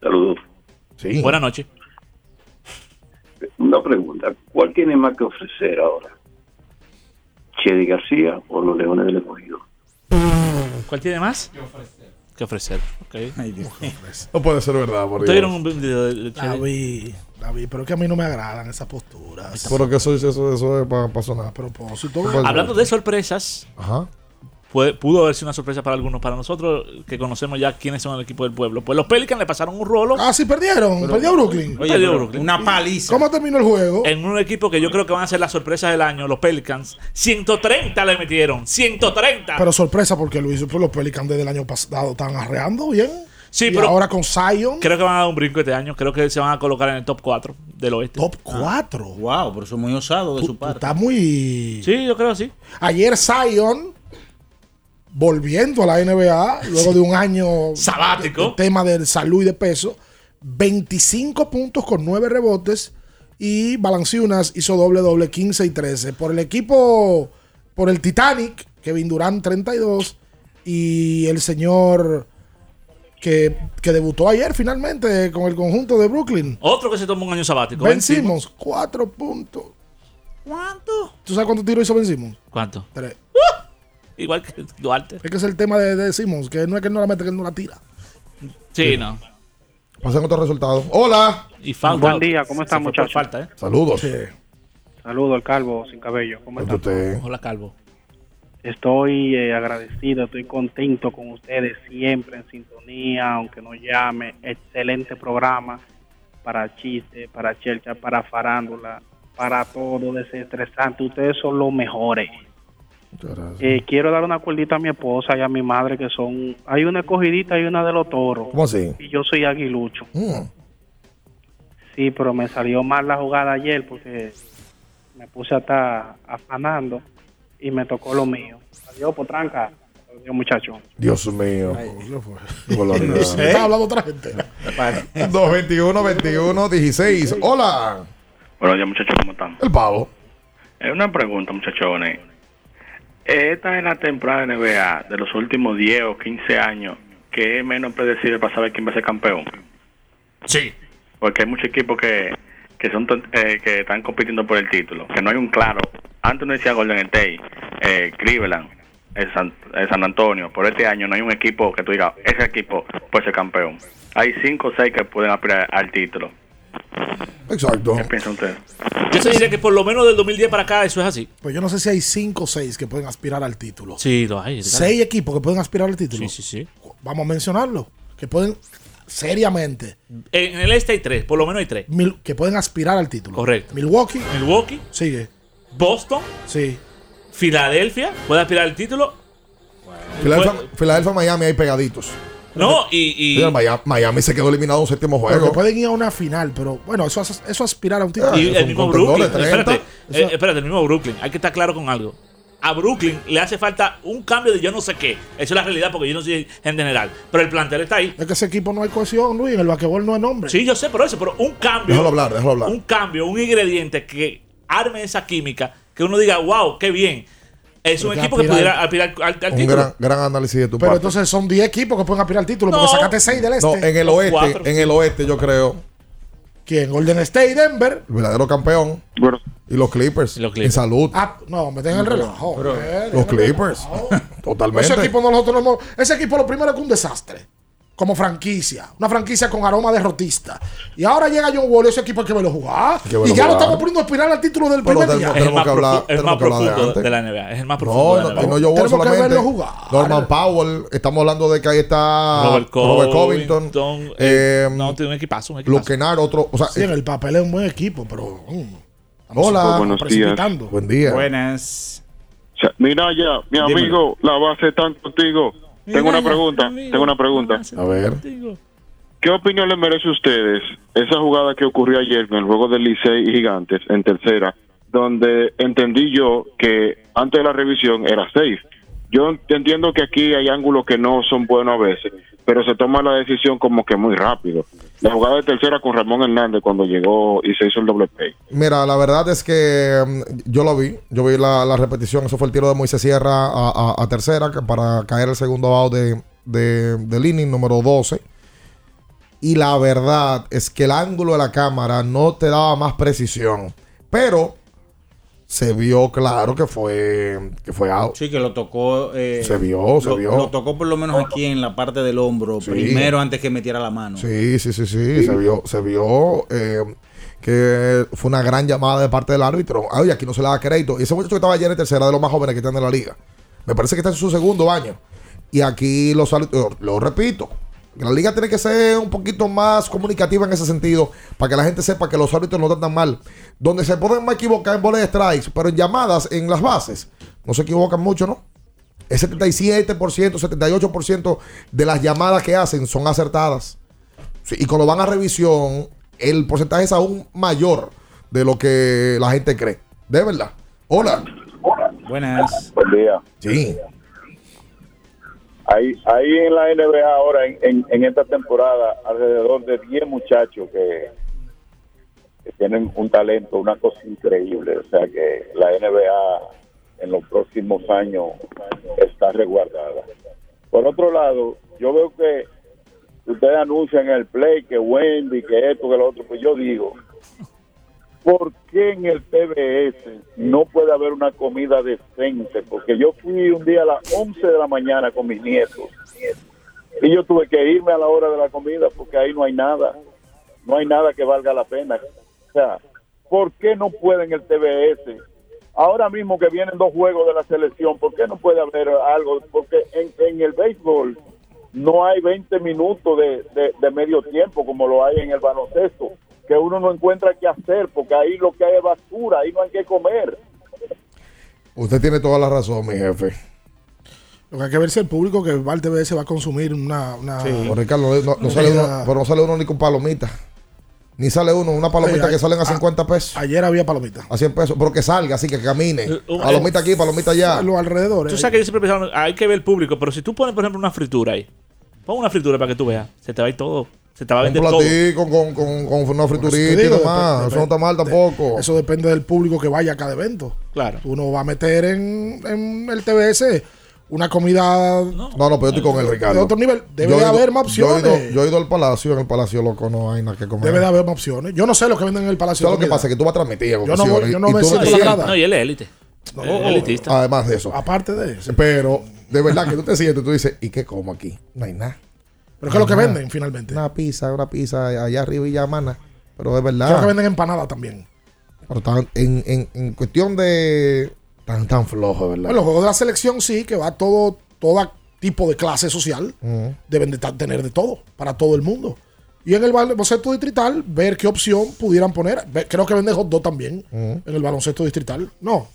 Speaker 31: Saludos.
Speaker 10: Sí.
Speaker 24: Buenas noches.
Speaker 31: Una pregunta. ¿Cuál tiene más que ofrecer ahora? ¿Chedi García o los Leones del Escogido?
Speaker 24: ¿Cuál tiene más? Que ofrecer. Ok.
Speaker 10: No puede ser verdad, por
Speaker 24: ¿Ustedes
Speaker 10: Dios.
Speaker 24: un video de?
Speaker 11: David, David, pero es que a mí no me agradan esas posturas.
Speaker 10: Pero que eso, eso, eso es para sonar.
Speaker 11: propósito.
Speaker 24: Hablando de sorpresas,
Speaker 10: Ajá.
Speaker 24: Pudo haber sido una sorpresa para algunos. Para nosotros, que conocemos ya quiénes son el equipo del pueblo. Pues los Pelicans le pasaron un rolo.
Speaker 11: Ah, sí, perdieron. Perdió Brooklyn.
Speaker 24: Oye, Perdió Brooklyn.
Speaker 16: Una paliza.
Speaker 11: ¿Cómo terminó el juego?
Speaker 24: En un equipo que yo creo que van a ser las sorpresas del año, los Pelicans. 130 le metieron. 130.
Speaker 11: Pero sorpresa porque Luis, pues los Pelicans desde el año pasado están arreando bien.
Speaker 24: Sí,
Speaker 11: Y
Speaker 24: pero-
Speaker 11: ahora con Zion.
Speaker 24: Creo que van a dar un brinco este año. Creo que se van a colocar en el top 4 del oeste.
Speaker 11: Top 4.
Speaker 16: Wow, pero eso es muy osado de su parte.
Speaker 11: Está muy.
Speaker 24: Sí, yo creo sí.
Speaker 11: Ayer Zion, volviendo a la NBA, luego de un año
Speaker 24: Sabático.
Speaker 11: de- de tema de salud y de peso, 25 puntos con 9 rebotes y Balanciunas hizo doble doble 15 y 13. Por el equipo, por el Titanic, Kevin Durant 32 y el señor que, que debutó ayer finalmente con el conjunto de Brooklyn.
Speaker 24: Otro que se tomó un año sabático.
Speaker 11: Ben Simmons, 4 puntos.
Speaker 24: ¿Cuánto?
Speaker 11: ¿Tú sabes cuántos tiros hizo Ben Simmons?
Speaker 24: ¿Cuánto?
Speaker 11: Tres.
Speaker 24: Igual que Duarte.
Speaker 11: Es que es el tema de, de Simmons, que no es que él no la mete, que él no la tira.
Speaker 24: Sí, no.
Speaker 10: Pasen otros resultados. Hola.
Speaker 24: Y.
Speaker 32: Buen día, ¿cómo están, muchachos?
Speaker 24: Falta, ¿eh?
Speaker 10: Saludos.
Speaker 32: Saludo al calvo sin cabello. ¿Cómo están?
Speaker 10: Usted.
Speaker 24: Hola, Calvo.
Speaker 32: Estoy eh, agradecido, estoy contento con ustedes siempre en sintonía, aunque no llame. Excelente programa para chiste, para chelcha, para farándula, para todo, desestresante. Ustedes son los mejores. Eh, quiero dar una cuerdita a mi esposa y a mi madre que son... Hay una escogidita y una de los toros.
Speaker 10: ¿Cómo así?
Speaker 32: Y yo soy aguilucho.
Speaker 10: Mm.
Speaker 32: Sí, pero me salió mal la jugada ayer porque me puse a estar afanando y me tocó lo mío. Adiós, potranca. Adiós, muchacho.
Speaker 10: Dios mío.
Speaker 11: Está hablando otra gente.
Speaker 10: 221 21 16. Hola.
Speaker 33: Buenos días, muchachos, ¿cómo están?
Speaker 10: El pavo.
Speaker 33: Es una pregunta, muchachones. Esta es la temporada de NBA de los últimos 10 o 15 años que es menos predecible para saber quién va a ser campeón.
Speaker 24: Sí.
Speaker 33: Porque hay muchos equipos que, que son eh, que están compitiendo por el título. Que no hay un claro. Antes uno decía Golden State, eh, Cleveland, eh, San, eh, San Antonio. Por este año no hay un equipo que tú digas, ese equipo puede ser campeón. Hay 5 o 6 que pueden aspirar al título.
Speaker 10: Exacto.
Speaker 33: ¿Qué piensan ustedes?
Speaker 24: Yo te diría que por lo menos del 2010 para acá eso es así.
Speaker 11: Pues yo no sé si hay 5 o 6 que pueden aspirar al título.
Speaker 24: Sí, lo hay.
Speaker 11: Seis equipos que pueden aspirar al título.
Speaker 24: Sí, sí, sí.
Speaker 11: Vamos a mencionarlo. Que pueden, seriamente,
Speaker 24: En el este hay tres, por lo menos hay tres.
Speaker 11: mil- que pueden aspirar al título.
Speaker 24: Correcto.
Speaker 11: Milwaukee.
Speaker 24: Milwaukee.
Speaker 11: Sigue.
Speaker 24: Boston.
Speaker 11: Sí.
Speaker 24: Filadelfia. Puede aspirar al título.
Speaker 10: Filadelfia, Miami hay pegaditos.
Speaker 24: No, y. y-
Speaker 10: Mira, Miami, Miami se quedó eliminado en un séptimo
Speaker 11: Pero que
Speaker 10: juego.
Speaker 11: pueden ir a una final, pero bueno, eso, eso aspirar a un título.
Speaker 24: y el mismo Brooklyn. Espérate, eh, espérate, el mismo Brooklyn. Hay que estar claro con algo. A Brooklyn le hace falta un cambio de yo no sé qué. Eso es la realidad porque yo no soy en general. Pero el plantel está ahí.
Speaker 11: Es que ese equipo no hay cohesión, Luis. En el basquetbol no hay nombre.
Speaker 24: Sí, yo sé por eso, pero un cambio.
Speaker 10: Déjalo hablar, déjalo hablar.
Speaker 24: Un cambio, un ingrediente que arme esa química, que uno diga, wow, qué bien. Es un equipo que pudiera aspirar al, al
Speaker 10: Un
Speaker 24: título.
Speaker 10: gran, gran análisis de tu
Speaker 11: Pero
Speaker 10: parte.
Speaker 11: entonces son 10 equipos que pueden aspirar al título.
Speaker 24: No.
Speaker 11: Porque sacaste 6 del este.
Speaker 10: no, en el oeste,
Speaker 24: cuatro,
Speaker 10: en el oeste yo creo,
Speaker 11: ¿Quién? Golden State, Denver.
Speaker 10: el verdadero campeón. Y los Clippers.
Speaker 24: Los
Speaker 10: En
Speaker 24: Clippers.
Speaker 10: salud.
Speaker 11: Ah, no, meten en el relajo. eh,
Speaker 10: los
Speaker 11: en
Speaker 10: Clippers.
Speaker 11: relajo.
Speaker 10: Totalmente.
Speaker 11: Ese equipo nosotros no hemos- Ese equipo lo primero es que un desastre. Como franquicia. Una franquicia con aroma derrotista. Y ahora llega John Wall, ese equipo hay que verlo jugar.
Speaker 10: Que verlo
Speaker 11: y ya lo
Speaker 10: jugar.
Speaker 11: estamos poniendo a aspirar al título del
Speaker 10: Pero
Speaker 11: primer
Speaker 10: tenemos-
Speaker 11: día.
Speaker 24: Es el más,
Speaker 10: que hablar-
Speaker 24: profu- es
Speaker 10: tenemos
Speaker 24: más
Speaker 10: que hablar de
Speaker 24: profundo
Speaker 10: antes.
Speaker 24: de la NBA. Es el más profundo
Speaker 10: No,
Speaker 24: de la
Speaker 10: no,
Speaker 24: NBA.
Speaker 10: y no yo
Speaker 11: Tenemos que
Speaker 10: solamente.
Speaker 11: verlo jugar.
Speaker 10: Norman Powell. Estamos hablando de que ahí está
Speaker 24: Robert
Speaker 10: Robert
Speaker 24: Covington.
Speaker 10: Covington.
Speaker 24: eh,
Speaker 10: eh,
Speaker 24: no, tiene un equipazo. Un equipazo.
Speaker 10: Otro. O sea,
Speaker 11: Sí, en el papel es un buen equipo, pero. estamos
Speaker 10: Hola.
Speaker 31: Buenos días.
Speaker 10: Buen día.
Speaker 16: Buenas.
Speaker 31: Mira ya, mi
Speaker 16: Dímelo.
Speaker 31: amigo, la base están contigo. Tengo una pregunta, tengo una pregunta.
Speaker 10: A ver.
Speaker 34: ¿Qué opinión le merece a ustedes esa jugada que ocurrió ayer en el juego del Licey y Gigantes en tercera, donde entendí yo que antes de la revisión era safe? Yo entiendo que aquí hay ángulos que no son buenos a veces, pero se toma la decisión como que muy rápido. La jugada de tercera con Ramón Hernández cuando llegó y se hizo el doble play.
Speaker 10: Mira, la verdad es que mm, yo lo vi, yo vi la, repetición, eso fue el tiro de Moisés Sierra a, a- a tercera para caer el segundo out de, de, del inning número 12. Y la verdad es que el ángulo de la cámara no te daba más precisión, pero se vio claro que fue, que fue out.
Speaker 16: Sí, que lo tocó. eh,
Speaker 10: Se vio, se
Speaker 16: lo-
Speaker 10: vio.
Speaker 16: Lo tocó por lo menos aquí en la parte del hombro,
Speaker 10: Sí.
Speaker 16: primero antes que metiera la mano.
Speaker 10: Sí, sí, sí, sí, se vio, se vio eh, que fue una gran llamada de parte del árbitro. Ay, aquí no se le da crédito. Y ese muchacho que estaba ayer en tercera de los más jóvenes que están en la liga. Me parece que está en su segundo año. Y aquí los árbitros, lo repito, la liga tiene que ser un poquito más comunicativa en ese sentido para que la gente sepa que los árbitros no tratan mal. Donde se pueden más equivocar en bolas de strikes, pero en llamadas, en las bases, no se equivocan mucho, ¿no? El 77%, 78% de las llamadas que hacen son acertadas. Sí, y cuando van a revisión, el porcentaje es aún mayor de lo que la gente cree. De verdad. Hola.
Speaker 16: Buenas.
Speaker 35: Buen día.
Speaker 10: Sí.
Speaker 35: Hay, hay en la NBA ahora, en, en, en esta temporada, alrededor de 10 muchachos que, que tienen un talento, una cosa increíble. O sea que la NBA en los próximos años está resguardada. Por otro lado, yo veo que ustedes anuncian el play, que Wendy, que esto, que lo otro, pues yo digo, ¿por qué en el TBS no puede haber una comida decente? Porque yo fui un día a las 11 de la mañana con mis nietos y yo tuve que irme a la hora de la comida porque ahí no hay nada, no hay nada que valga la pena. O sea, ¿por qué no puede en el TBS? Ahora mismo que vienen dos juegos de la selección, ¿por qué no puede haber algo? Porque en, en el béisbol no hay 20 minutos de, de- de medio tiempo como lo hay en el baloncesto, que uno no encuentra qué hacer, porque ahí lo que hay es basura, ahí no hay que comer.
Speaker 10: Usted tiene toda la razón, mi jefe.
Speaker 11: Lo que hay que ver si el público que va al TBS va a consumir una. una
Speaker 10: Pero, Ricardo, no, no sale uno, pero no sale uno ni con palomita. Ni sale uno, una palomita
Speaker 11: Sí,
Speaker 10: que salen a
Speaker 11: a-
Speaker 10: 50 pesos.
Speaker 11: Ayer había palomitas.
Speaker 10: A 100 pesos, pero que salga, así que camine.
Speaker 24: uh,
Speaker 10: Palomita aquí, palomita allá.
Speaker 11: Los alrededores.
Speaker 24: Tú sabes que yo siempre pensaba, hay que ver el público, pero si tú pones, por ejemplo, una fritura ahí, pon una fritura para que tú veas, se te va a ir todo, se te va a
Speaker 10: Un
Speaker 24: vender todo.
Speaker 10: platico con, con, con una friturita y demás. Eso no está mal tampoco.
Speaker 11: Eso depende del público que vaya a cada evento.
Speaker 24: Claro.
Speaker 11: Uno va a meter en, en el TBS una comida.
Speaker 10: No, no, pero yo estoy con el Ricardo.
Speaker 11: De otro nivel. Debe
Speaker 10: Yo
Speaker 11: de
Speaker 10: ido-
Speaker 11: haber más
Speaker 10: Yo he,
Speaker 11: opciones.
Speaker 10: ido, yo he ido al palacio, en el palacio loco no hay nada que comer.
Speaker 11: Debe de haber más opciones. Yo no sé lo que venden en el Palacio.
Speaker 10: ¿Sabes lo
Speaker 11: de
Speaker 10: que pasa? Que tú vas a transmitir
Speaker 11: Yo no voy- yo no
Speaker 10: y
Speaker 11: me
Speaker 10: tú
Speaker 11: siento la grada.
Speaker 24: No, y él es élite.
Speaker 11: No,
Speaker 24: elitista.
Speaker 10: Además de eso.
Speaker 11: Aparte de eso.
Speaker 10: Pero, de verdad que tú te sientes y tú dices, ¿y qué como aquí? No hay nada.
Speaker 11: Pero ¿qué es lo que venden finalmente?
Speaker 10: Una pizza, una pizza allá arriba y ya, mana. Pero de
Speaker 11: ¿Qué es
Speaker 10: verdad.
Speaker 11: que venden empanadas también?
Speaker 10: Pero tan- en, en, en cuestión de. Tan, tan flojo, ¿verdad?
Speaker 11: Bueno, los juegos de la selección sí, que va todo, todo tipo de clase social. Deben de tener de todo, para todo el mundo. Y en el baloncesto distrital, ver qué opción pudieran poner. Creo que venden hot dog también en el baloncesto distrital. No.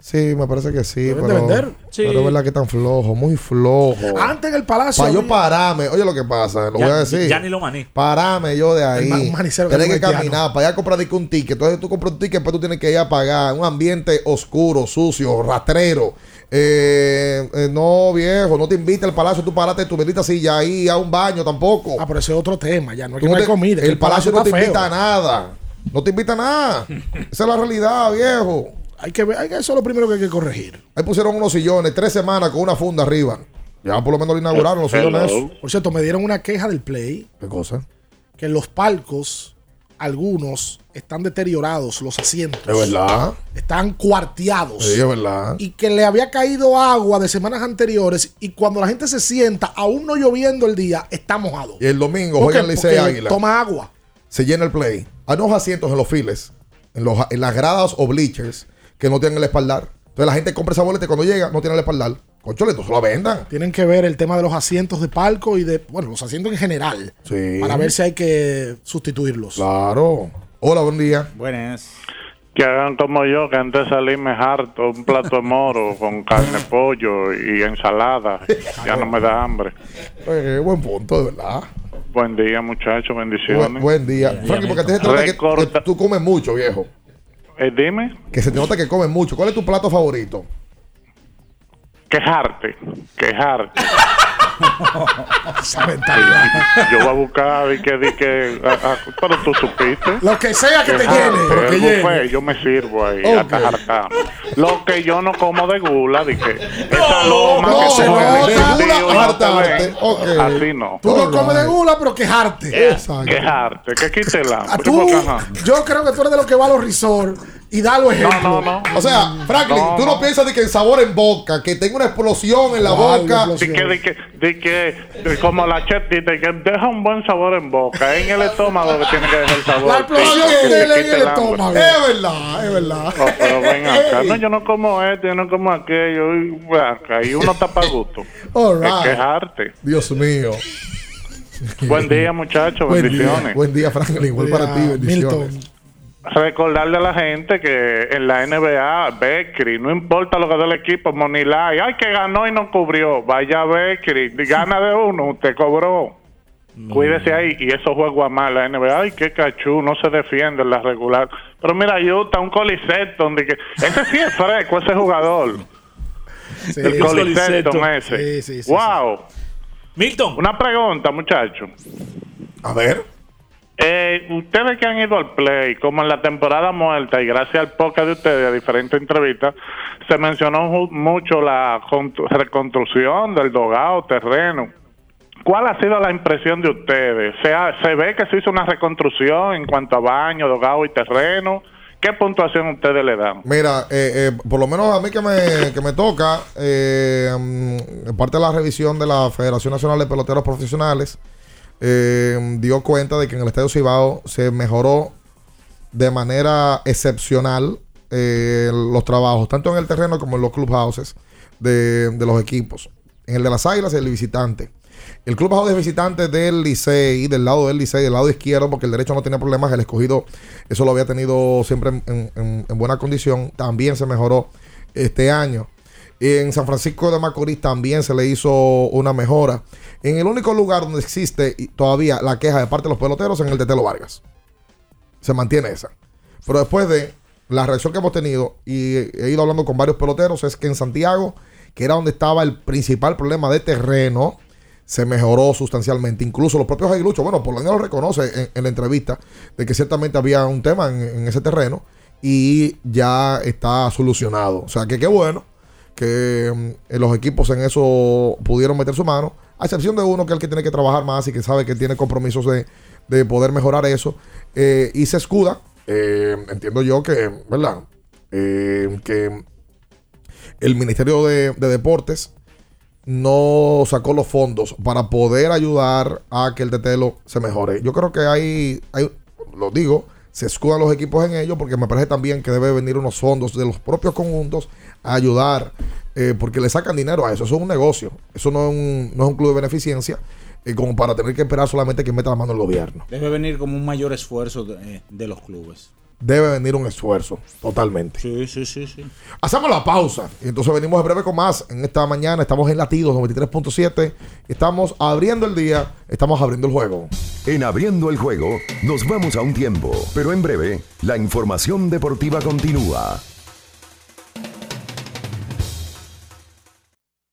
Speaker 10: Sí, me parece que sí.
Speaker 11: Deben de
Speaker 10: Pero,
Speaker 11: vender. Sí.
Speaker 10: pero es verdad que tan flojo, muy flojo.
Speaker 11: Antes en el palacio.
Speaker 10: Para yo pararme, oye lo que pasa, lo
Speaker 24: Ya-
Speaker 10: voy a decir.
Speaker 24: ya ni lo maní.
Speaker 10: Parame yo de ahí.
Speaker 11: El ma- un manicero que
Speaker 10: Tienes
Speaker 11: es
Speaker 10: que caminar para allá a comprar un ticket. Entonces tú compras un ticket, después tú tienes que ir a pagar. Un ambiente oscuro, sucio, rastrero. Eh, eh, no, viejo, no te invita al palacio. Tú parate tu bendita silla ahí a un baño tampoco.
Speaker 11: Ah, pero ese es otro tema. Ya no es que no hay
Speaker 10: te-
Speaker 11: comida.
Speaker 10: el palacio no te
Speaker 11: feo.
Speaker 10: invita a nada. No te invita a nada. Esa es la realidad, viejo.
Speaker 11: Hay que ver, hay que- eso es lo primero que hay que corregir.
Speaker 10: Ahí pusieron unos sillones, tres semanas con una funda arriba. Ya por lo menos lo inauguraron los sillones.
Speaker 11: Por cierto, me dieron una queja del Play.
Speaker 10: ¿Qué cosa?
Speaker 11: Que en los palcos, algunos están deteriorados, los asientos.
Speaker 10: Es verdad.
Speaker 11: Están cuarteados.
Speaker 10: Sí, es verdad.
Speaker 11: y que le había caído agua de semanas anteriores y cuando la gente se sienta, aún no lloviendo el día, está mojado.
Speaker 10: Y el domingo
Speaker 11: ¿Por qué?
Speaker 10: juegan Licey Águila.
Speaker 11: Toma agua.
Speaker 10: Se llena el play. Hay unos asientos en los files, en, los, en las gradas o bleachers, que no tienen el espaldar. Entonces la gente compra esa boleta y cuando llega no tiene el espaldar. Conchole, entonces lo vendan.
Speaker 11: Tienen que ver el tema de los asientos de palco y de, bueno, los asientos en general.
Speaker 10: Sí.
Speaker 11: Para ver si hay que sustituirlos.
Speaker 10: Claro. Hola, buen día.
Speaker 16: Buenas.
Speaker 36: Que hagan como yo, que antes de salirme harto, un plato de moro con carne, pollo y ensalada. Ya no me da hambre.
Speaker 10: Eh, buen punto, de verdad.
Speaker 36: Buen día, muchachos, bendiciones.
Speaker 10: Buen, buen día. Frankie, porque te se nota que, que tú comes mucho, viejo.
Speaker 36: Eh, dime,
Speaker 10: Que se te nota que comes mucho. ¿Cuál es tu plato favorito?
Speaker 36: quejarte, quejarte.
Speaker 11: Esa mentalidad.
Speaker 36: Yo voy a buscar y que, di que, ah, pero tú supiste.
Speaker 11: Lo que sea que te
Speaker 36: Quejarte,
Speaker 11: llene. Pero que llene.
Speaker 36: buffet, yo me sirvo ahí,
Speaker 11: Ok.
Speaker 36: hasta. Lo que yo no como de gula, di que esa loma
Speaker 11: no,
Speaker 36: que se
Speaker 11: no,
Speaker 36: mueve
Speaker 11: de
Speaker 36: en el
Speaker 11: gula,
Speaker 36: sentido, no te
Speaker 11: hartarte.
Speaker 36: ven.
Speaker 11: Ok.
Speaker 36: Así no.
Speaker 11: Tú no comes de gula, pero quejarte.
Speaker 36: Quejarte, que quite el hambre.
Speaker 11: tú, yo creo que tú eres de los que va a los resorts y da los ejemplos.
Speaker 36: No, no,
Speaker 10: O sea, Franklin,
Speaker 36: No,
Speaker 10: tú no,
Speaker 36: no.
Speaker 10: piensas de que el sabor en boca, que tenga una explosión en la
Speaker 11: ¿Cuál
Speaker 10: boca.
Speaker 36: Di que, di que, di que, di como la chetita, que deja un buen sabor en boca. Es en el estómago que tiene que dejar el sabor.
Speaker 11: La explosión
Speaker 36: Que
Speaker 11: de
Speaker 36: quite
Speaker 11: en el estómago.
Speaker 10: Es verdad, es verdad.
Speaker 36: Oh, pero ven acá. No, yo no como esto, yo no como aquello. Y, acá, y uno está para gusto.
Speaker 10: All
Speaker 36: Es
Speaker 10: right.
Speaker 36: quejarte.
Speaker 10: Dios mío.
Speaker 36: Buen día, muchachos. Bendiciones.
Speaker 10: buen día, Franklin. Igual para ti, bendiciones.
Speaker 36: Recordarle a la gente que en la NBA, Beckery, no importa lo que dé el equipo, Monilay, ay, que ganó y no cubrió. Vaya Beckery, gana de uno, usted cobró. Cuídese ahí. Y esos juegos a más, la NBA, ay, qué cachú, no se defiende en la regular. Pero mira, Utah, un Coliseto, donde que, ese sí es fresco, ese jugador.
Speaker 11: Sí,
Speaker 36: el
Speaker 11: es
Speaker 36: Coliseto
Speaker 11: Coliseto.
Speaker 36: ese.
Speaker 11: Sí, sí, sí,
Speaker 36: wow.
Speaker 24: Milton.
Speaker 36: Una pregunta, muchachos.
Speaker 10: A ver.
Speaker 36: Eh, ustedes que han ido al play, como en la temporada muerta, y gracias al podcast de ustedes, a diferentes entrevistas, se mencionó mucho la con- reconstrucción del dogado, terreno. ¿Cuál ha sido la impresión de ustedes? ¿Se, ¿Se ve que se hizo una reconstrucción en cuanto a baño, dogado y terreno? ¿Qué puntuación ustedes le dan?
Speaker 10: Mira, eh, eh, por lo menos a mí que me, que me toca, eh, mm, parte de la revisión de la Federación Nacional de Peloteros Profesionales, eh, dio cuenta de que en el Estadio Cibao se mejoró de manera excepcional eh, los trabajos, tanto en el terreno como en los clubhouses de, de los equipos. En el de las Águilas el visitante. El clubhouse de visitantes del Licey, del lado del Licey, del lado izquierdo, porque el derecho no tenía problemas, el escogido, eso lo había tenido siempre en- en- en buena condición, también se mejoró este año. En San Francisco de Macorís también se le hizo una mejora. En el único lugar donde existe todavía la queja de parte de los peloteros, en el de Telo Vargas. Se mantiene esa. Pero después de la reacción que hemos tenido y he ido hablando con varios peloteros, es que en Santiago, que era donde estaba el principal problema de terreno, se mejoró sustancialmente. Incluso los propios aguiluchos, bueno, por lo menos lo reconoce en, la entrevista, de que ciertamente había un tema en, en ese terreno y ya está solucionado. O sea, que qué bueno que mm, los equipos en eso pudieron meter su mano, a excepción de uno que es el que tiene que trabajar más y que sabe que tiene compromisos de, de poder mejorar eso, eh, y se escuda, eh, entiendo yo que, ¿verdad? Eh, que el Ministerio de, de Deportes no sacó los fondos para poder ayudar a que el Tetelo se mejore. Yo creo que hay, hay lo digo, se escudan los equipos en ello porque me parece también que debe venir unos fondos de los propios conjuntos a ayudar eh, porque le sacan dinero a eso. Eso es un negocio. Eso no es un, no es un club de beneficencia eh, como para tener que esperar solamente que meta la mano el gobierno.
Speaker 16: Debe venir como un mayor esfuerzo de, eh, de los clubes.
Speaker 10: Debe venir un esfuerzo, totalmente.
Speaker 16: Sí, sí, sí, sí.
Speaker 10: Hacemos la pausa y entonces venimos en breve con más. En esta mañana estamos en Latidos 93.7. Estamos abriendo el día, estamos abriendo el juego.
Speaker 2: En abriendo el juego, nos vamos a un tiempo, pero en breve, la información deportiva continúa.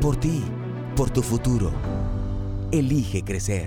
Speaker 37: Por ti, por tu futuro. Elige crecer.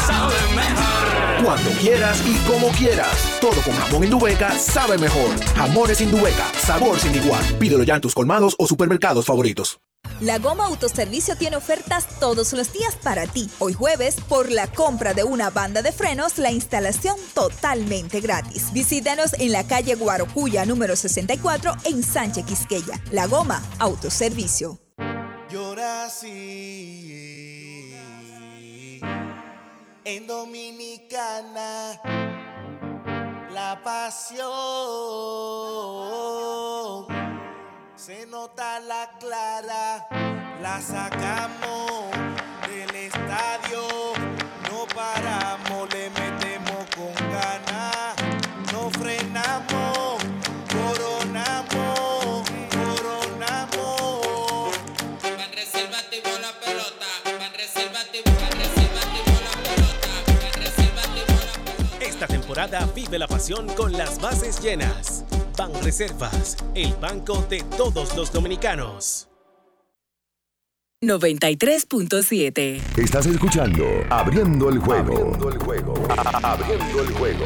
Speaker 38: Cuando quieras y como quieras. Todo con jamón Indubeca sabe mejor. Jamones Indubeca, sabor sin igual. Pídelo ya en tus colmados o supermercados favoritos.
Speaker 39: La Goma Autoservicio tiene ofertas todos los días para ti. Hoy jueves, por la compra de una banda de frenos, la instalación totalmente gratis. Visítanos en la calle Guarocuya número 64 en Sánchez Quisqueya. La Goma Autoservicio.
Speaker 7: Yo nací en Dominicana. La pasión se nota la clara, la sacamos del estadio, no paramos, le metemos con
Speaker 40: Esta temporada vive la pasión con las bases llenas. Ban Reservas, el banco de todos los dominicanos.
Speaker 3: 93.7.
Speaker 2: Estás escuchando Abriendo el juego. Abriendo el juego. Abriendo el juego.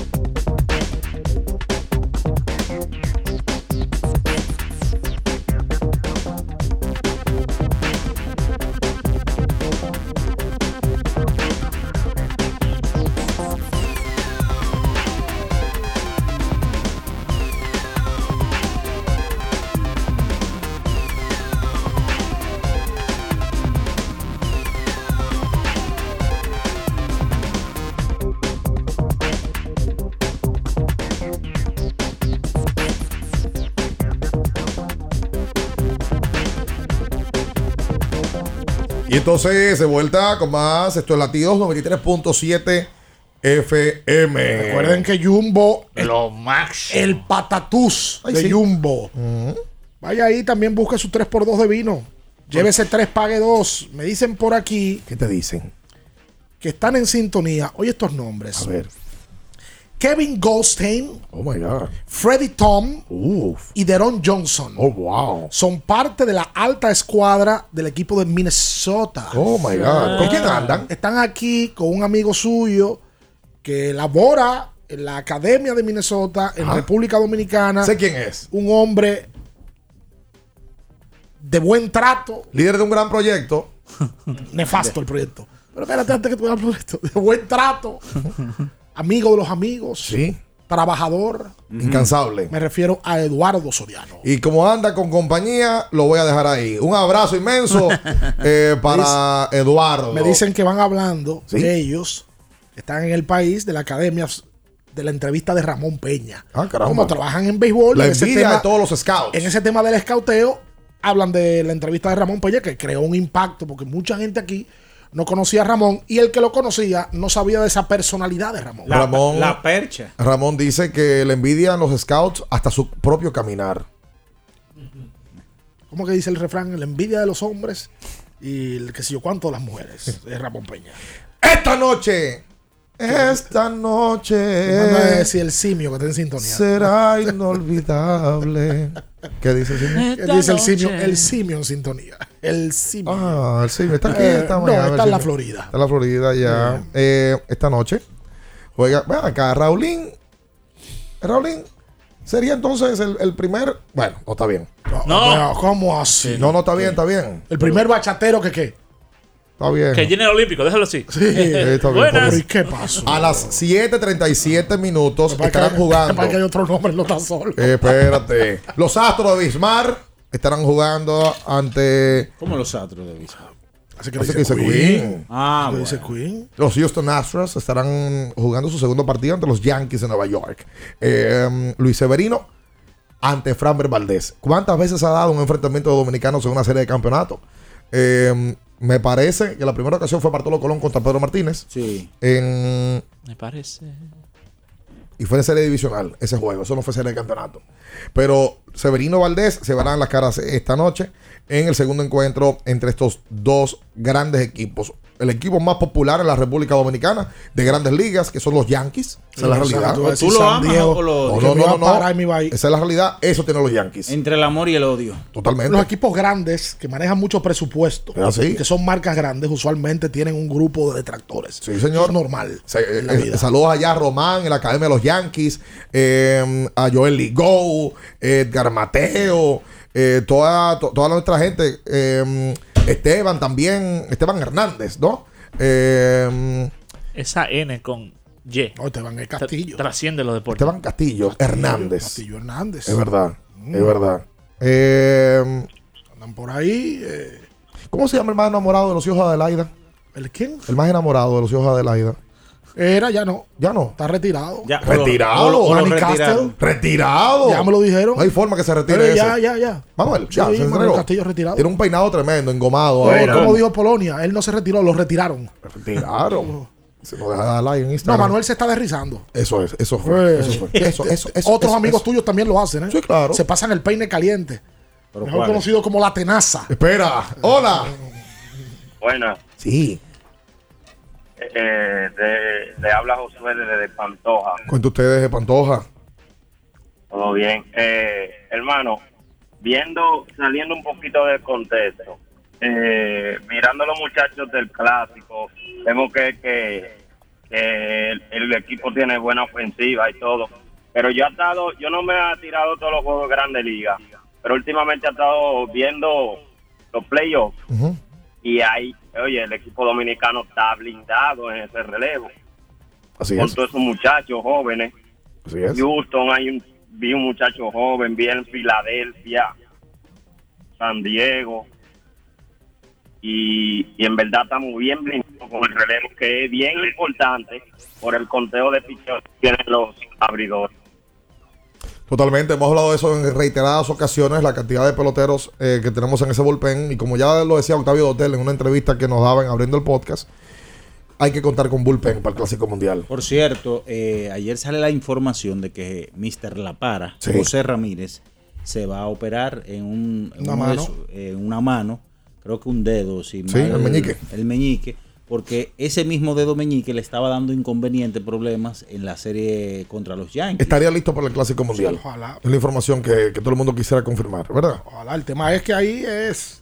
Speaker 10: Entonces, de vuelta con más, esto es Latidos 93.7 FM.
Speaker 11: Recuerden que Jumbo,
Speaker 24: Lo máximo.
Speaker 11: el patatús
Speaker 10: Ay,
Speaker 11: de
Speaker 10: sí.
Speaker 11: Jumbo. Vaya ahí, también busque su 3x2 de vino. Llévese 3, pague 2. Me dicen por aquí
Speaker 10: ¿Qué te dicen?
Speaker 11: que están en sintonía. Oye estos nombres.
Speaker 10: A ver.
Speaker 11: Kevin Goldstein,
Speaker 10: Oh my God.
Speaker 11: Freddie Tom
Speaker 10: Uf.
Speaker 11: y Deron Johnson.
Speaker 10: Oh wow.
Speaker 11: Son parte de la alta escuadra del equipo de Minnesota.
Speaker 10: Oh my God. ¿Con quién andan?
Speaker 11: Están aquí con un amigo suyo que labora en la Academia de Minnesota en. República Dominicana.
Speaker 10: Sé quién es.
Speaker 11: Un hombre de buen trato.
Speaker 10: Líder de un gran proyecto.
Speaker 11: Nefasto el proyecto. Pero espérate antes que tú veas el proyecto. De buen trato. Amigo de los amigos.
Speaker 10: Sí.
Speaker 11: Trabajador.
Speaker 10: Incansable.
Speaker 11: Me refiero a Eduardo Soriano.
Speaker 10: Y como anda con compañía, lo voy a dejar ahí. Un abrazo inmenso eh, para Eduardo.
Speaker 11: Me dicen que van hablando
Speaker 10: Sí.
Speaker 11: de ellos. Están en el país de la academia de la entrevista de Ramón Peña.
Speaker 10: Ah, caramba.
Speaker 11: Como trabajan en béisbol.
Speaker 10: La
Speaker 11: en ese tema-
Speaker 10: de todos los scouts.
Speaker 11: En ese tema del escauteo, hablan de la entrevista de Ramón Peña que creó un impacto porque mucha gente aquí no conocía a Ramón y el que lo conocía no sabía de esa personalidad de Ramón.
Speaker 10: Ramón,
Speaker 16: la percha.
Speaker 10: Ramón dice que le envidian los scouts hasta su propio caminar.
Speaker 11: ¿Cómo que dice el refrán? La envidia de los hombres y el que sé yo cuánto de las mujeres. Es Ramón Peña.
Speaker 10: Esta noche. Esta noche.
Speaker 11: A decir el simio que está en sintonía.
Speaker 10: Será inolvidable. ¿Qué dice el simio?
Speaker 11: ¿Qué dice el simio? El simio en sintonía. El simio.
Speaker 10: Ah, el simio. Está aquí.
Speaker 11: Eh,
Speaker 10: está
Speaker 11: no, está en la. Florida.
Speaker 10: Está en la Florida ya. Eh, esta noche. Juega. Ven acá, Raulín. Raulín. Sería entonces el, el primer. Bueno, no está bien.
Speaker 11: No. ¿Cómo así?
Speaker 10: No, no está bien, está bien.
Speaker 11: El primer bachatero que qué.
Speaker 10: Está bien.
Speaker 24: Que llene el olímpico, déjalo así.
Speaker 10: Sí, está bien.
Speaker 24: Buenas.
Speaker 11: ¿y qué pasó?
Speaker 10: A las 7:37 minutos estarán jugando.
Speaker 11: Para que hay otro nombre, no está solo.
Speaker 10: Eh, espérate. Los Astros de Bismarck estarán jugando ante.
Speaker 16: ¿Cómo los astros de Bismarck?
Speaker 11: Así que
Speaker 10: Así
Speaker 11: dice
Speaker 10: que dice
Speaker 11: Queen.
Speaker 10: Queen.
Speaker 16: Ah,
Speaker 11: ¿Qué
Speaker 16: bueno.
Speaker 11: dice Queen?
Speaker 10: Los Houston Astros estarán jugando su segundo partido ante los Yankees de Nueva York. Eh, Luis Severino ante Framber Valdés. ¿Cuántas veces ha dado un enfrentamiento de dominicanos en una serie de campeonatos? Eh, me parece que la primera ocasión fue Bartolo Colón contra Pedro Martínez.
Speaker 16: Sí.
Speaker 10: En,
Speaker 24: Me parece.
Speaker 10: y fue en serie divisional ese juego. Eso no fue serie de campeonato. Pero Severino Valdés se verán las caras esta noche en el segundo encuentro entre estos dos grandes equipos. El equipo más popular en la República Dominicana de grandes ligas, que son los Yankees. Esa es la realidad.
Speaker 11: tú vas a decir
Speaker 16: ¿Tú lo amas o lo
Speaker 10: No, no, no. Esa es la realidad. Eso tienen los Yankees.
Speaker 16: Entre el amor y el odio.
Speaker 10: Totalmente.
Speaker 11: Los equipos grandes que manejan mucho presupuesto,
Speaker 10: así.
Speaker 11: que son marcas grandes, usualmente tienen un grupo de detractores.
Speaker 10: Sí, señor.
Speaker 11: Eso es normal.
Speaker 10: Se- eh,
Speaker 11: vida.
Speaker 10: saludos allá a Román en la Academia de los Yankees, eh, a Joel Ligo, Edgar Mateo, eh, toda, to- toda nuestra gente, eh, Esteban también, Esteban Hernández, ¿no? Eh,
Speaker 24: Esa N con Y.
Speaker 11: No, Esteban es Castillo.
Speaker 24: Tra- Trasciende los deportes.
Speaker 10: Esteban Castillo, Hernández.
Speaker 11: Castillo Hernández.
Speaker 10: Es verdad,
Speaker 11: Mm.
Speaker 10: es verdad. Eh,
Speaker 11: Andan por ahí. eh,
Speaker 10: ¿Cómo se llama el más enamorado de los hijos de Adelaida?
Speaker 11: ¿El quién?
Speaker 10: El más enamorado de los hijos de Adelaida.
Speaker 11: Era, ya no.
Speaker 10: Ya no.
Speaker 11: Está retirado.
Speaker 16: Ya,
Speaker 10: Retirado.
Speaker 16: o lo- lo.
Speaker 10: Retirado.
Speaker 11: Ya me lo dijeron.
Speaker 10: No hay forma que se retire
Speaker 11: Pero
Speaker 10: ese.
Speaker 11: ya, ya, ya.
Speaker 10: Manuel, ya,
Speaker 11: Sí,
Speaker 10: se
Speaker 11: Manuel. Castillo retirado.
Speaker 10: Tiene un peinado tremendo, engomado.
Speaker 11: No,
Speaker 10: ahora.
Speaker 11: como dijo Polonia, él no se retiró, lo retiraron.
Speaker 10: Retiraron. Se nos deja dar like en
Speaker 11: No,
Speaker 10: Instagram.
Speaker 11: Manuel se está derrizando.
Speaker 10: Eso es, eso fue.
Speaker 11: Pues,
Speaker 10: eso fue. Eso, eso, eso,
Speaker 11: Otros
Speaker 10: eso,
Speaker 11: amigos
Speaker 10: eso.
Speaker 11: tuyos también lo hacen, ¿eh?
Speaker 10: Sí, claro.
Speaker 11: Se pasan el peine caliente.
Speaker 16: Pero
Speaker 11: Mejor conocido como la tenaza.
Speaker 10: Espera, hola.
Speaker 41: Buenas,
Speaker 10: Sí,
Speaker 41: eh, de- le habla Josué desde Pantoja.
Speaker 10: cuenta ustedes de Pantoja.
Speaker 41: Todo bien. Eh, hermano, viendo, saliendo un poquito del contexto, eh, mirando a los muchachos del clásico, vemos que, que, que el, el equipo tiene buena ofensiva y todo. Pero yo he estado, yo no me he tirado todos los juegos de Grande Liga, pero últimamente he estado viendo los playoffs y ahí, oye, el equipo dominicano está blindado en ese relevo.
Speaker 10: Así
Speaker 41: con
Speaker 10: es.
Speaker 41: todos esos muchachos jóvenes.
Speaker 10: Así es.
Speaker 41: Houston, hay un, vi un muchacho joven, vi en Filadelfia, San Diego. Y, y en verdad estamos bien blindados con el relevo, que es bien importante por el conteo de pichos que tienen los abridores.
Speaker 10: Totalmente, hemos hablado de eso en reiteradas ocasiones, la cantidad de peloteros eh, que tenemos en ese bullpen. Y como ya lo decía Octavio Dotel en una entrevista que nos daban abriendo el podcast, hay que contar con bullpen para el Clásico Mundial.
Speaker 16: Por cierto, eh, ayer sale la información de que Mr. La Para,
Speaker 10: Sí.
Speaker 16: José Ramírez, se va a operar en, un, en
Speaker 11: Una
Speaker 16: uno de
Speaker 11: mano.
Speaker 16: su- en una mano, creo que un dedo, si
Speaker 10: Sí, el meñique.
Speaker 16: El meñique, porque ese mismo dedo meñique le estaba dando inconvenientes, problemas en la serie contra los Yankees.
Speaker 10: Estaría listo para el Clásico Mundial.
Speaker 11: ojalá.
Speaker 10: Es la información que, que todo el mundo quisiera confirmar, ¿verdad?
Speaker 11: Ojalá. El tema es que ahí es.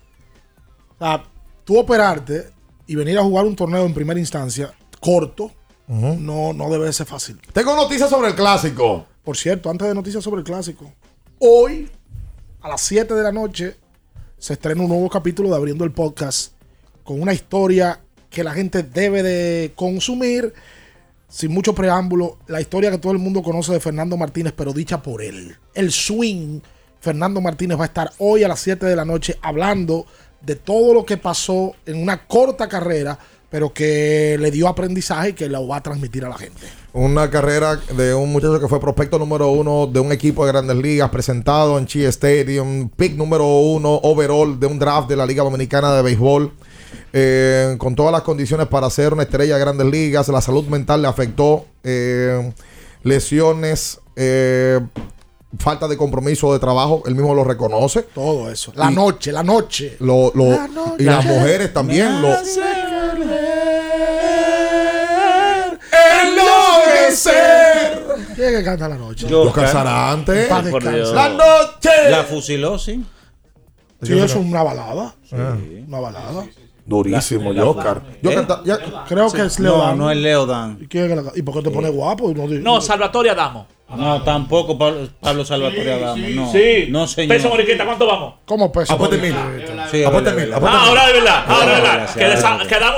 Speaker 11: O sea, tú operarte y venir a jugar un torneo en primera instancia corto, no, no debe ser fácil.
Speaker 10: Tengo noticias sobre el Clásico.
Speaker 11: Por cierto, antes de noticias sobre el clásico, hoy a las 7 de la noche se estrena un nuevo capítulo de Abriendo el Podcast con una historia que la gente debe de consumir sin mucho preámbulo. La historia que todo el mundo conoce de Fernando Martínez, pero dicha por él. El swing. Fernando Martínez va a estar hoy a las 7 de la noche hablando de todo lo que pasó en una corta carrera, pero que le dio aprendizaje y que lo va a transmitir a la gente.
Speaker 10: Una carrera de un muchacho que fue prospecto número uno de un equipo de grandes ligas, presentado en Chi Stadium, pick número uno overall de un draft de la Liga Dominicana de Béisbol. Eh, con todas las condiciones para ser una estrella de grandes ligas, la salud mental le afectó, eh, lesiones, eh, falta de compromiso de trabajo, él mismo lo reconoce.
Speaker 11: Todo eso. La
Speaker 10: Y-
Speaker 11: noche, la noche.
Speaker 10: Lo- lo-
Speaker 11: La noche
Speaker 10: y las mujeres también. Lo.
Speaker 11: ¿Quién que canta la noche?
Speaker 10: Los
Speaker 16: Por
Speaker 11: descanse.
Speaker 16: Dios.
Speaker 10: La noche.
Speaker 16: La fusiló, sí.
Speaker 11: Sí, eso es una balada.
Speaker 10: Ah.
Speaker 11: Una balada.
Speaker 10: Durísimo,
Speaker 16: La-
Speaker 10: Oscar. Yo
Speaker 16: ¿Eh?
Speaker 10: canta- ya-
Speaker 11: Creo que es Leo
Speaker 16: No,
Speaker 11: Dan.
Speaker 16: no es Leo Dan.
Speaker 11: ¿Y, quién es que la- ¿Y por qué te pone guapo? No,
Speaker 24: No, Salvatore Adamo.
Speaker 16: No, tampoco Pablo, Pablo Salvatore Adamo. No,
Speaker 24: Sí.
Speaker 16: no señor.
Speaker 24: Peso Moriqueta, ¿cuánto vamos?
Speaker 11: ¿Cómo peso? Mori-
Speaker 10: mil.
Speaker 16: Sí, es
Speaker 10: mil,
Speaker 24: Ah, ahora de verdad, ahora de verdad.
Speaker 16: Gracias,
Speaker 24: Que,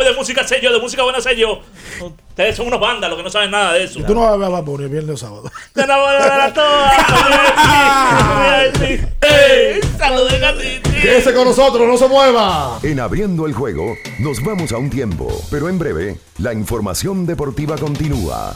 Speaker 24: de música yo, de música buena yo. Ustedes son unos bandas, los que no saben nada de eso.
Speaker 11: Tú no vas a ver a Bad Bunny el viernes o sábado.
Speaker 24: Te enamorarás a todas. Voy a decir, ¡Ey! ¡Saludos, gatito!
Speaker 10: Quédese con nosotros, no se mueva.
Speaker 2: En abriendo el juego, nos vamos a un tiempo, pero en breve, la información deportiva continúa.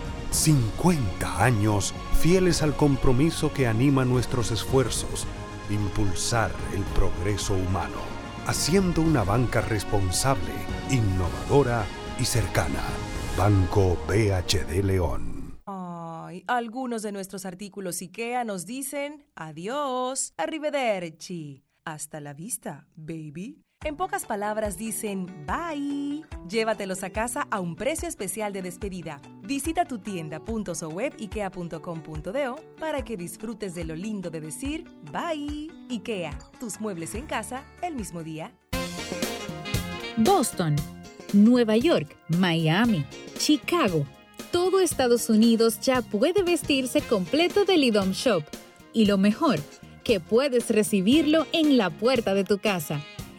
Speaker 42: 50 años fieles al compromiso que anima nuestros esfuerzos, impulsar el progreso humano, haciendo una banca responsable, innovadora y cercana. Banco BHD León.
Speaker 22: Algunos de nuestros artículos IKEA nos dicen adiós, arrivederci, hasta la vista, baby. En pocas palabras dicen bye. Llévatelos a casa a un precio especial de despedida. Visita tu tienda.sowebikea.com.do para que disfrutes de lo lindo de decir bye. IKEA, tus muebles en casa el mismo día.
Speaker 43: Boston, Nueva York, Miami, Chicago. Todo Estados Unidos ya puede vestirse completo del IDOM Shop. Y lo mejor, que puedes recibirlo en la puerta de tu casa.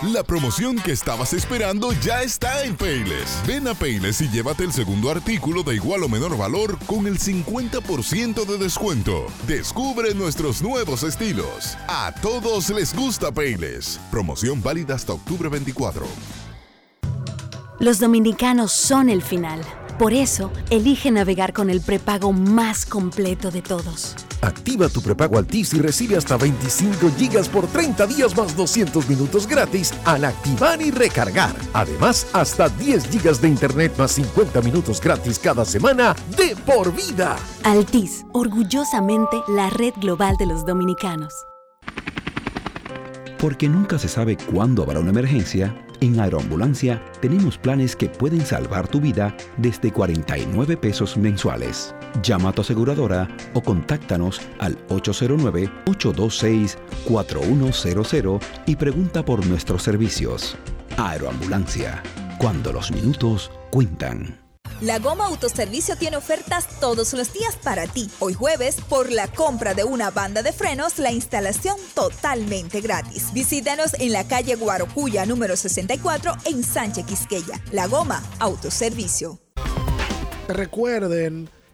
Speaker 12: La promoción que estabas esperando ya está en Payless. Ven a Payless y llévate el segundo artículo de igual o menor valor con el 50% de descuento. Descubre nuestros nuevos estilos. A todos les gusta Payless. Promoción válida hasta octubre 24.
Speaker 44: Los dominicanos son el final. Por eso, elige navegar con el prepago más completo de todos.
Speaker 45: Activa tu prepago Altis y recibe hasta 25 gigas por 30 días más 200 minutos gratis al activar y recargar. Además, hasta 10 gigas de internet más 50 minutos gratis cada semana de por vida.
Speaker 44: Altis, orgullosamente la red global de los dominicanos.
Speaker 26: Porque nunca se sabe cuándo habrá una emergencia, en Aeroambulancia tenemos planes que pueden salvar tu vida desde 49 pesos mensuales. Llama a tu aseguradora o contáctanos al 809-826-4100 y pregunta por nuestros servicios. Aeroambulancia, cuando los minutos cuentan.
Speaker 39: La Goma Autoservicio tiene ofertas todos los días para ti. Hoy jueves, por la compra de una banda de frenos, la instalación totalmente gratis. Visítanos en la calle Guarocuya número 64 en Sánchez Quisqueya. La Goma Autoservicio.
Speaker 11: Recuerden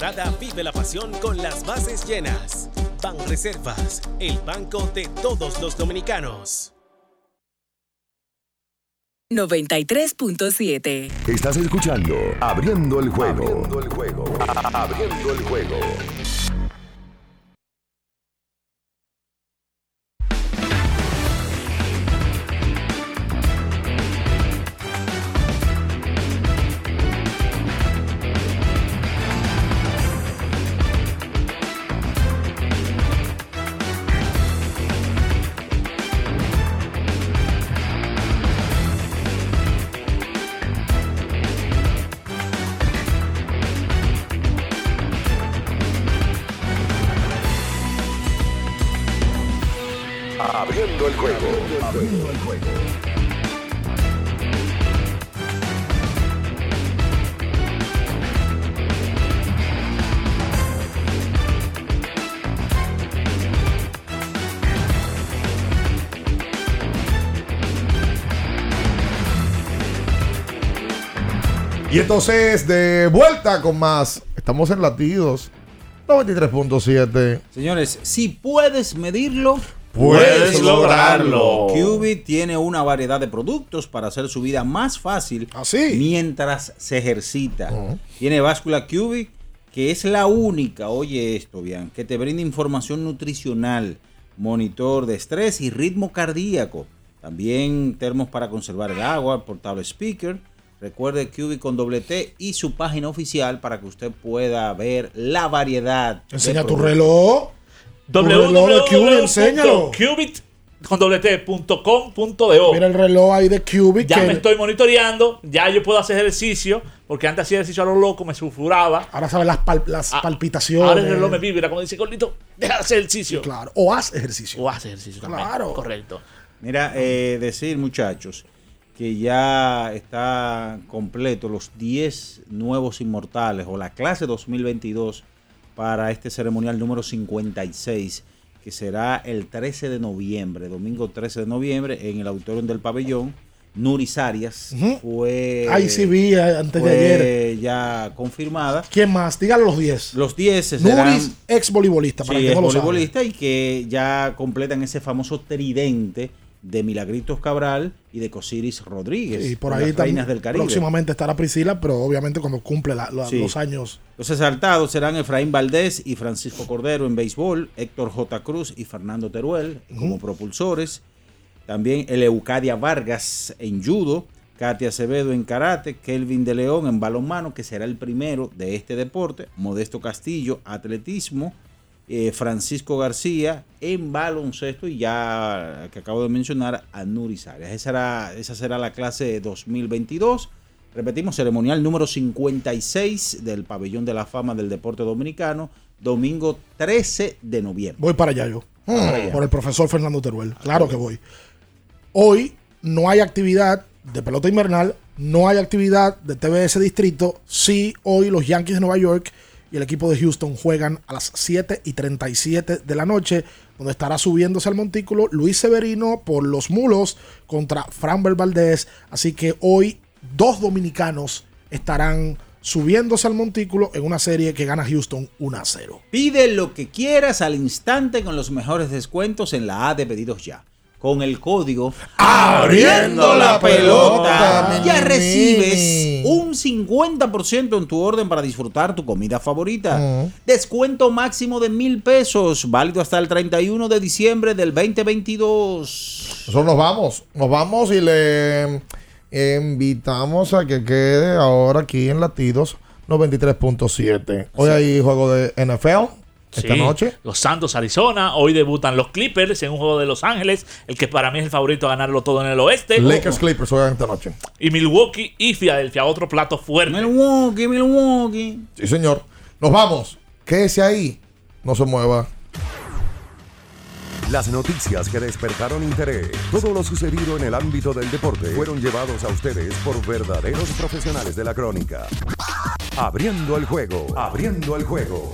Speaker 40: Temporada vive la pasión con las bases llenas. Ban Reservas, el banco de todos los dominicanos.
Speaker 3: 93.7.
Speaker 2: Estás escuchando Abriendo el juego. Abriendo el juego. Abriendo el juego.
Speaker 10: Y entonces, de vuelta con más. Estamos en latidos. 93.7.
Speaker 1: Señores, si puedes medirlo,
Speaker 10: Puedes lograrlo.
Speaker 1: Qubit tiene una variedad de productos para hacer su vida más fácil mientras se ejercita. Tiene báscula Qubit, que es la única, oye esto, bien, que te brinda información nutricional, monitor de estrés y ritmo cardíaco. También termos para conservar el agua, portable speaker. Recuerde Qubit con doble T y su página oficial para que usted pueda ver la variedad.
Speaker 11: Enseña tu reloj. Tu reloj de Qubit, enséñalo.
Speaker 24: www.qubit con doble T, punto com, punto de o.
Speaker 11: Mira el reloj ahí de Qubit.
Speaker 24: Ya
Speaker 11: que
Speaker 24: me estoy monitoreando, ya yo puedo hacer ejercicio, porque antes hacía ejercicio a lo loco, me sulfuraba.
Speaker 11: Ahora sabes las, pal- las palpitaciones.
Speaker 24: Ahora el reloj me vibra, como dice Gordito, deja de hacer ejercicio.
Speaker 11: Claro, o haz ejercicio.
Speaker 24: O haz ejercicio también.
Speaker 11: Claro.
Speaker 24: Correcto.
Speaker 1: Mira, eh, decir muchachos que ya está completo los 10 nuevos inmortales o la clase 2022 para este ceremonial número 56 que será el 13 de noviembre, domingo 13 de noviembre en el auditorio del pabellón. Nuris Arias fue,
Speaker 11: Ahí sí vi eh, antes de ayer.
Speaker 1: ya confirmada.
Speaker 11: ¿Quién más? Dígalo los 10.
Speaker 1: Los 10 serán
Speaker 11: Nuris, ex voleibolista, para
Speaker 1: Sí,
Speaker 11: que
Speaker 1: es
Speaker 11: no lo sabe.
Speaker 1: voleibolista y que ya completan ese famoso tridente de Milagritos Cabral y de Cosiris Rodríguez.
Speaker 11: Y por ahí también
Speaker 1: del Caribe.
Speaker 11: próximamente estará Priscila, pero obviamente cuando cumple la- la-
Speaker 1: Sí.
Speaker 11: los años.
Speaker 1: Los exaltados serán Efraín Valdés y Francisco Cordero en béisbol, Héctor J. Cruz y Fernando Teruel como propulsores. También Eleucadia Vargas en judo, Katia Acevedo en karate, Kelvin de León en balonmano, que será el primero de este deporte, Modesto Castillo, atletismo, eh, Francisco García en baloncesto y ya que acabo de mencionar a Nuris Arias. Esa, será, esa será la clase 2022. Repetimos, ceremonial número 56 del Pabellón de la Fama del Deporte Dominicano, domingo 13 de noviembre.
Speaker 11: Voy para allá yo.
Speaker 1: Para allá.
Speaker 11: Por el profesor Fernando Teruel. Claro que voy. Hoy no hay actividad de pelota invernal, no hay actividad de TBS Distrito. Sí, hoy los Yankees de Nueva York y el equipo de Houston juegan a las 7 y 37 de la noche, donde estará subiéndose al montículo Luis Severino por los mulos contra Framber Valdez. Así que hoy dos dominicanos estarán subiéndose al montículo en una serie que gana Houston 1 a 0.
Speaker 1: Pide lo que quieras al instante con los mejores descuentos en la A de pedidos ya. Con el código
Speaker 10: Abriendo la pelota,
Speaker 1: ya recibes un 50% en tu orden para disfrutar tu comida favorita. Descuento máximo de mil pesos, válido hasta el 31 de diciembre del 2022.
Speaker 10: Nosotros nos vamos, nos vamos y le invitamos a que quede ahora aquí en Latidos 93.7. Hoy
Speaker 24: Sí.
Speaker 10: hay juego de NFL esta
Speaker 24: Sí,
Speaker 10: noche.
Speaker 24: Los Santos, Arizona. Hoy debutan los Clippers en un juego de Los Ángeles. El que para mí es el favorito a ganarlo todo en el oeste.
Speaker 10: Lakers Clippers juegan esta noche.
Speaker 24: Y Milwaukee y Filadelfia. Otro plato fuerte.
Speaker 1: Milwaukee, Milwaukee.
Speaker 10: Sí, señor. Nos vamos. Quédese ahí. No se mueva.
Speaker 2: Las noticias que despertaron interés, todo lo sucedido en el ámbito del deporte, fueron llevados a ustedes por verdaderos profesionales de la crónica. Abriendo el juego, abriendo el juego.